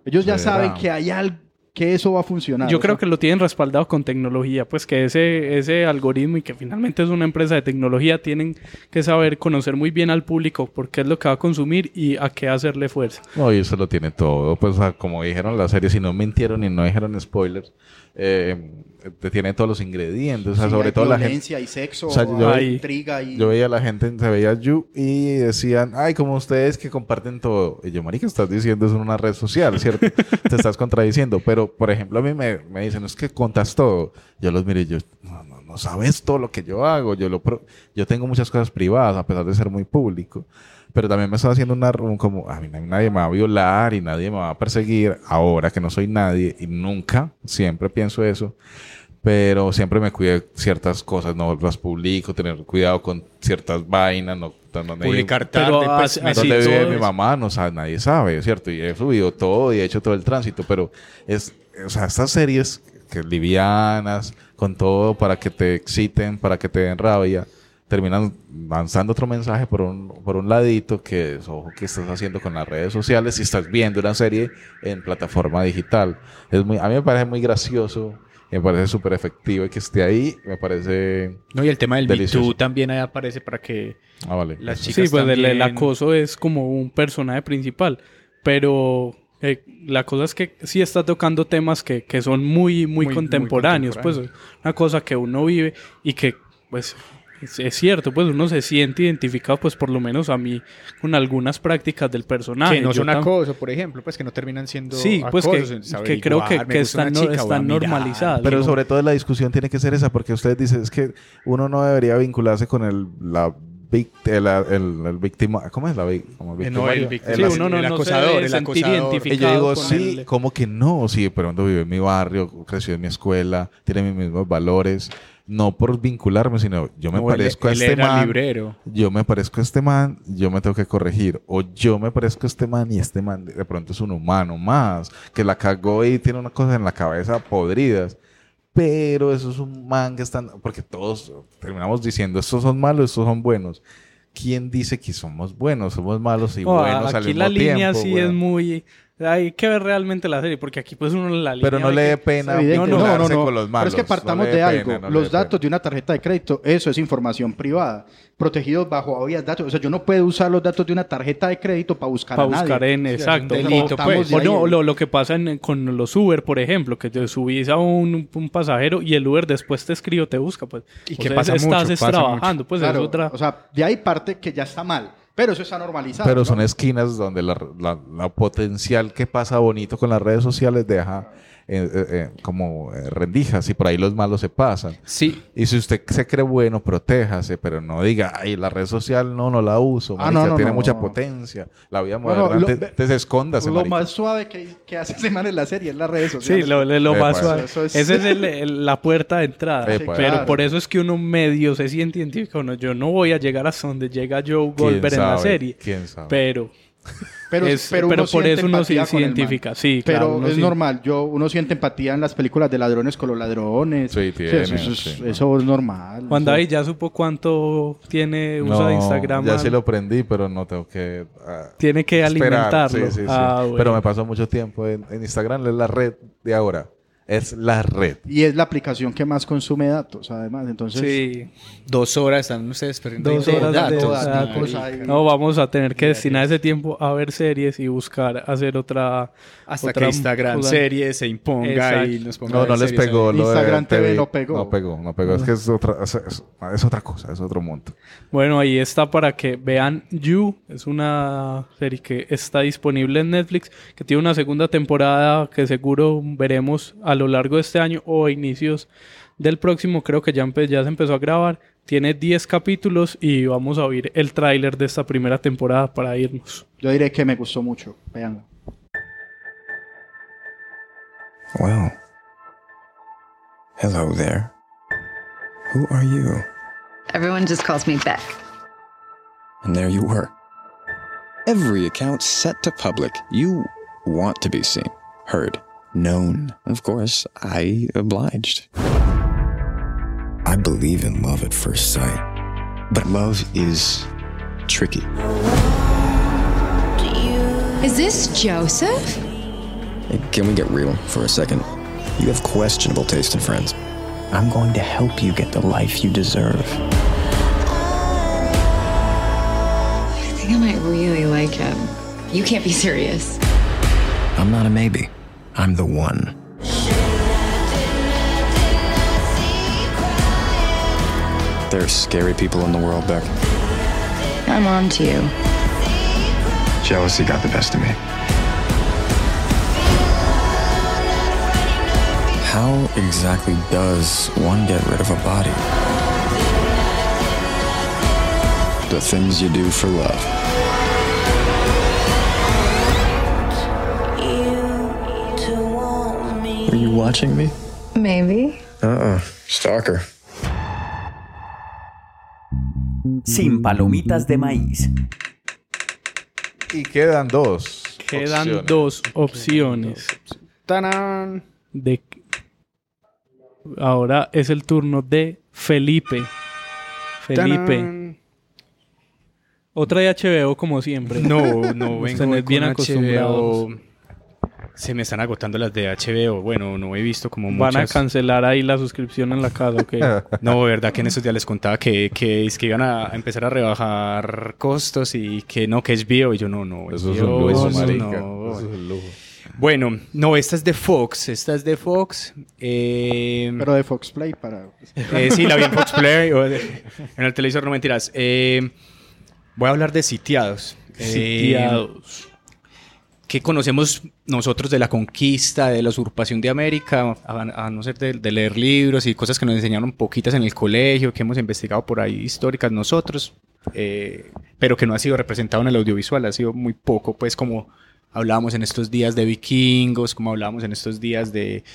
S5: ellos ya
S4: Será.
S5: saben que hay algo, que eso va a funcionar.
S3: Yo creo
S5: sea,
S3: que lo tienen respaldado con tecnología, pues que ese, ese algoritmo y que finalmente es una empresa de tecnología tienen que saber conocer muy bien al público por qué es lo que va a consumir y a qué hacerle fuerza.
S4: No, y eso lo tiene todo. Pues, como dijeron la serie, si no mintieron y no dijeron spoilers, eh, te tiene todos los ingredientes. O sea,
S5: sí,
S4: sobre
S5: hay
S4: todo la gente.
S5: y sexo,
S4: O sea, yo-
S5: hay intriga y...
S4: Yo veía a la gente, se veía You y decían, ay, como ustedes que comparten todo. Y yo, marica, estás diciendo es una red social, ¿cierto? Te estás contradiciendo. Pero Pero, por ejemplo, a mí me, me dicen, es que contas todo. Yo los miro y yo, no, no, no sabes todo lo que yo hago. Yo, lo, pro- yo tengo muchas cosas privadas, a pesar de ser muy público. Pero también me estaba haciendo una, un como, a mí nadie me va a violar y nadie me va a perseguir ahora que no soy nadie. Y nunca, siempre pienso eso. Pero siempre me cuidé ciertas cosas, no las publico, tener cuidado con ciertas vainas, no, no-
S6: Publicar
S3: Pero
S6: tarde, pues,
S3: así-
S6: me
S3: así
S4: ¿Dónde
S3: todo
S4: vive mi mamá? No sabe, nadie sabe, ¿cierto? Y he subido todo y he hecho todo el tránsito, pero es, o sea, estas series que livianas, con todo para que te exciten, para que te den rabia, terminan lanzando otro mensaje por un, por un ladito que es, ojo, que estás haciendo con las redes sociales si estás viendo una serie en plataforma digital. Es muy, a mí me parece muy gracioso, me parece súper efectivo que esté ahí, me parece...
S6: No, y el tema del
S4: Delicioso.
S6: Me Too también ahí aparece para que
S4: Ah, vale.
S6: las chicas
S3: Sí, pues el, el
S6: también-
S3: acoso es como un personaje principal, pero eh, la cosa es que sí está tocando temas que, que son muy, muy,
S6: Muy-
S3: contemporáneos,
S6: muy
S3: pues una cosa que uno vive y que pues es, es cierto, pues uno se siente identificado, pues por lo menos a mí, con algunas prácticas del personaje.
S6: que no son acoso, por ejemplo, pues que no terminan siendo
S3: Sí, pues que,
S6: acosos,
S3: que creo que, que están, no- están normalizadas.
S4: Pero
S3: ¿no?
S4: sobre todo la discusión tiene que ser esa, porque ustedes dicen, es que uno no debería vincularse con el, la, el, el, el víctima, ¿cómo es la como
S6: Eh, no, el victim-
S3: Sí,
S4: El-
S3: uno no,
S6: el
S3: no
S6: acosador,
S3: se debe
S6: el
S3: sentir
S6: acosador.
S4: Y yo
S3: identificado
S4: digo, sí,
S3: el-
S4: ¿cómo que no? Sí, pero cuando vive en mi barrio, creció en mi escuela, tiene mis mismos valores. No por vincularme, sino yo me
S6: No, él-
S4: parezco a
S6: él
S4: este
S6: era
S4: man.
S6: librero.
S4: Yo me parezco a este man, yo me tengo que corregir. O yo me parezco a este man y este man de pronto es un humano más, que la cagó y tiene una cosa en la cabeza podridas. Pero eso es un man que están, porque todos terminamos diciendo, estos son malos, estos son buenos. ¿Quién dice que somos buenos? Somos malos y
S3: Oh,
S4: buenos al
S3: aquí
S4: mismo
S3: la línea
S4: tiempo,
S3: sí es muy... Hay que ver realmente la serie, porque aquí pues uno la línea...
S4: Pero no le dé pena vincularse
S5: no, no, no.
S4: con los malos.
S5: Pero es que
S4: no
S5: partamos de algo.
S4: no
S5: los datos
S4: pena.
S5: de una tarjeta de crédito, eso es información privada. Protegidos bajo habeas datos. O sea, yo no puedo usar los datos de una tarjeta de crédito para buscar
S3: para
S5: a nadie.
S3: buscar en
S5: Sí,
S3: exacto
S5: delito,
S3: o,
S5: pues.
S3: o no lo, lo que pasa en- con los Uber por ejemplo que te subís a un, un pasajero y el Uber después te escribe o te busca pues
S6: Y
S3: O
S6: que
S3: sea,
S6: pasa
S3: estás
S6: mucho, pasa
S3: trabajando pues
S5: Claro,
S3: es otra
S5: O sea, de ahí parte que ya está mal. Pero eso está normalizado.
S4: Pero
S5: ¿no?
S4: son esquinas donde la, la- la potencial que pasa bonito con las redes sociales deja eh, eh, eh, como rendijas y por ahí los malos se pasan.
S6: Sí.
S4: Y si usted se cree bueno, protéjase, pero no diga, ay, la red social no, no la uso,
S5: Ah,
S4: marica,
S5: no, no,
S4: tiene
S5: no.
S4: mucha potencia. La vida
S5: Bueno,
S4: moderna,
S5: lo-
S4: te, escóndase,
S5: Lo
S4: marica.
S5: más suave que, que hace ese man en la serie es las redes sociales.
S3: sí lo, lo- más suave
S5: eso es-
S3: esa es el- el- la puerta de entrada pero
S5: claro.
S3: por eso es que uno medio se siente identificado no, yo no voy a llegar hasta donde llega Joe
S4: ¿Quién
S3: Goldberg en la serie
S4: ¿Quién sabe?
S3: pero
S5: Pero,
S3: Es-
S5: pero,
S3: pero por eso uno se identifica, sí,
S5: Pero
S3: claro, uno
S5: es
S3: sí.
S5: normal. Yo, uno siente empatía en las películas de ladrones con los ladrones.
S4: Sí, tiene,
S5: eso, eso es-
S4: sí.
S5: eso es normal.
S3: Juan David ya supo cuánto tiene usa de Instagram
S4: Ya sí lo aprendí, pero no tengo que... ah,
S3: Tiene que
S4: esperar.
S3: alimentarlo.
S4: Sí, sí, sí.
S3: Ah, bueno.
S4: Pero me pasó mucho tiempo en, en Instagram, es la red de ahora. Es la red.
S5: Y es la aplicación que más consume datos, además. Entonces,
S3: Sí.
S6: Dos horas están ustedes perdiendo
S3: Dos
S6: de
S3: horas de
S6: datos.
S3: datos.
S6: marica.
S3: No, vamos a tener que destinar ese tiempo a ver series y buscar hacer otra.
S6: Hasta
S3: otra
S6: que Instagram
S3: cosa.
S6: series se imponga
S3: Exacto.
S6: y nos ponga
S4: No, no les pegó lo de
S5: Instagram TV
S4: TV.
S5: no pegó.
S4: No pegó, no pegó. Es que es otra, es, es- es otra cosa, es otro mundo.
S3: Bueno, ahí está para que vean You. Es una serie que está disponible en Netflix, que tiene una segunda temporada que seguro veremos a lo largo de este año o inicios del próximo. Creo que ya, ya se empezó a grabar. Tiene 10 capítulos y vamos a oír el tráiler de esta primera temporada para irnos.
S5: yo diré que me gustó mucho. Veanlo.
S13: Well, hello there. Who are you?
S14: Everyone just calls me Beck.
S13: And there you were. Every account set to public. You want to be seen, heard, known. Of course, I obliged. I believe in love at first sight. But love is tricky.
S10: Is this Joseph?
S13: Hey, Can we get real for a second? You have questionable taste in friends. I'm going to help you get the life you deserve.
S14: I think I might really like him. You can't be serious.
S13: I'm not a maybe. I'm the one. There are scary people in the world, Beck.
S14: I'm on to you.
S13: Jealousy got the best of me. How exactly does one get rid of a body? The things you do for love. Watching me?
S14: Maybe.
S13: Uh-uh. Stalker.
S2: Sin palomitas de maíz.
S4: Y quedan dos.
S3: Quedan
S4: opciones.
S3: dos opciones.
S6: ¡Tarán!
S3: De... Ahora es el turno de Felipe. Felipe.
S6: ¡Tarán!
S3: Otra de HBO como siempre.
S6: No, no, vengo
S3: Ustedes bien
S6: con
S3: acostumbrados.
S6: HBO. Se me están agotando las de HBO. Bueno, no he visto como
S3: Van a
S6: muchas.
S3: cancelar ahí la suscripción en la casa, ¿ok?
S6: No, verdad que en esos días les contaba que, que, es que iban a empezar a rebajar costos y que no, que es bio. Y yo, no, no.
S4: Eso es un lujo,
S6: eso
S4: marica.
S6: no.
S4: Eso es un lujo.
S6: Bueno, no, esta es de Fox. Esta es de Fox. Eh,
S5: Pero de Fox Play para...
S6: eh, sí, la vi en Fox Play. o de- en el televisor, no mentiras. Eh, voy a hablar de sitiados. Eh,
S3: Sitiados.
S6: ¿Qué conocemos nosotros de la conquista, de la usurpación de América? A, no ser de, leer libros y cosas que nos enseñaron poquitas en el colegio, que hemos investigado por ahí históricas nosotros, eh, pero que no ha sido representado en el audiovisual, ha sido muy poco, pues como hablábamos en estos días de vikingos, como hablábamos en estos días de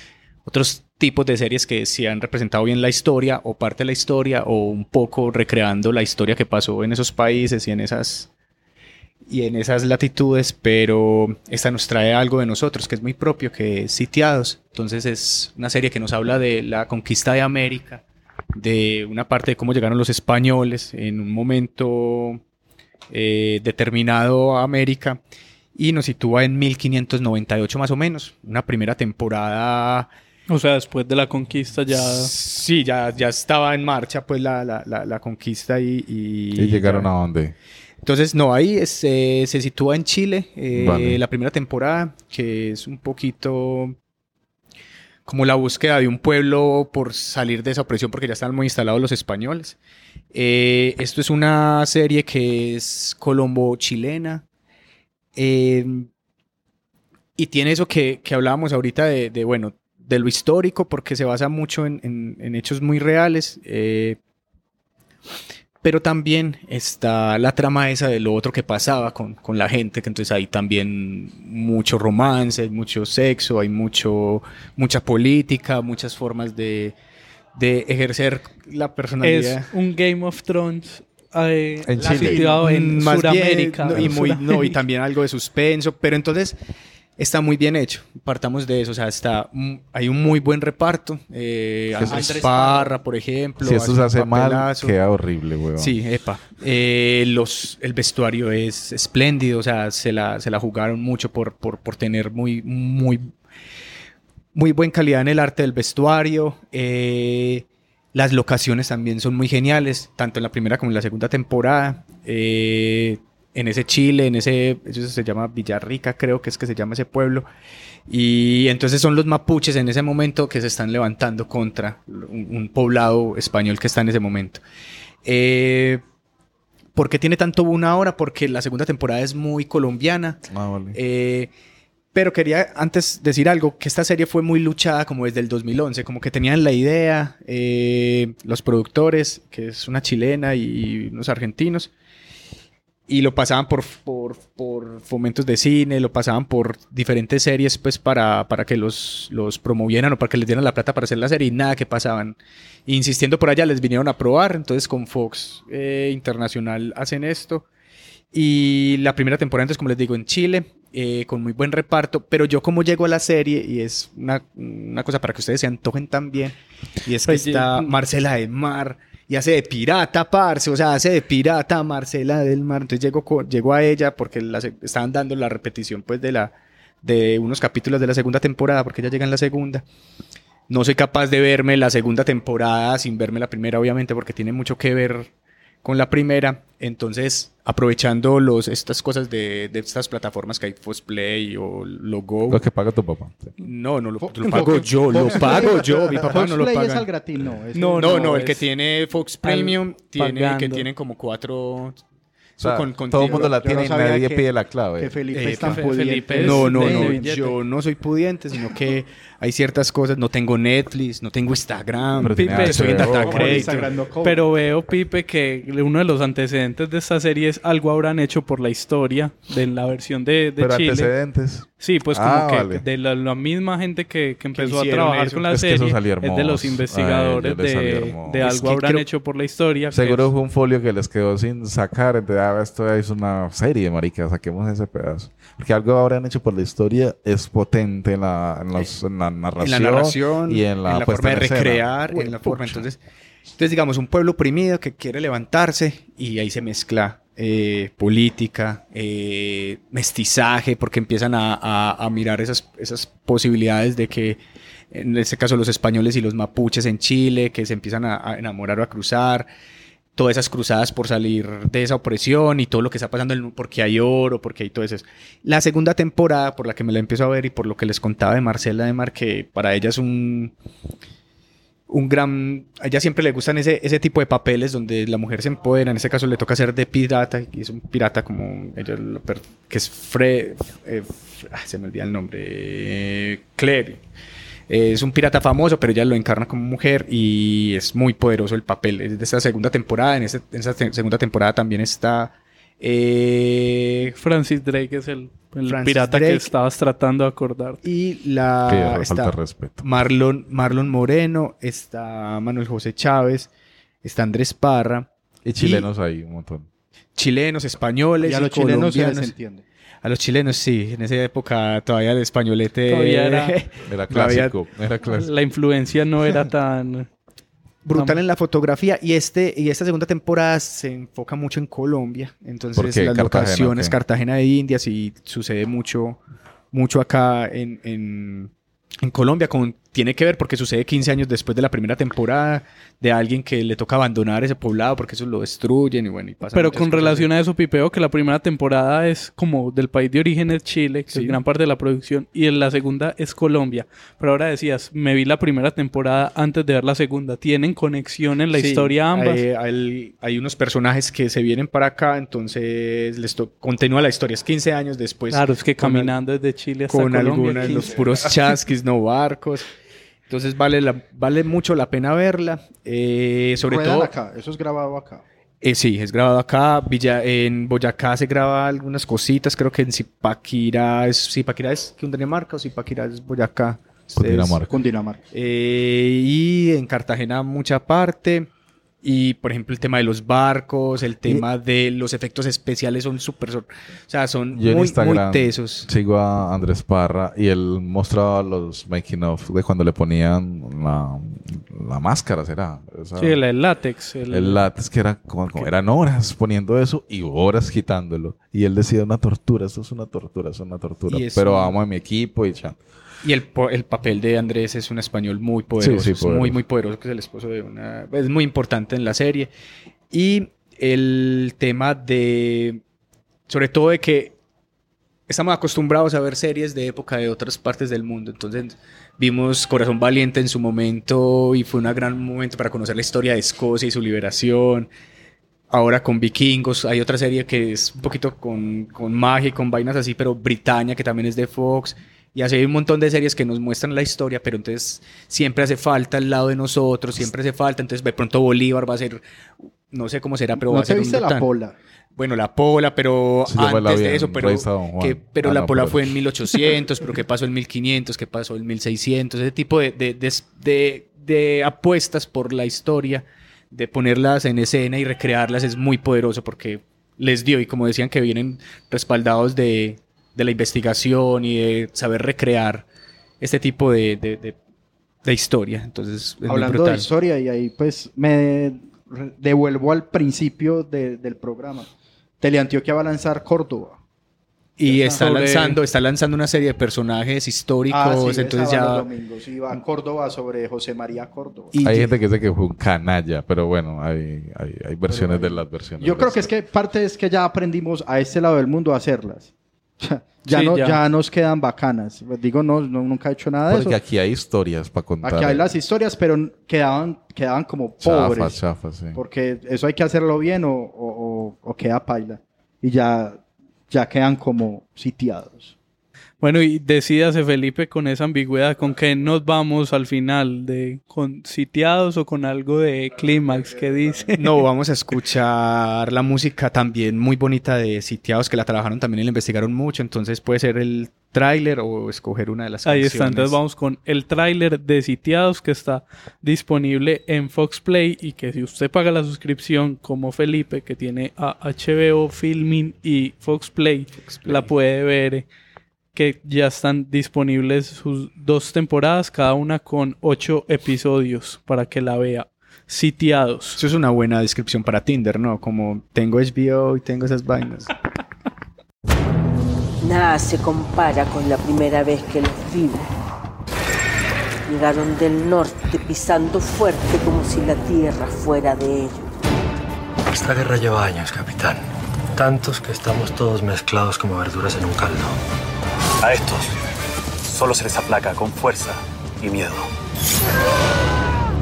S6: otros tipos de series que sí han representado bien la historia o parte de la historia o un poco recreando la historia que pasó en esos países y en esas y en esas latitudes, pero esta nos trae algo de nosotros que es muy propio, que es Sitiados. Entonces es una serie que nos habla de la conquista de América, de una parte de cómo llegaron los españoles en un momento eh, determinado a América y nos sitúa en 1598 más o menos, una primera temporada
S3: O sea, después de la conquista ya...
S6: Sí, ya, ya estaba en marcha pues la, la, la, la conquista y... ¿Y,
S4: ¿Y llegaron
S6: ya-
S4: a dónde?
S6: Entonces, no, ahí es, eh, se sitúa en Chile eh,
S4: Vale.
S6: la primera temporada, que es un poquito como la búsqueda de un pueblo por salir de esa opresión porque ya están muy instalados los españoles. Eh, esto es una serie que es colombo-chilena. eh, y tiene eso que, que hablábamos ahorita de, de, bueno, de lo histórico, porque se basa mucho en, en- en hechos muy reales. eh, pero también está la trama esa de lo otro que pasaba con, con la gente, que entonces hay también mucho romance, hay mucho sexo, hay mucho, mucha política, muchas formas de, de ejercer la personalidad.
S3: Es un Game of Thrones eh,
S4: En Chile.
S3: en Sudamérica.
S6: no, y, muy, no, y también algo de suspenso, pero entonces está muy bien hecho. Partamos de eso, o sea, está, hay un muy buen reparto. Eh,
S4: eso-
S6: Andrés Parra, por ejemplo.
S4: Si esto se hace mal, queda horrible, weón.
S6: Sí, epa. Eh, los, el vestuario es espléndido, o sea, se la, se la jugaron mucho por, por, por tener muy, muy, muy buena calidad en el arte del vestuario. Eh, las locaciones también son muy geniales, tanto en la primera como en la segunda temporada. Eh, en ese Chile, en ese, eso se llama Villarrica, creo que es que se llama ese pueblo. Y entonces son los mapuches en ese momento que se están levantando contra un, un poblado español que está en ese momento. Eh, ¿Por qué tiene tanto boom ahora? Porque la segunda temporada es muy colombiana.
S4: Ah, vale.
S6: Eh, pero quería antes decir algo, que esta serie fue muy luchada como desde el 2011, como que tenían la idea, eh, los productores, que es una chilena y unos argentinos, y lo pasaban por, por, por fomentos de cine, lo pasaban por diferentes series pues para, para que los, los promovieran o para que les dieran la plata para hacer la serie y nada que pasaban. Insistiendo por allá les vinieron a probar, entonces con Fox eh, Internacional hacen esto. Y la primera temporada, entonces, como les digo, en Chile, eh, con muy buen reparto, pero yo como llego a la serie, y es una, una cosa para que ustedes se antojen también, y es que
S3: Pues,
S6: está
S3: yo-
S6: Marcela del Mar, y hace de pirata, parce, o sea, hace de pirata Marcela del Mar, entonces llego, co- llego a ella porque la estaban dando la repetición, pues, de la de unos capítulos de la segunda temporada, porque ella llega en la segunda. No soy capaz de verme la segunda temporada sin verme la primera, obviamente, porque tiene mucho que ver con la primera. Entonces, aprovechando los, estas cosas de, de estas plataformas que hay, Play o Logo.
S4: Lo que paga tu papá.
S6: No, no lo, lo pago yo, lo pago yo. Mi papá
S5: Fox
S6: no lo
S5: Play
S6: paga.
S5: es al gratín, no. es
S6: No,
S5: el-
S6: no, no, el
S3: es
S6: que tiene Fox Premium tiene que tienen como cuatro.
S4: O sea,
S6: con- con-
S4: todo el mundo la tiene
S5: no
S4: y nadie
S5: que-
S4: pide la clave.
S5: Que Felipe
S6: Eh,
S5: es tan pudiente.
S3: Felipe es
S6: No, no, no. Yo no soy pudiente, sino que hay ciertas cosas, no tengo Netflix, no tengo Instagram,
S4: Pero
S3: Pipe,
S6: estoy en data
S5: cobra.
S3: Pero veo, Pipe, que uno de los antecedentes de esta serie es algo habrán hecho por la historia de la versión de, de
S4: Pero
S3: Chile.
S4: antecedentes.
S3: Sí, pues como
S4: Ah,
S3: que
S4: vale.
S3: de la, la misma gente que, que empezó a trabajar
S6: eso.
S3: con la
S4: Es que eso
S3: serie
S4: salió
S3: es de los investigadores
S4: salió
S3: de, de
S6: Es
S3: algo
S6: que
S3: habrán
S6: creo-
S3: hecho por la historia.
S4: Seguro
S3: es-
S4: fue un folio que les quedó sin sacar. Entonces, ah, esto es una serie, marica. Saquemos ese pedazo. Porque algo habrán hecho por la historia es potente en la, en los- en la
S6: en la narración,
S4: y en la,
S6: forma de recrear,
S4: Uy,
S6: en la forma. Entonces, entonces, digamos, un pueblo oprimido que quiere levantarse y ahí se mezcla eh, política, eh, mestizaje, porque empiezan a, a- a mirar esas, esas posibilidades de que, en este caso, los españoles y los mapuches en Chile, que se empiezan a, a enamorar o a cruzar. Todas esas cruzadas por salir de esa opresión y todo lo que está pasando, porque hay oro, porque hay todo eso. La segunda temporada, por la que me la empiezo a ver y por lo que les contaba de Marcela de que para ella es un, un gran... A ella siempre le gustan ese, ese tipo de papeles donde la mujer se empodera. En este caso le toca ser de pirata, y es un pirata como ella que es Fred... eh, ah, se me olvida el nombre. eh. Es un pirata famoso, pero ella lo encarna como mujer y es muy poderoso el papel. Es de esta segunda temporada. En, ese- en esa te- segunda temporada también está... eh,
S3: Francis Drake es el, pirata
S6: Drake.
S3: que estabas tratando de acordar.
S6: Y la
S4: falta
S6: está
S4: de respeto.
S6: Marlon, Marlon Moreno, está Manuel José Chávez, está Andrés Parra.
S4: Y chilenos hay un montón.
S6: Chilenos, españoles
S5: Y a los
S6: y
S5: chilenos se les entiende.
S6: A los chilenos sí, en esa época todavía el españolete
S3: Todavía era-
S4: Era
S6: todavía
S4: clásico. Era clásico.
S3: La influencia no era tan...
S6: brutal en la fotografía y este y esta segunda temporada se enfoca mucho en Colombia, entonces las
S4: Cartagena,
S6: locaciones. Cartagena de Indias y sucede mucho mucho acá en, en, en Colombia con tiene que ver porque sucede 15 años después de la primera temporada de alguien que le toca abandonar ese poblado porque eso lo destruyen y bueno y pasa
S3: Pero con relación a eso, Pipeo, que la primera temporada es como del país de origen es Chile, que
S6: Sí.
S3: es gran parte de la producción, y en la segunda es Colombia. Pero ahora decías, me vi la primera temporada antes de ver la segunda. ¿Tienen conexión en la
S6: Sí,
S3: historia ambas?
S6: Hay, hay- hay unos personajes que se vienen para acá, entonces les continúa la historia. Es 15 años después.
S3: claro, es que
S6: con
S3: caminando desde Chile hasta
S6: con
S3: Colombia.
S6: algunos los
S3: 15.
S6: puros chasquis, no barcos. Entonces vale, la- vale mucho la pena verla. Eh, sobre
S5: Ruedan
S6: todo,
S5: acá, eso es grabado acá.
S6: eh, sí, es grabado acá. Villa, en Boyacá se graba algunas cositas. Creo que en Zipaquirá es, Zipaquirá es Cundinamarca o Zipaquirá es Boyacá.
S4: Cundinamarca.
S5: Cundinamarca.
S6: Eh, y en Cartagena mucha parte. Y por ejemplo el tema de los barcos, el tema de los efectos especiales son súper... son- O sea, son
S4: Yo en
S6: muy,
S4: Instagram
S6: muy tesos.
S4: sigo a Andrés Parra y él mostraba los making of de cuando le ponían la, la máscara, ¿será? Esa-
S3: Sí, el, el látex. El,
S4: el látex que era como, como eran horas poniendo eso y horas quitándolo. Y él decía una tortura, esto es una tortura, es una tortura. Pero amo a mi equipo y ya.
S6: Y el, el papel de Andrés es un español muy poderoso,
S4: sí,
S6: es
S4: poderoso.
S6: muy, muy poderoso, que es el esposo de una... Es muy importante en la serie. Y el tema de... Sobre todo de que estamos acostumbrados a ver series de época de otras partes del mundo. Entonces vimos Corazón Valiente en su momento y fue un gran momento para conocer la historia de Escocia y su liberación. Ahora con Vikingos, hay otra serie que es un poquito con, con magia y con vainas así, pero Britannia, que también es de Fox. Y así hay un montón de series que nos muestran la historia, pero entonces siempre hace falta al lado de nosotros, siempre hace falta. Entonces de pronto Bolívar va a ser, no sé cómo será, pero va
S5: ¿No
S6: a ser
S5: te
S6: un
S5: viste la pola?
S6: Bueno, la pola, pero
S4: Sí,
S6: antes de eso, pero, que, pero
S4: Ah,
S6: la
S4: no,
S6: pola
S4: pero-
S6: fue en 1800, pero qué pasó en 1500, qué pasó en 1600, ese tipo de, de, de, de- de apuestas por la historia, de ponerlas en escena y recrearlas es muy poderoso porque les dio, y como decían que vienen respaldados de, de la investigación y de saber recrear este tipo de, de, de- de historia. Entonces, es
S5: Hablando de historia, y ahí pues me devuelvo al principio de- del programa. Teleantioquia va a lanzar Córdoba.
S6: Y está
S5: sobre-
S6: lanzando, está lanzando una serie de personajes históricos,
S5: Ah, sí,
S6: entonces ya
S5: Córdoba sobre José María Córdoba.
S6: Y
S4: hay gente que dice que fue un canalla, pero bueno, hay, hay, hay versiones de las versiones.
S5: Yo creo que es que parte es que ya aprendimos a este lado del mundo a hacerlas. Ya,
S3: Sí,
S5: no,
S3: ya.
S5: ya. nos quedan bacanas. Digo, no, no, nunca he hecho nada de
S4: Porque
S5: eso.
S4: aquí hay historias para contar.
S5: Aquí hay las historias, pero quedaban, quedaban como
S4: Chafas,
S5: pobres.
S4: chafas, sí.
S5: Porque eso hay que hacerlo bien o, o- o- o queda paila. Y ya, ya quedan como sitiados.
S3: Bueno, y decídase Felipe con esa ambigüedad, ¿con qué nos vamos al final? ¿De con sitiados o con algo de clímax que dice?
S6: No, vamos a escuchar la música también muy bonita de sitiados que la trabajaron también y la investigaron mucho, entonces puede ser el tráiler o escoger una de las
S3: Ahí
S6: canciones.
S3: está, entonces vamos con el tráiler de Sitiados que está disponible en Fox Play y que si usted paga la suscripción como Felipe que tiene a HBO Filming y Fox Play, la puede ver que ya están disponibles sus dos temporadas, cada una con ocho episodios para que la vea. Sitiados.
S6: Eso es una buena descripción para Tinder, ¿no? Como tengo HBO y tengo esas vainas.
S15: Nada se compara con la primera vez que los vi. Llegaron del norte pisando fuerte como si la tierra fuera de ellos.
S16: Esta guerra lleva años, capitán. Tantos que estamos todos mezclados como verduras en un caldo.
S17: A estos solo se les aplaca con fuerza y miedo.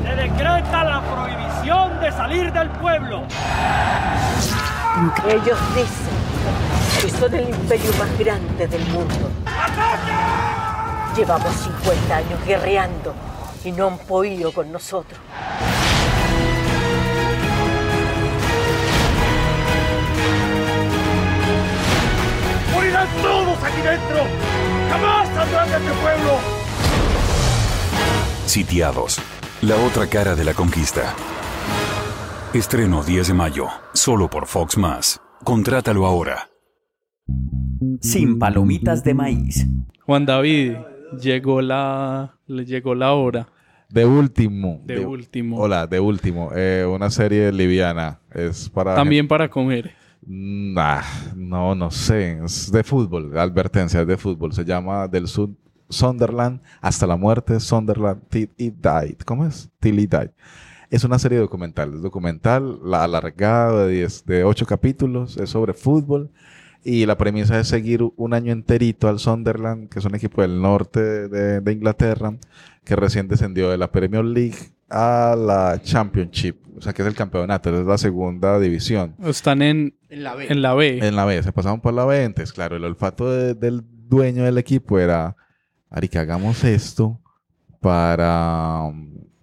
S18: Se decreta la prohibición de salir del pueblo.
S15: Ellos dicen que son el imperio más grande del mundo. Llevamos 50 años guerreando y no han podido con nosotros.
S18: ¡Morirán todos aquí dentro! ¡Jamás saldrán de este pueblo!
S19: Sitiados. La otra cara de la conquista. Estreno 10 de mayo, solo por Fox Más. Contrátalo ahora.
S2: Sin palomitas de maíz.
S3: Juan David, llegó la, le llegó la hora.
S4: De último.
S3: De último.
S4: Hola, de último. Eh, una serie liviana. Es para.
S3: También para comer.
S4: Nah, no, no sé. Es de fútbol. Advertencia, es de fútbol. Se llama Del Sur Sunderland hasta la muerte. Sunderland Till He Died. ¿Cómo es? Till He Died. Es una serie documental. Es documental, la alargada de, 10, de 8 capítulos. Es sobre fútbol. Y la premisa es seguir un año enterito al Sunderland, que es un equipo del norte de, de Inglaterra, que recién descendió de la Premier League a la Championship, o sea que es el campeonato, es la segunda división.
S3: Están en,
S5: En la B.
S3: en la B.
S4: En la B, se pasaron por la B, entonces claro, el olfato de- del dueño del equipo era, Ari, que hagamos esto para,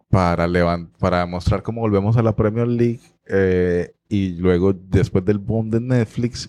S4: para, levan- para mostrar cómo volvemos a la Premier League eh, y luego después del boom de Netflix,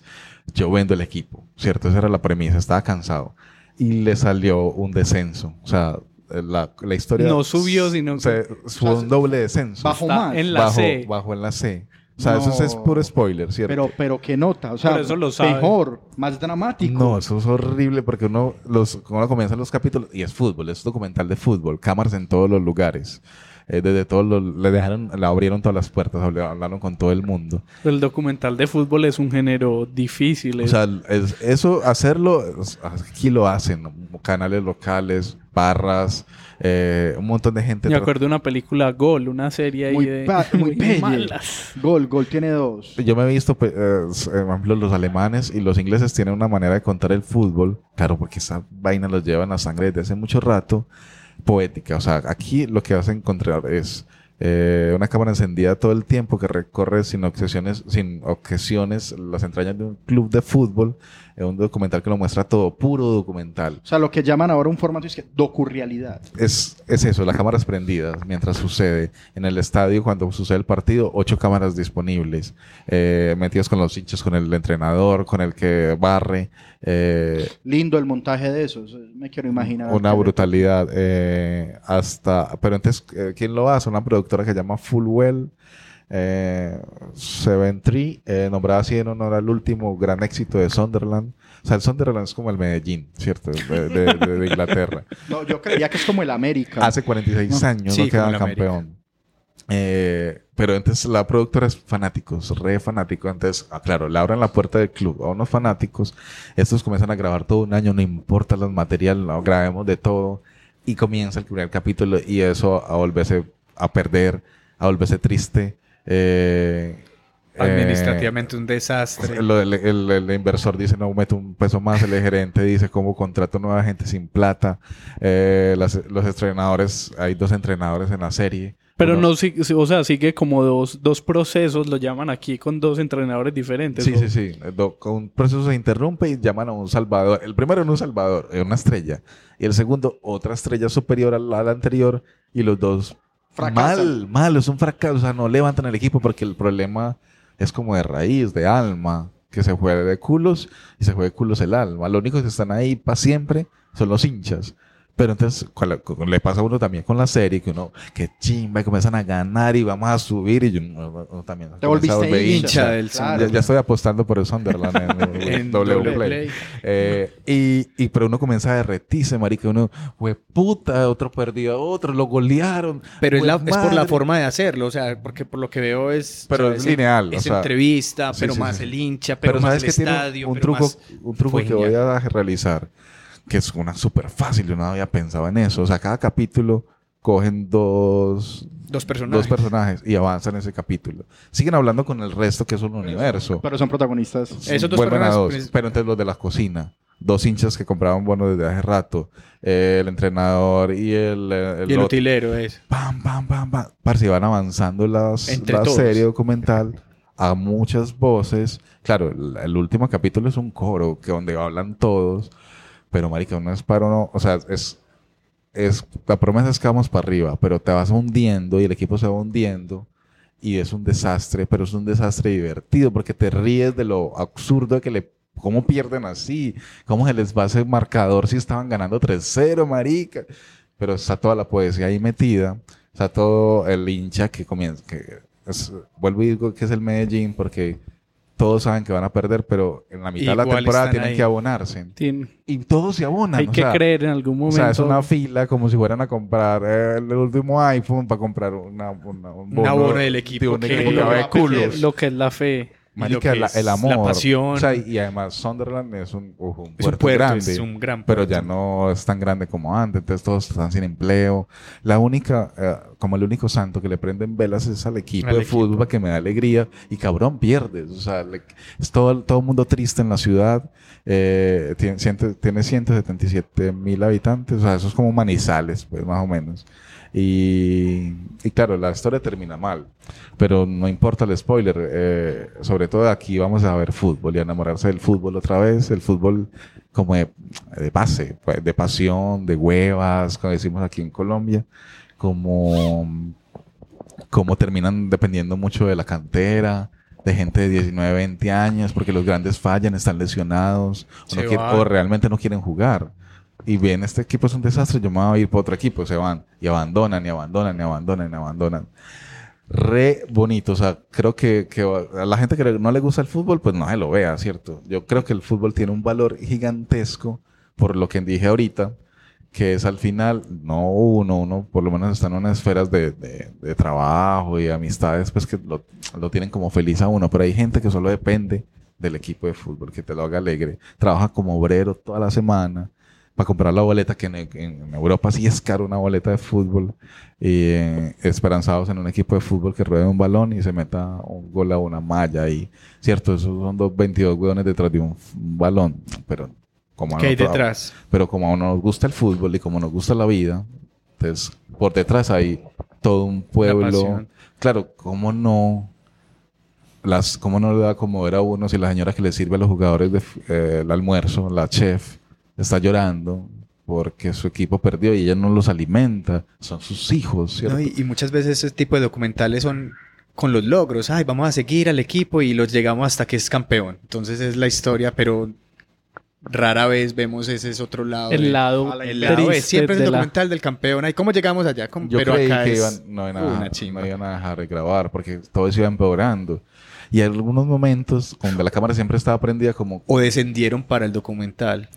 S4: yo vendo el equipo, ¿cierto? Esa era la premisa, estaba cansado. Y le salió un descenso, o sea, la, la historia...
S3: No subió, sino que-
S4: se- fue un doble descenso.
S5: Está más.
S3: en la
S4: Bajo-
S3: C.
S4: Bajo en la C. O sea, eso es
S5: No.
S4: puro spoiler, ¿cierto?
S5: Pero, pero qué nota, o sea,
S3: eso lo sabe.
S5: mejor, más dramático.
S4: No, eso es horrible porque uno, los, uno comienza los capítulos y es fútbol, es documental de fútbol, cámaras en todos los lugares. Eh, desde todos los, le dejaron, le abrieron todas las puertas, habl- hablaron con todo el mundo.
S3: El documental de fútbol es un género difícil.
S4: O sea, es- eso, hacerlo, aquí lo hacen, canales locales, barras, eh, un montón de gente.
S3: me acuerdo de una película Gol, una serie ahí
S5: Muy,
S3: de
S5: muy pelle.
S3: malas.
S5: Gol, gol tiene dos.
S4: Yo me he visto, pues, eh, eh, por ejemplo, los alemanes y los ingleses tienen una manera de contar el fútbol, claro, porque esa vaina los lleva en la sangre desde hace mucho rato, poética. O sea, aquí lo que vas a encontrar es eh, una cámara encendida todo el tiempo que recorre sin obsesiones, sin objeciones las entrañas de un club de fútbol, es un documental que lo muestra todo, puro documental.
S5: O sea, lo que llaman ahora un formato es que docurrealidad.
S4: Es, es eso, las cámaras prendidas mientras sucede. En el estadio, cuando sucede el partido, ocho cámaras disponibles, eh, metidas con los hinchas, con el entrenador, con el que barre. eh,
S5: Lindo el montaje de eso. Me quiero imaginar.
S4: una brutalidad. eh, hasta, pero entonces, eh, ¿quién lo hace? Una productora que se llama Fullwell. Eh, Seven Tree, eh, nombrada así en honor al último gran éxito de Sunderland. O sea, el Sunderland es como el Medellín, ¿cierto? De, de- de- de Inglaterra.
S5: No, yo creía que es como el América.
S4: Hace 46
S5: No.
S4: años
S6: Sí,
S4: no queda campeón. Eh, pero entonces la productora es fanáticos, re fanáticos. Entonces, ah, claro, le abren la puerta del club a unos fanáticos. Estos comienzan a grabar todo un año, no importa los materiales, no, grabemos de todo. Y comienza el primer capítulo y eso a volverse a perder, a volverse triste. Eh,
S6: Administrativamente un desastre.
S4: eh, lo- el, el- el inversor dice no meto un peso más, el gerente dice cómo contrato nueva gente sin plata. Eh, las- los entrenadores, hay dos entrenadores en la serie.
S3: Pero
S4: Uno-
S3: no, o sea, sigue como dos, dos procesos, lo llaman aquí con dos entrenadores diferentes.
S4: Sí, sí, sí. Do- con Un proceso se interrumpe y llaman a un salvador. El primero era un salvador, eh, una estrella. Y el segundo, otra estrella superior a la, a la anterior. Y los dos mal, mal. Es un fracaso. O sea, no levantan el equipo porque el problema es como de raíz, de alma. Que se juegue de culos y se juegue de culos el alma. Lo único que están ahí para siempre son los hinchas. Pero entonces le pasa a uno también con la serie, que uno, que chimba, y comienzan a ganar y vamos a subir. Y yo uno- uno también.
S5: Te volviste hincha del
S4: Ya-
S5: Sunderland.
S4: Ya, estoy apostando por el Sunderland en, en W Play.
S6: Play.
S4: Eh, y, y pero uno comienza a derretirse, marica. Uno, fue puta, otro perdió a otro, lo golearon.
S6: Pero es, la- es por la
S4: madre".
S6: forma de hacerlo, o sea, porque por lo que veo es...
S4: Pero
S6: o
S4: es lineal, o
S6: Es
S4: sea,
S6: entrevista,
S4: sí,
S6: pero
S4: sí,
S6: más
S4: sí.
S6: el hincha, pero,
S4: Pero,
S6: más el estadio,
S4: un,
S6: pero
S4: truco,
S6: más-
S4: un truco que voy a realizar, que es una súper fácil, yo no había pensado en eso. O sea, cada capítulo cogen dos,
S6: Dos personajes.
S4: dos personajes y avanzan ese capítulo. Siguen hablando con el resto, que es un universo.
S5: Pero son protagonistas.
S6: Esos dos
S4: Vuelven a
S6: personajes,
S4: dos, pero entonces los de la cocina. Dos hinchas que compraban bonos desde hace rato. Eh, el entrenador y el... eh,
S6: Y el
S4: otro.
S6: utilero es.
S4: Pam, pam, pam, pam. Parce, van avanzando las,
S6: Entre
S4: la
S6: todos.
S4: serie documental a muchas voces. Claro, el, el último capítulo es un coro que donde hablan todos. Pero, marica, no es para uno... O sea, es... es la promesa es que vamos para arriba, pero te vas hundiendo y el equipo se va hundiendo. Y es un desastre, pero es un desastre divertido porque te ríes de lo absurdo que le... ¿Cómo pierden así? ¿Cómo se les va ese marcador si estaban ganando 3-0, marica? Pero está toda la poesía ahí metida. Está todo el hincha que comienza... Que es- vuelvo y digo que es el Medellín porque todos saben que van a perder, pero en la mitad de la temporada tienen
S3: ahí.
S4: que abonarse.
S3: Tien-
S4: Y todos se abonan.
S3: Hay
S4: o
S3: que
S4: sea,
S3: creer en algún
S4: O sea, es
S3: momento.
S4: una fila como si fueran a comprar eh, el último iPhone para comprar una, una- un
S6: Un abono del equipo
S4: de un
S6: que
S4: equipo que.
S6: Lo
S3: que es la fe.
S4: Marica, la- el
S6: la
S4: amor.
S6: pasión.
S4: O sea, y además Sunderland es un, uf, un
S6: Es un
S4: puerto, grande.
S6: es un gran
S4: Pero
S6: puerto.
S4: ya no es tan grande como antes. Entonces todos están sin empleo. La única, eh, como el único santo que le prenden velas es al equipo
S6: Al
S4: de
S6: equipo.
S4: fútbol que me da alegría. Y cabrón, pierdes. O sea, le- es todo, todo el mundo triste en la ciudad. Eh, tiene, tiene 177 mil habitantes. O sea, eso es como Manizales, pues más o menos. Y, y claro, la historia termina mal, pero no importa el spoiler. eh, sobre todo aquí vamos a ver fútbol y a enamorarse del fútbol otra vez. El fútbol como de, de base, pues, de pasión, de huevas, como decimos aquí en Colombia, como, como terminan dependiendo mucho de la cantera, de gente de 19, 20 años, porque los grandes fallan, están lesionados, o, no quieren- o realmente no quieren jugar. Y bien, este equipo es un desastre, yo me voy a ir para otro equipo, se van y abandonan y abandonan y abandonan y abandonan. Re bonito, o sea, creo que, que a la gente que no le gusta el fútbol, pues no se lo vea, ¿cierto? Yo creo que el fútbol tiene un valor gigantesco por lo que dije ahorita, que es al final, no uno, uno por lo menos está en unas esferas de, de- de trabajo y amistades, pues que lo, lo tienen como feliz a uno, pero hay gente que solo depende del equipo de fútbol, que te lo haga alegre. Trabaja como obrero toda la semana para comprar la boleta, que en, en Europa sí es caro una boleta de fútbol, y eh, esperanzados en un equipo de fútbol que ruede un balón y se meta un gol a una malla y, cierto, esos son dos 22 hueones detrás de un, balón, pero como
S6: ¿Qué hay detrás?
S4: pero como a uno nos gusta el fútbol y como nos gusta la vida, entonces por detrás hay todo un pueblo. Claro, ¿cómo no? Las, ¿Cómo no le da como ver a uno si la señora que le sirve a los jugadores de, eh, el almuerzo, la chef, está llorando porque su equipo perdió y ella no los alimenta? Son sus hijos, ¿cierto?
S6: No, y, y muchas veces ese tipo de documentales son con los logros. Ay, vamos a seguir al equipo y los llegamos hasta que es campeón. Entonces es la historia, pero rara vez vemos ese es otro lado.
S3: El
S6: de-
S3: lado
S6: el lado
S3: triste
S6: es siempre es el
S3: de la-
S6: documental del campeón. Ay, ¿cómo llegamos allá? ¿Cómo-
S4: Yo
S6: pero
S4: creí
S6: acá
S4: que
S6: es
S4: iban, no, iban a,
S6: una chimba.
S4: no iban a dejar de grabar porque todo se iba empeorando. Y en algunos momentos, donde la cámara siempre estaba prendida como...
S6: O descendieron para el documental.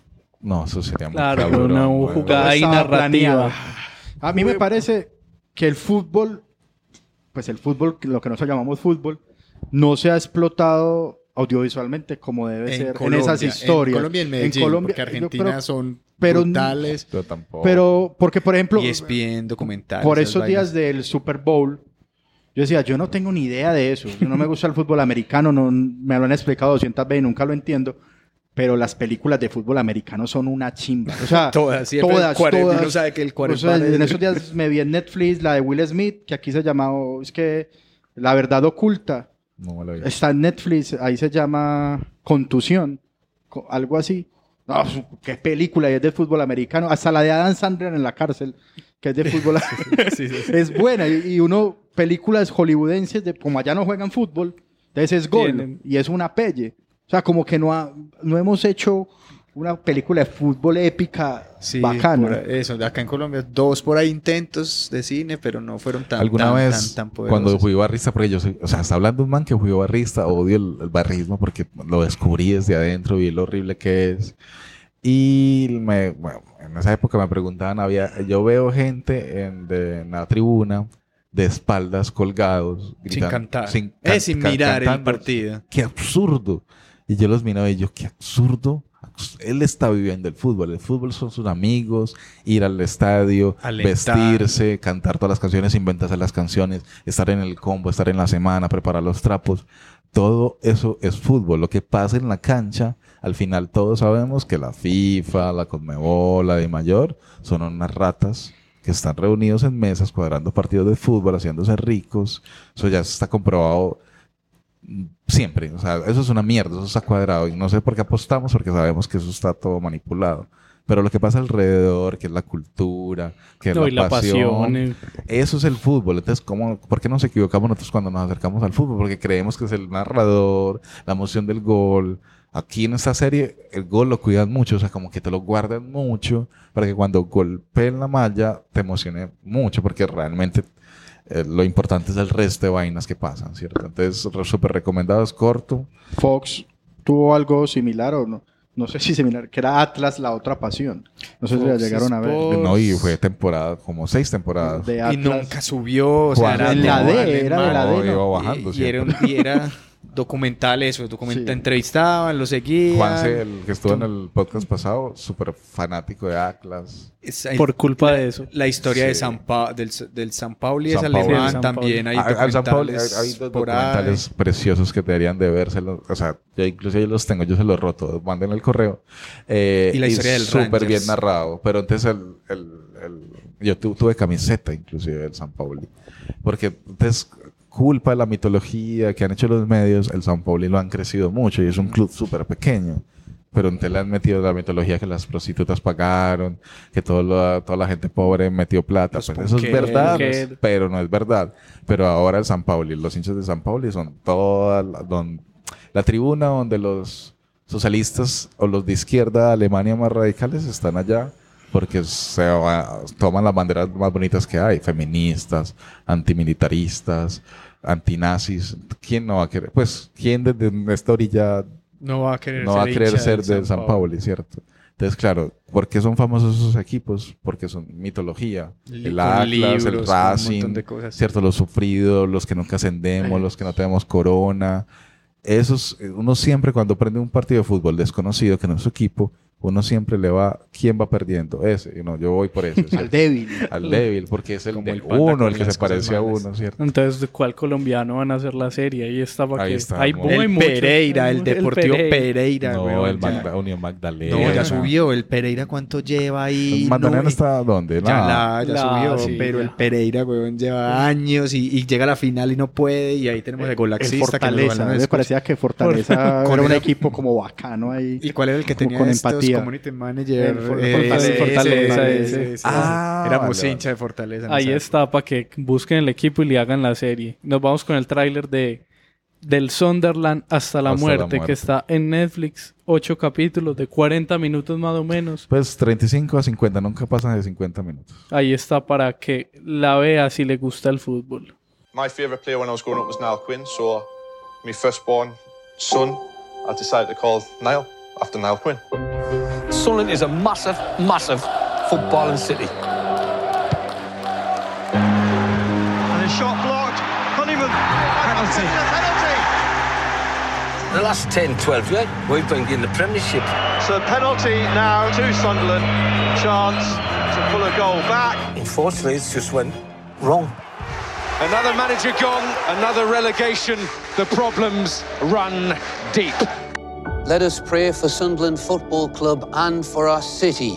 S4: No, eso sería muy
S3: Claro,
S4: cabrón,
S3: una jugada ahí narrativa.
S5: A mí me parece que el fútbol, pues el fútbol, lo que nosotros llamamos fútbol, no se ha explotado audiovisualmente como debe
S6: En
S5: ser
S6: Colombia,
S5: en esas
S6: en
S5: historias.
S6: Colombia y en Medellín, porque
S5: yo
S6: Argentina
S5: creo-
S6: son
S5: pero,
S6: brutales.
S4: Yo tampoco.
S5: Pero, porque por ejemplo,
S6: Y ESPN, documentales.
S5: por
S6: esas
S5: esos días del Super Bowl, yo decía, yo no tengo ni idea de eso. No me gusta el fútbol americano, no, me lo han explicado 200 veces y nunca lo entiendo. Pero las películas de fútbol americano son una chimba. O sea,
S6: Todas,
S5: todas, todas.
S6: uno sabe que el
S5: O sea,
S6: es-
S5: en esos días me vi en Netflix la de Will Smith, que aquí se llamaba, es que La Verdad Oculta.
S4: No la.
S5: Está en Netflix, ahí se llama Contusión, co- algo así. No, qué película, y es de fútbol americano. Hasta la de Adam Sandler en la cárcel, que es de fútbol.
S6: Sí, sí, sí.
S5: Es buena. Y, y uno, películas hollywoodenses, de, como allá no juegan fútbol, entonces es gol.
S3: Tienen.
S5: Y es una pelle. O sea, como que no, ha- no hemos hecho una película de fútbol épica
S6: Sí,
S5: bacana.
S6: eso, acá en Colombia, dos por ahí intentos de cine, pero no fueron tan,
S4: ¿Alguna
S6: tan,
S4: vez,
S6: tan, tan
S4: cuando fui barrista, porque yo soy, o sea, está hablando un man que fui barrista, odio el, el barrismo porque lo descubrí desde adentro, vi lo horrible que es. Y me, bueno, en esa época me preguntaban, había, yo veo gente en, de- en la tribuna de espaldas colgados.
S6: Sin cantar.
S4: can-
S6: Eh, sin
S4: ca-
S6: mirar el
S4: cantando.
S6: partido.
S4: Qué absurdo. Y yo los miraba y yo, qué absurdo. Él está viviendo el fútbol. El fútbol son sus amigos, ir al estadio,
S6: Alentar.
S4: vestirse, cantar todas las canciones, inventarse las canciones, estar en el combo, estar en la semana, preparar los trapos. Todo eso es fútbol. Lo que pasa en la cancha, al final todos sabemos que la FIFA, la Conmebol, la de Mayor, son unas ratas que están reunidos en mesas cuadrando partidos de fútbol, haciéndose ricos. Eso ya está comprobado siempre. O sea, eso es una mierda, eso está cuadrado. Y no sé por qué apostamos, porque sabemos que eso está todo manipulado. Pero lo que pasa alrededor, que es la cultura, que es
S3: No,
S4: la,
S3: y la
S4: pasión,
S3: pasión, eh.
S4: eso es el fútbol. Entonces, ¿cómo, ¿por qué nos equivocamos nosotros cuando nos acercamos al fútbol? Porque creemos que es el narrador, la emoción del gol. Aquí en esta serie, el gol lo cuidan mucho, o sea, como que te lo guardan mucho para que cuando golpeen la malla te emocione mucho, porque realmente eh, lo importante es el resto de vainas que pasan, ¿cierto? Entonces, súper recomendado, es corto.
S5: Fox tuvo algo similar o no. No sé si similar, que era Atlas, la otra pasión. No sé si la llegaron a ver.
S4: No, y fue temporada, como seis temporadas.
S5: De
S6: Y nunca subió, o sea, era
S5: en la D, era de la D. ¿no?
S4: iba bajando
S6: y, y era,
S4: siempre.
S6: un- y era documental eso, documental,
S5: Sí.
S6: entrevistaban, lo seguían.
S4: Juanse, el que estuvo en el podcast pasado, súper fanático de Atlas.
S6: Es- hay-
S3: Por culpa de eso.
S6: La historia de. San Pa- del, del San Pauli es
S4: San
S6: alemán,
S3: Sí, San
S6: también hay
S4: Ah, al San hay,
S6: documentales
S4: hay dos
S6: por ahí.
S4: documentales preciosos que deberían de verse. O sea, yo incluso yo los tengo, yo se los roto, manden el correo. Eh,
S6: Y la historia del
S4: Súper bien narrado. Pero entonces el, el- el- yo tu- tuve camiseta inclusive del San Pauli. Porque entonces culpa de la mitología que han hecho los medios, el San Pauli lo han crecido mucho y es un club súper pequeño. Pero entonces le han metido la mitología que las prostitutas pagaron, que todo lo- toda la gente pobre metió plata.
S6: Los
S4: Pues eso es verdad,
S3: Punqueros.
S4: pero no es verdad. Pero ahora el San Pauli, los hinchas de San Pauli son toda la, don- la tribuna donde los socialistas o los de izquierda de Alemania más radicales están allá porque se va- toman las banderas más bonitas que hay, feministas, antimilitaristas, antinazis. ¿Quién no va a querer? Pues, ¿quién desde esta orilla
S6: No va a querer
S4: no
S6: ser
S4: va a querer
S6: hincha
S4: ser
S6: del
S4: de San Pauli, ¿cierto? Entonces, claro, ¿por qué son famosos esos equipos? Porque son mitología.
S6: Li-
S4: el Atlas,
S6: libros,
S4: el Racing,
S6: montón de cosas.
S4: ¿cierto? Los sufridos, los que nunca ascendemos, los que no tenemos corona. Esos, eh, uno siempre cuando prende un partido de fútbol desconocido, que no es su equipo, uno siempre le va, ¿quién va perdiendo? Ese, y no, yo voy por ese.
S5: Al débil.
S4: Al débil, porque es el,
S6: Como
S4: uno, el que se parece a uno, ¿cierto?
S3: Entonces, ¿de cuál colombiano van a hacer la serie? Ahí está para
S4: Ahí
S3: que...
S4: está,
S3: hay
S6: El. Pereira, el
S3: El
S6: Deportivo
S3: Pereira.
S6: Pereira,
S4: No,
S6: weón,
S4: el
S6: ya.
S4: Magda- Unión Magdalena.
S6: No, ya subió. El Pereira, ¿cuánto lleva ahí?
S4: ¿El Magdalena
S6: No,
S4: está dónde?
S6: Ya,
S4: Nada.
S6: la, ya
S3: La-
S6: subió,
S3: sí,
S6: pero
S3: ya.
S6: el Pereira, weón, lleva años y, y llega a la final y no puede. Y ahí tenemos el
S5: El
S6: golaxista que
S5: Fortaleza.
S6: van a
S5: Me
S6: escuchar.
S5: parecía que Fortaleza
S6: Con
S5: era un equipo como bacano ahí.
S6: ¿Y cuál era el que tenía
S5: con
S6: estos
S5: empatía.
S6: community manager?
S5: Fortaleza,
S3: Fortaleza.
S4: Ah,
S6: Éramos
S4: vale,
S6: hincha de Fortaleza.
S3: Ahí está para que busquen el equipo y le hagan la serie. Nos vamos con el tráiler de del Sunderland hasta la,
S4: Hasta la
S3: muerte,
S4: muerte.
S3: que está en Netflix, ocho capítulos de 40 minutos más o menos.
S4: Pues 35 a 50, nunca pasan de 50 minutos.
S3: Ahí está para que la vea si le gusta el fútbol.
S20: My favourite player when I was growing up was Niall Quinn, so my firstborn son, I decided to call Niall after Niall Quinn.
S21: Sunderland is a massive, massive footballing city.
S18: And a shot blocked. Honeyman. Penalty. Penalty.
S21: The last 10, 12 years, we've been getting the Premiership.
S18: So penalty now to Sunderland. Chance to pull a goal back.
S21: Unfortunately, it's just went wrong.
S18: Another manager gone. Another relegation. The problems run deep.
S22: Let us pray for Sunderland Football Club and for our city.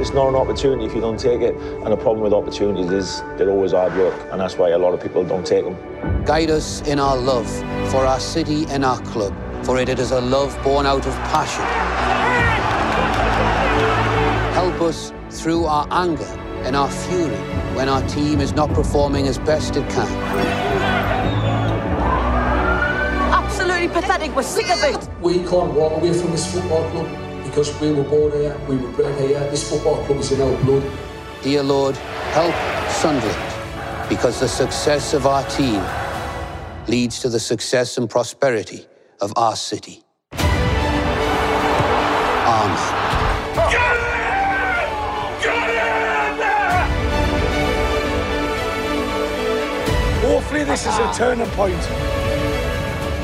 S23: It's not an opportunity if you don't take it. And the problem with opportunities is they're always hard work. And that's why a lot of people don't take them.
S22: Guide us in our love for our city and our club, for it is a love born out of passion. Help us through our anger and our fury when our team is not performing as best it can.
S24: Pathetic. We're sick of it.
S25: We can't walk away from this football club because we were born here, we were bred here. This football club is in our blood.
S22: Dear Lord, help Sunderland because the success of our team leads to the success and prosperity of our city. Amen.
S18: Hopefully this is a turning point.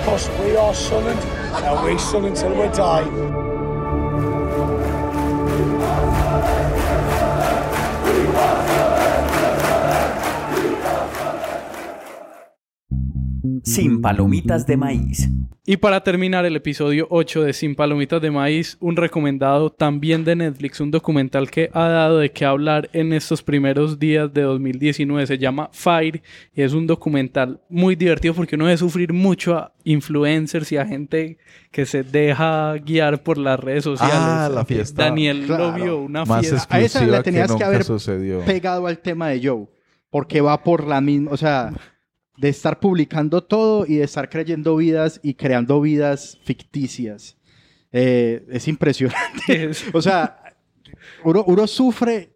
S18: Because we are Sunderland and we Sunderland till we die.
S2: Sin palomitas de maíz.
S3: Y para terminar el episodio 8 de Sin Palomitas de Maíz, un recomendado también de Netflix, un documental que ha dado de qué hablar en estos primeros días de 2019. Se llama Fire y es un documental muy divertido porque uno debe sufrir mucho a influencers y a gente que se deja guiar por las redes sociales.
S4: Ah, la fiesta.
S3: Daniel
S5: Claro.
S3: lo vio, una
S4: Más
S3: fiesta.
S5: A esa le tenías
S4: que
S5: haber
S4: sucedió.
S5: pegado al tema de Joe. Porque va por la misma, o sea, de estar publicando todo y de estar creyendo vidas y creando vidas ficticias. Eh, es impresionante. o sea, uno, uno sufre,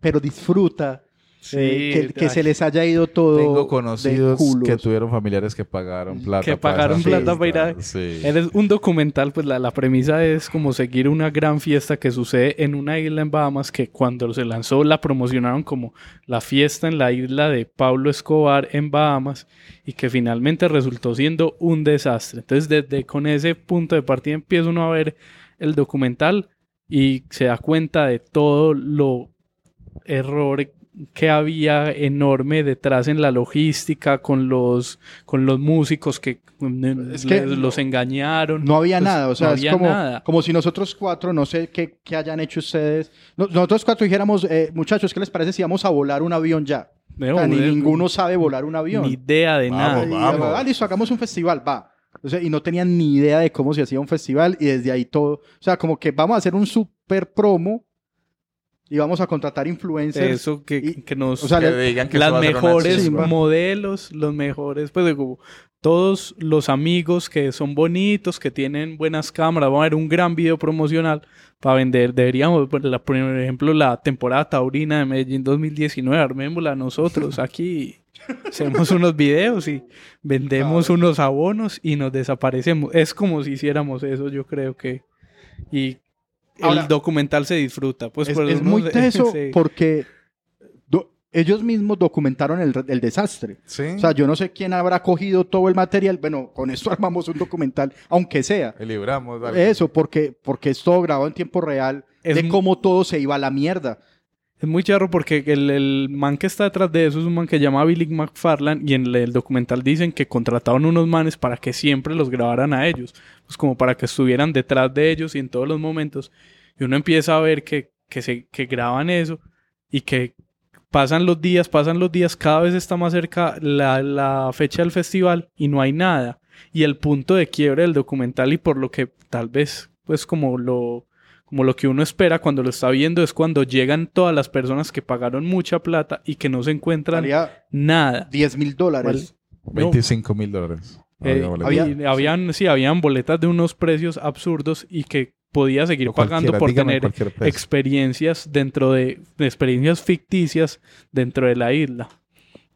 S5: pero disfruta eh, que, que se les haya ido todo.
S4: Tengo
S5: de
S4: conocidos
S5: culos.
S4: que tuvieron familiares que pagaron plata.
S3: que pagaron plata para ir a...
S4: Sí.
S3: Eres un documental, pues la, la premisa es como seguir una gran fiesta que sucede en una isla en Bahamas que cuando se lanzó la promocionaron como la fiesta en la isla de Pablo Escobar en Bahamas y que finalmente resultó siendo un desastre. Entonces desde con ese punto de partida empieza uno a ver el documental y se da cuenta de todo lo error que había enorme detrás en la logística con los con los músicos que, mm,
S5: Es que
S3: les- los engañaron.
S5: No había
S3: Pues,
S5: nada, o sea,
S3: no
S5: es
S3: había
S5: como,
S3: nada.
S5: como si nosotros cuatro, no sé qué, qué hayan hecho ustedes, no- nosotros cuatro dijéramos, eh, muchachos, ¿qué les parece si vamos a volar un avión ya?
S3: No,
S5: O sea, ni ninguno sabe volar un avión.
S3: Ni idea de nada.
S5: Y, ah, listo, hagamos un festival, va. O sea, y no tenían ni idea de cómo se hacía un festival y desde ahí todo. O sea, como que vamos a hacer un super promo y vamos a contratar influencers.
S3: Eso que, que nos
S5: o sea,
S4: Que
S5: le-
S4: digan que
S3: las mejores modelos, los mejores, pues digo, todos los amigos que son bonitos, que tienen buenas cámaras, vamos a ver un gran video promocional para vender. Deberíamos, por, la- por ejemplo, la temporada taurina de Medellín 2019, armémosla nosotros aquí. Hacemos unos videos y vendemos unos abonos y nos desaparecemos. Es como si hiciéramos eso, yo creo que. Y
S5: Ahora,
S3: el documental se disfruta. Pues
S5: es,
S3: por
S5: es muy teso
S3: se-
S5: porque ellos mismos documentaron el, el desastre.
S4: Sí.
S5: O sea, yo no sé quién habrá cogido todo el material. Bueno, con esto armamos un documental, aunque sea.
S4: Y libramos. algo.
S5: Eso, porque, porque es todo grabado en tiempo real
S3: Es
S5: de cómo todo se iba a la mierda.
S3: Es muy charro porque el, el man que está detrás de eso es un man que se llama Billy McFarland y en el, el documental dicen que contrataron unos manes para que siempre los grabaran a ellos, pues como para que estuvieran detrás de ellos y en todos los momentos. Y uno empieza a ver que, que, se, que graban eso y que pasan los días, pasan los días, cada vez está más cerca la, la fecha del festival y no hay nada. Y el punto de quiebre del documental y por lo que tal vez pues como lo como lo que uno espera cuando lo está viendo es cuando llegan todas las personas que pagaron mucha plata y que no se encuentran nada.
S5: 10 mil dólares.
S3: No.
S4: 25 mil dólares.
S3: Eh,
S4: Había boletos.
S3: y habían, sí, habían boletas de unos precios absurdos y que podía seguir
S4: O
S3: pagando por tener experiencias dentro de, de experiencias ficticias dentro de la isla.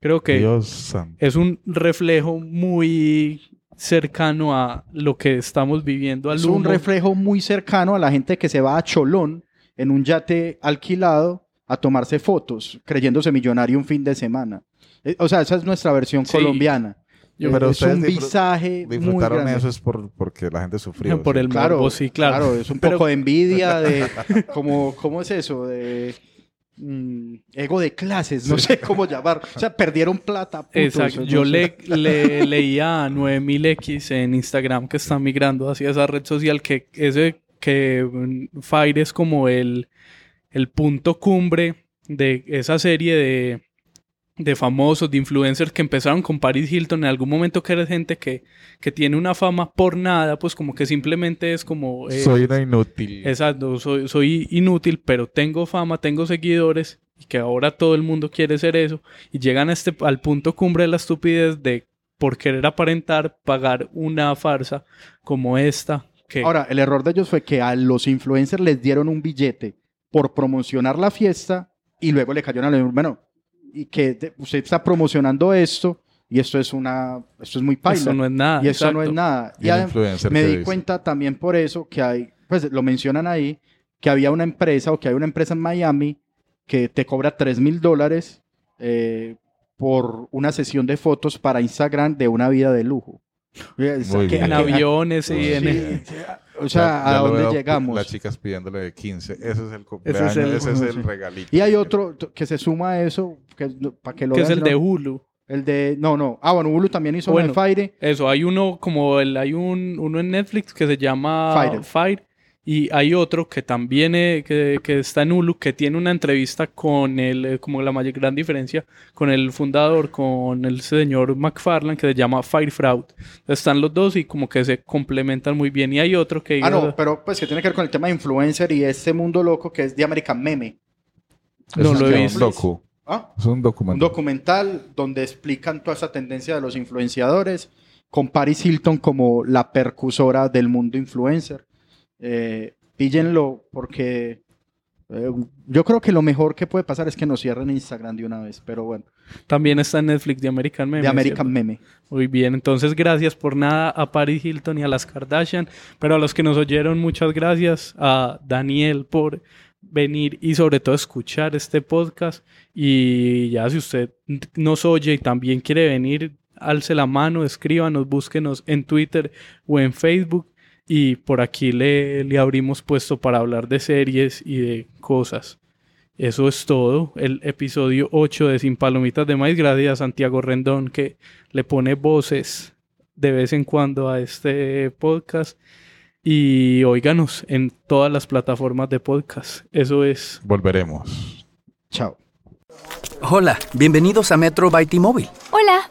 S3: Creo que
S4: Dios
S3: es un reflejo muy cercano a lo que estamos viviendo al
S5: Es un reflejo muy cercano a la gente que se va a Cholón en un yate alquilado a tomarse fotos, creyéndose millonario un fin de semana. Eh, O sea, esa es nuestra versión
S3: Sí.
S5: colombiana.
S3: Yo-
S5: Eh,
S4: Pero
S5: es un visaje muy
S4: Disfrutaron
S5: grande.
S4: eso es por, porque la gente sufrió.
S3: Por
S4: ¿sí?
S3: el
S5: Claro,
S3: morbo, sí, claro.
S5: es un
S3: Pero-
S5: poco de envidia de cómo, cómo es eso de mm, ego de clases, no sé cómo llamar. O sea, perdieron plata.
S3: Exacto. Yo le, le leía a 9000X en Instagram que está migrando hacia esa red social que ese que mm, Fire es como el, el punto cumbre de esa serie de, de famosos, de influencers que empezaron con Paris Hilton en algún momento que era gente que, que tiene una fama por nada, pues como que simplemente es como... eh,
S4: Soy una inútil.
S3: Exacto, soy, soy inútil, pero tengo fama, tengo seguidores y que ahora todo el mundo quiere ser eso y llegan a este, al punto cumbre de la estupidez de por querer aparentar pagar una farsa como esta. Que
S5: Ahora, el error de ellos fue que a los influencers les dieron un billete por promocionar la fiesta y luego le cayeron a bueno, y que te- usted está promocionando esto y esto es una, esto es muy paila.
S3: Eso no es nada,
S5: Y eso no es nada.
S4: Y
S5: me di
S4: dice.
S5: cuenta también por eso que hay, pues lo mencionan ahí, que había una empresa o que hay una empresa en Miami que te cobra 3 mil dólares eh, por una sesión de fotos para Instagram de una vida de lujo. Que-
S3: en aviones y en...
S5: Sí, o sea,
S4: Ya- ya
S5: ¿a dónde llegamos?
S4: Las chicas pidiéndole de 15. Ese es el
S5: Ese es el,
S4: ese es el
S5: sí.
S4: regalito.
S5: Y hay otro que se suma a eso, que, para que lo
S3: que es el
S5: ¿no?
S3: de Hulu.
S5: El de, no, no. Ah, bueno, Hulu también hizo
S3: Bueno,
S5: el Fire.
S3: Eso, hay uno como el, hay un, uno en Netflix que se llama
S5: Fire.
S3: Fire. Y hay otro que también eh, que, que está en Hulu, que tiene una entrevista con el, eh, como la mayor gran diferencia, con el fundador, con el señor McFarland, que se llama Fire Fraud. Están los dos y como que se complementan muy bien. Y hay otro que...
S5: Ah, no, pero pues que tiene que ver con el tema de influencer y este mundo loco que es de American Meme.
S3: No lo
S4: es
S3: he
S4: un
S3: visto.
S5: ¿Ah?
S4: Es un
S5: Un
S4: documental.
S5: documental donde explican toda esa tendencia de los influenciadores, con Paris Hilton como la percusora del mundo influencer. Eh, píllenlo porque eh, yo creo que lo mejor que puede pasar es que nos cierren Instagram de una vez, pero bueno,
S3: También está en Netflix de American Meme.
S5: de American
S3: ¿cierto?
S5: Meme.
S3: Muy bien, entonces gracias por nada a Paris Hilton y a las Kardashian, pero a los que nos oyeron muchas gracias, a Daniel por venir y sobre todo escuchar este podcast y ya si usted nos oye y también quiere venir, alce la mano, escríbanos, búsquenos en Twitter o en Facebook y por aquí le, le abrimos puesto para hablar de series y de cosas. Eso es todo. El episodio 8 de Sin Palomitas de Maíz. Gracias a Santiago Rendón que le pone voces de vez en cuando a este podcast. Y óiganos en todas las plataformas de podcast. Eso es.
S4: Volveremos.
S5: Chao.
S26: Hola, bienvenidos a Metro by T-Mobile.
S27: Hola,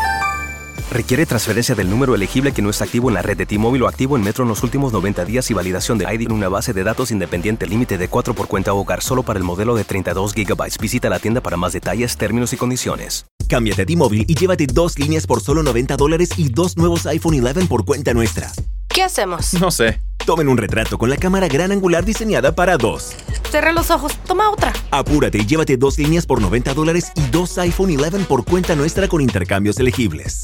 S28: Requiere transferencia del número elegible que no está activo en la red de T-Mobile o activo en Metro en los últimos 90 días y validación de ID en una base de datos independiente límite de 4 por cuenta hogar solo para el modelo de 32 GB. Visita la tienda para más detalles, términos y condiciones.
S29: Cámbiate a T-Mobile y llévate dos líneas por solo 90 dólares y dos nuevos iPhone 11 por cuenta nuestra.
S30: ¿Qué hacemos?
S31: No sé.
S29: Tomen un retrato con la cámara gran angular diseñada para dos.
S30: Cerré los ojos. Toma otra.
S29: Apúrate y llévate dos líneas por 90 dólares y dos iPhone 11 por cuenta nuestra con intercambios elegibles.